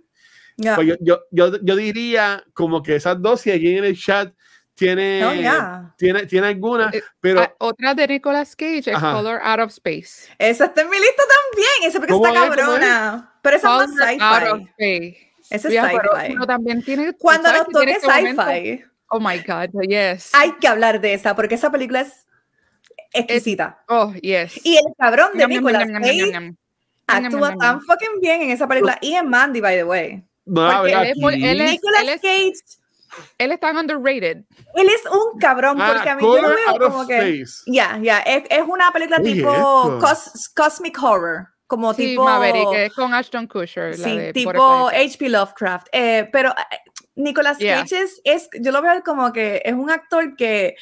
Yeah. Pues yo, yo, yo, yo diría como que esas dos, si alguien en el chat tiene, Oh, yeah. tiene, tiene alguna, Eh, pero Ah, otra de Nicolas Cage es Ajá. Color Out of Space. Esa está en mi lista también. Esa porque ¿Cómo está es? ¿Cómo cabrona. Pero esa es más sci-fi. Esa es sci-fi. también tiene. Cuando ¿sabes nos toque este sci-fi, Oh my God, yes. hay que hablar de esa porque esa película es exquisita. Oh, yes. Y el cabrón de Nicolas Cage actúa tan fucking bien en esa película. Y en Mandy, by the way. no la él es él es- Nicolas es- Cage, Él es tan underrated. él es un cabrón Ah, porque a mí yo lo veo como que... Ya, ya, es, es una película Oye, tipo cos- Cosmic Horror. Como Sí, tipo... Maverick, es con Ashton Kutcher. la Sí, de tipo. H.P. Lovecraft. Eh, pero eh, Nicolas Yeah. Cage es, es- yo lo veo como que es un actor que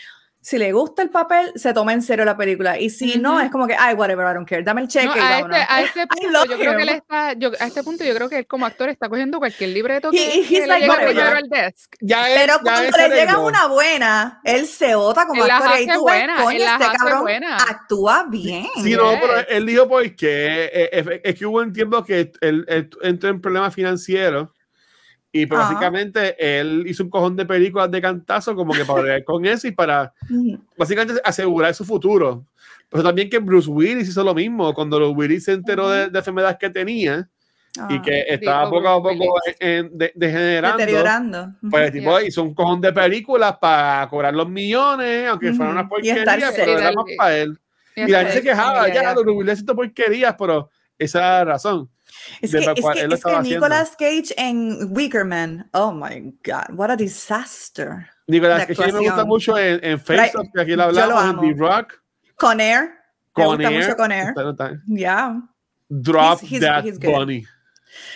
si le gusta el papel, se toma en serio la película. Y si no, Ujú. es como que, ay, whatever, I don't care. Dame el cheque No, y a, este, a este punto, yo creo que él está, yo, a este punto yo creo que él como actor está cogiendo cualquier libreto He- que, he's que le like, llegue whatever. primero al desk. Ya es, Pero ya cuando es le llega una buena, él se bota como Él actor. Y tú ves, buenas, coño, este cabrón buenas. actúa bien. Sí, no, Yes. pero él dijo por qué. eh, eh, es que hubo un tiempo que él, él entró en problemas financieros y pues, básicamente él hizo un cojón de películas de cantazo como que para bregar con eso y para básicamente asegurar su futuro. Pero también que Bruce Willis hizo lo mismo cuando Bruce Willis se enteró de, de enfermedades que tenía y Ah, que estaba poco a poco en- de- degenerando. deteriorando. Pues el tipo hizo un cojón de películas para cobrar los millones, aunque fueran Ujú. unas Y porquerías, estar pero era más para él. Y Y la gente se quejaba, ya. Bruce Willis haciendo porquerías, pero esa es la razón. Es que, es que, es que. Nicolas Cage en Weaker Man, oh my God, what a disaster. Nicolás, La que sí me gusta mucho en, en Face. Off, que aquí lo hablamos, en amo. The Rock, Con Air, me con gusta Air, mucho con Air. Ya, Drop He's- he's- That he's. Bunny.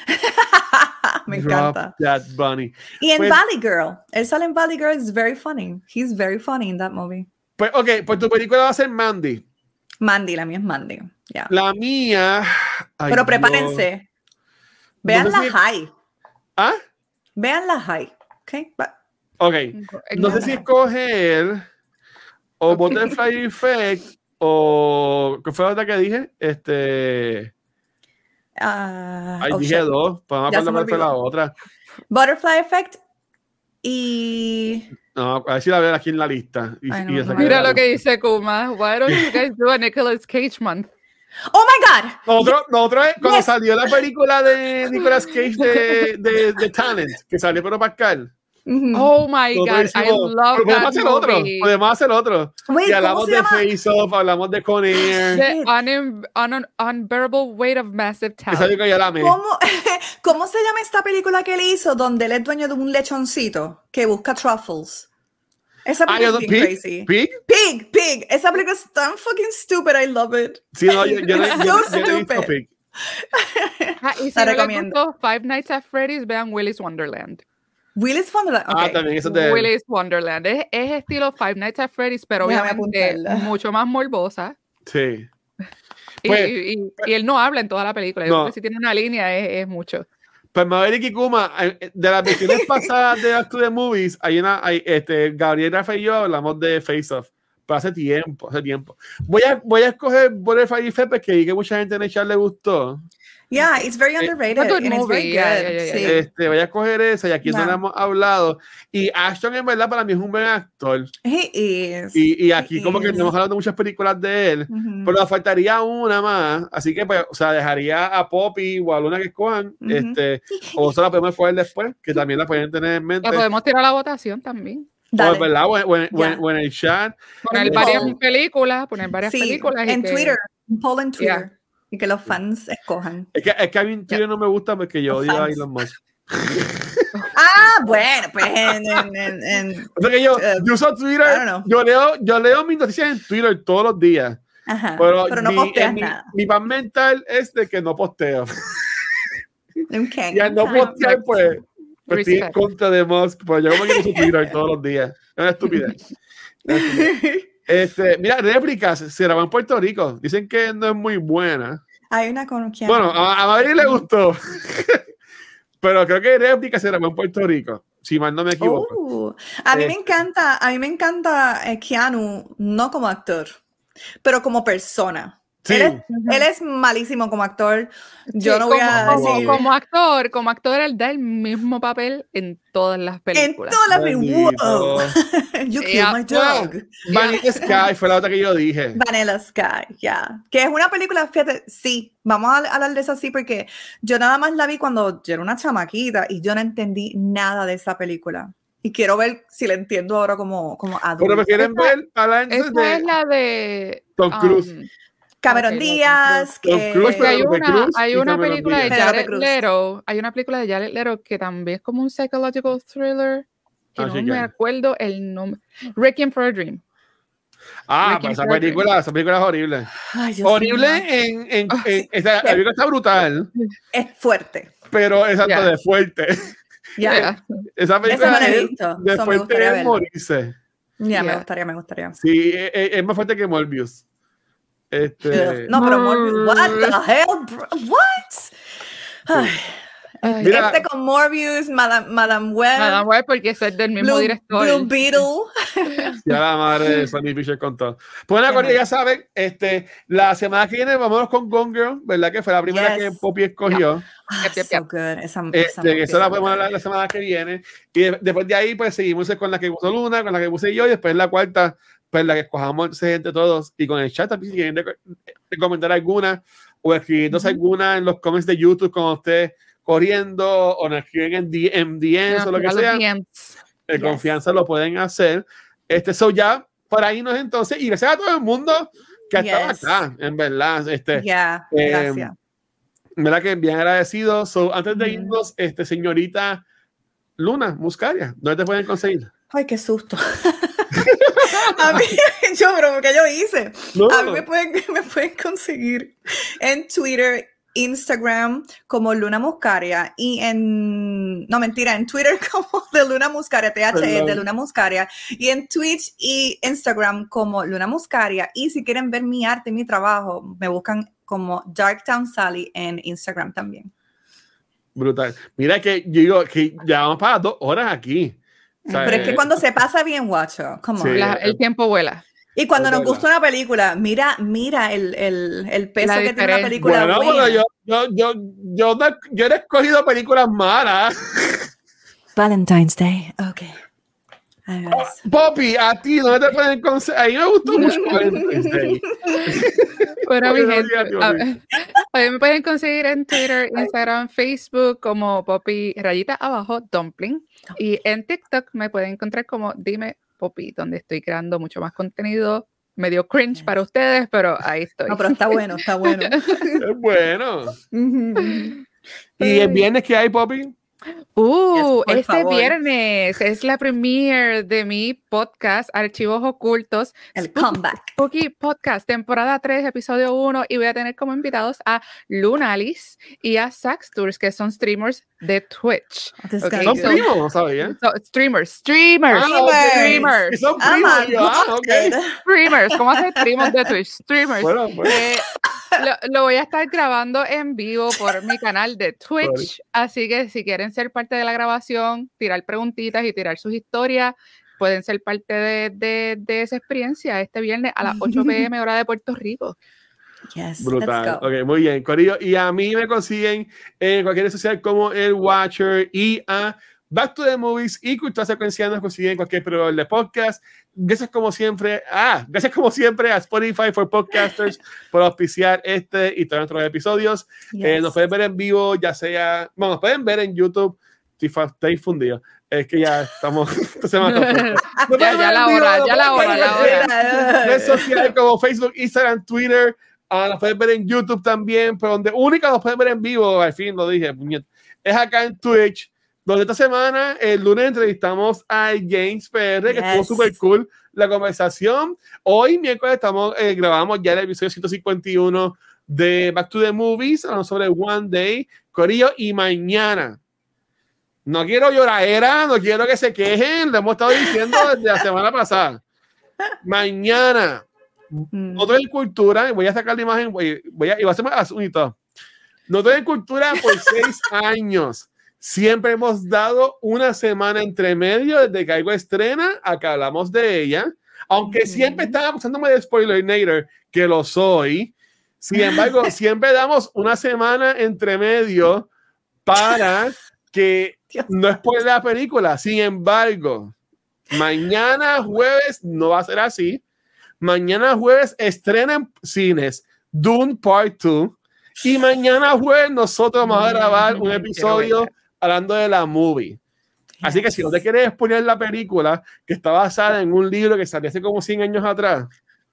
me Drop encanta. That Bunny. Y en Pues- Valley Girl, él sale en Valley Girl, is very funny. He's very funny in that movie. Pues, ok, pues tu película va a ser Mandy. Mandy, la mía es Mandy. ya. La mía. ay, Pero prepárense. Vean No sé la si- high. ¿Ah? Vean la high. Ok. No sé si escoger o. Butterfly Effect o. ¿Qué fue la otra que dije? Este. ah, Ay, oh, dije shit. dos. Pues vamos a Ya se cuál fue la otra. Butterfly Effect y No, a ver si la veo aquí en la lista. Y, Ay, no, y no, Mira lo que dice Kuma. Why don't you guys do a Nicolas Cage month? Oh my God. Nosotros, nosotros, eh, cuando Yes. salió la película de Nicolas Cage de, de, de Talent, que salió Pedro Pascal, Oh my god, I love pero podemos that hacer otro, movie. podemos hacer otro. Wait, y ¿cómo hablamos se de llama? Face Off, hablamos de Con Air, The unim- un- unbearable weight of massive talent. que yo la amé. ¿Cómo, ¿Cómo se llama esta película que él hizo donde él es dueño de un lechoncito que busca truffles? Esa Ah, película yo es crazy. Pig. Pig, Pig. Esa película es tan fucking stupid. I love it. Sí, no, yo, yo, no- yo, So yo visto stupid. Pig. Ah, y si La no recomiendo. gustó Five Nights at Freddy's, vean Willy's Wonderland. Willis Wonderland. Ah, ok. también, eso es de. Willy's Wonderland. Es, es estilo Five Nights at Freddy's, pero Déjame obviamente apuntarla. mucho más morbosa. Sí. Y, Pues- y- y- y él no habla en toda la película. Yo No. creo que si tiene una línea es, es mucho. Pues Maverick y Kuma, eh, de las versiones pasadas de Back to the Movies, hay una, hay, este, Gabriel, Rafa y yo hablamos de Face Off, pero hace tiempo, hace tiempo. Voy a, voy a escoger Butterfly y Fepe, que vi que mucha gente en el chat le gustó. Yeah, it's very Eh, underrated. good and it's very yeah, good. yeah, yeah, yeah. Este, voy a escoger esa, y aquí no No. le hemos hablado. Y Ashton, en verdad, para mí es un buen actor. He is. Y, y aquí, como que He no hemos is. hablado de muchas películas de él. Ujú. Pero nos faltaría una más, así que pues, o sea, dejaría a Poppy o a Luna que escojan, Ujú. este, o se la podemos escoger después, que también la pueden tener en mente. La podemos tirar a la votación también. O, Dale. ¿verdad? O, en- o en- o en- Ya. o en el chat. Poner varias poll. películas, poner varias Sí, películas. en que- Twitter. Un poll en Yeah. Y que los fans escojan. Es que, es que a mí en Twitter no me gusta porque yo Los odio a fans. Elon Musk. Ah, bueno, pues en, en, en, en- O sea que yo, Eh, yo uso Twitter, yo leo, yo leo mis noticias en Twitter todos los días. Ajá, Pero, pero no mi, posteas mi, nada. mi paz mental es de que no posteo. Okay. Y al no postear, pues, pues estoy en contra de Musk. Pues yo como que uso Twitter todos los días. Es una estupidez. Una estupidez. Este, mira, réplicas se grabó en Puerto Rico. Dicen que no es muy buena. Hay una con Keanu. Bueno, a, a Madrid le gustó. Pero creo que réplica se grabó en Puerto Rico. Si mal no me equivoco. Oh, a mí Eh. me encanta, a mí me encanta eh, Keanu, no como actor, pero como persona. Sí. Él, es, él es malísimo como actor. Yo Sí, no voy como, a como- decir. como actor, como actor, él da el mismo papel en todas las en películas. todas las películas. Wow. You killed Yeah, my dog. Vanilla Sky fue la otra que yo dije. Vanilla Sky, ya. Que es una película, fíjate, sí, vamos a hablar de eso así porque yo nada más la vi cuando yo era una chamaquita y yo no entendí nada de esa película. Y quiero ver si la entiendo ahora como, como adulta. Pero me quieren Esa- ver a la Esa de es la de Tom Cruise. um, Cameron Díaz, que... Porque hay una, hay una película de Díaz. Jared. Leto, hay una película de Jared Leto que también es como un psychological thriller, que Ah, no me que acuerdo el nombre. Requiem for a Dream. Ah, pues esa película, esa película es horrible. Ay, horrible en, en, Ah, en- esa- la película está brutal, Es fuerte. pero exacto Ya. de fuerte. Ya, Yeah. Esa película no la he es visto, de so me fuerte gustaría es verla. morirse. ya, me Yeah. gustaría, me gustaría. Sí, es, es- es más fuerte que Morbius. Este, No, pero Morbius, what the hell, bro? What? Ay, Ay, Mira, este con Morbius, Madame, Madame Web, Nada más porque es del mismo Blue, director. Blue Beetle. Ya la madre de Sony Pictures contó. Pues mal. ya saben, este, la semana que viene vámonos con Gone Girl, ¿verdad? Que fue la primera Yes. que Poppy escogió. Ah, Yep, yep, so yep. good. Esa, esa Este, movie que es eso la podemos hablar la semana que viene. Y de- después de ahí, pues seguimos con la que puso Luna, con la que puse yo, y después la cuarta, pues la que escojamos entre todos. Y con el chat también, si quieren reco- recomendar alguna o escribiéndose Ujú. alguna en los comments de YouTube con usted corriendo o nos escriben en, D- en DMs o lo que sea. DMs. de Yes. confianza lo pueden hacer. Este, so ya, por ahí nos entonces, y gracias a todo el mundo que ha estado Yes. acá, en verdad, este, Ya, eh, gracias. en verdad que bien agradecido. So, antes de irnos, este, señorita Luna Muscaria, ¿dónde te pueden conseguir? Ay, qué susto. a mí, yo, pero ¿qué yo hice? No, A mí me pueden, me pueden conseguir en Twitter, Instagram como Luna Muscaria y en, no mentira, en Twitter como de Luna Muscaria, TH de. Luna Muscaria y en Twitch y Instagram como Luna Muscaria y si quieren ver mi arte, mi trabajo, me buscan como Darktown Sally en Instagram también. brutal. Mira que yo digo que ya vamos para dos horas aquí. Pero es que eh, cuando se pasa bien, guacho, come on. Sí. El tiempo vuela. Y cuando nos gusta una película, mira, mira el, el, el peso que tiene una película Bueno, buena. pero yo, yo, yo, yo, no- yo no he escogido películas malas. Valentine's Day, ok. Ay. Poppy, a ti, ¿dónde te pueden conseguir? A mí me gustó mucho. Bueno, mi gente, digas, Dios a mío. ver, a ver, me pueden conseguir en Twitter, Instagram, Facebook como Poppy rayita abajo Dumpling y en TikTok me pueden encontrar como Dime Poppy, donde estoy creando mucho más contenido, medio cringe para ustedes, pero ahí estoy. No, pero está bueno, está bueno. Es bueno. ¿Y el viernes que hay, Poppy? Uh, por este favor. viernes es la premiere de mi podcast Archivos Ocultos. El Spooky- comeback. Spooky Podcast, temporada 3, episodio 1, y voy a tener como invitados a Lunalis y a Sax Tours, que son streamers de Twitch. This Ok, guy Son so- primos, no sabía. So, streamers, streamers, Ah, streamers, son primos. yo, ah, ok. God. streamers, ¿cómo hacer streamers de Twitch? Streamers. Bueno, pues. Eh, lo, lo voy a estar grabando en vivo por mi canal de Twitch, así que si quieren ser parte de la grabación, tirar preguntitas y tirar sus historias, pueden ser parte de, de- de esa experiencia este viernes a las 8 pm hora de Puerto Rico. Yes, Brutal. let's go. Ok, muy bien, Corillo. Y a mí me consiguen en cualquier social como el Watcher y a Back to the Movies y Cultura Secuencial nos consiguen en cualquier proveedor de podcast. Gracias como siempre. Ah, gracias como siempre a Spotify for Podcasters por auspiciar este y todos nuestros episodios. Eh, Yes. nos pueden ver en vivo, ya sea, bueno, nos pueden ver en YouTube. Estoy, fundido. Es que ya estamos. pueden Ya, ya la hora, ya la hora, la hora. redes sociales como Facebook, Instagram, Twitter. ah, nos pueden ver en YouTube también, pero donde única nos pueden ver en vivo, al fin lo dije, es acá en Twitch, donde esta semana, el lunes, entrevistamos a James PR, que estuvo Yes. súper cool la conversación. Hoy, miércoles, estamos, eh, grabamos ya el episodio 151 de Back to the Movies, hablando sobre One Day, Corillo, y mañana. No quiero lloradera, no quiero que se quejen, lo hemos estado diciendo desde la semana pasada. Mañana, Mm. Nosotros en cultura, voy a sacar la imagen, voy, voy a, y va a ser más todo. Nosotros en cultura por seis años siempre hemos dado una semana entre medio desde que algo estrena a que hablamos de ella. Aunque Ujú. siempre están acusándome de spoilerinator, que lo soy. Sin embargo, siempre damos una semana entre medio para que no spoile la película. Sin embargo, mañana jueves no va a ser así. Mañana jueves estrena en cines Dune Part 2. Y mañana jueves nosotros vamos a grabar un episodio. Hablando de la movie. Así que si no te quieres exponer la película, que está basada en un libro que salió hace como 100 años atrás,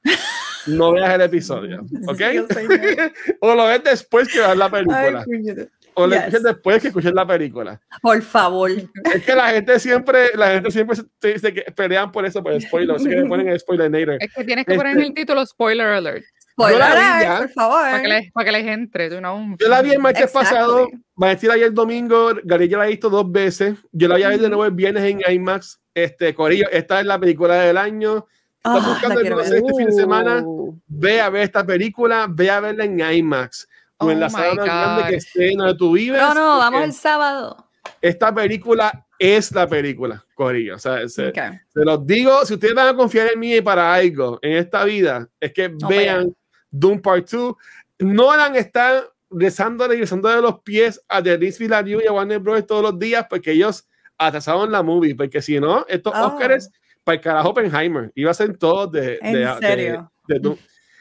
no veas el episodio, ¿ok? O lo ves después que veas la película. Ay. O yes. escuches después que escuches la película. Por favor. Es que la gente siempre, la gente siempre se, se- se pelean por eso, por el spoiler. Así que le ponen el spoiler Es que tienes que poner en el título spoiler alert Spoiler la alert, ya. por favor. para que, les, para que les entre. tú no- Yo la vi el martes Exactly. pasado, la vi el domingo, Gary ya la ha visto dos veces. Yo la voy a ver de nuevo el viernes en IMAX. Este, Corillo, esta es la película del año. Ah, Estás buscando la el este fin de semana. Uh, Ve a ver esta película, ve a verla en IMAX. O en Oh la my sala más grande que esté donde tú vives. No, no, vamos el sábado. Esta película es la película, Corillo. O sea, se, Ok. Se los digo, si ustedes van a confiar en mí para algo en esta vida, es que No vean Doom Part 2. Nolan está rezándole y besando de los pies a Denis Villeneuve y a Warner Bros. todos los días porque ellos atrasaron la movie, porque si no, estos Oh. Oscars para el carajo Oppenheimer, iba a ser todos de, ¿En de, de- serio? de Doom.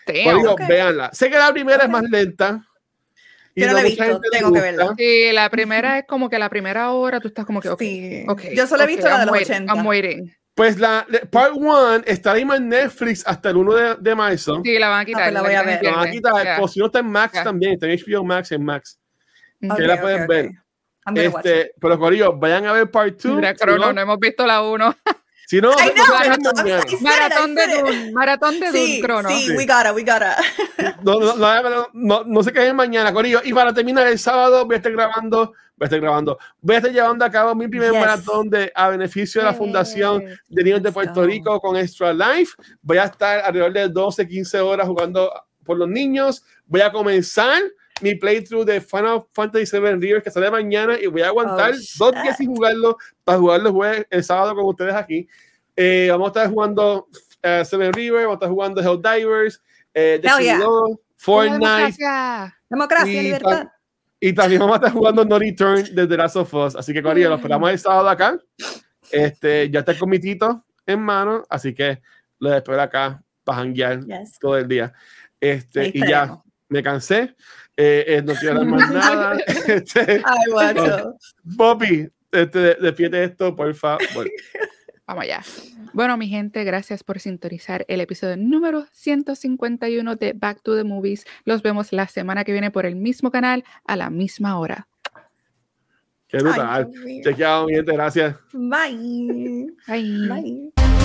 damn. Corillo, ok. véanla. Sé que la primera es Ok. más lenta. Y Yo no la he visto, tengo que verla. Sí, la primera es como que la primera hora tú estás como que, ok, Sí. ok, Yo solo he visto la de I'm los waiting, 80. I'm waiting. Pues la la- Part 1 está ahí en Netflix hasta el 1 de, de marzo. Sí, la van a quitar. pues la voy a ver. La van a quitar, ya. o si no está en Max Ya. también, está en HBO Max en Max. Ujú. que la pueden ver. Este, pero Corillo, vayan a ver Part 2. Mira, no, no hemos visto la 1. si no, I know, I Maratón de. Dune, maratón de Dune, Sí, Crono. sí, we gotta, we gotta. No, no, no, no, no se queden mañana, Corillo. Y para terminar el sábado, voy a estar grabando, voy a estar grabando, voy a estar llevando a cabo mi primer Yes. maratón de, a beneficio de la. Fundación de Niños de Puerto go. Rico con Extra Life. Voy a estar alrededor de 12, 15 horas jugando por los niños. Voy a comenzar mi playthrough de Final Fantasy VII Rivers que sale mañana y voy a aguantar Oh, dos días sin jugarlo para jugarlo el, jueves- el sábado con ustedes aquí. Eh, vamos a estar jugando eh, Seven Rivers, vamos a estar jugando Helldivers, eh, Hell yeah. Destiny 2, Fortnite Democracia. Democracia, Y libertad. y también vamos a estar jugando No Return desde Last of Us. Así que, Corillo, los esperamos el sábado acá. Este, ya está el comitito en mano, así que los espero acá para janguear Yes. todo el día. Este, y ya, me cansé. Eh, eh, no quiero hablar más nada. Este, Ay, guacho. Poppy, este, despierte esto, por favor. Vamos allá. Bueno, mi gente, gracias por sintonizar el episodio número 151 de Back to the Movies. Los vemos la semana que viene por el mismo canal a la misma hora. Qué brutal. Chequeado, mi gente, gracias. Bye. Bye. Bye.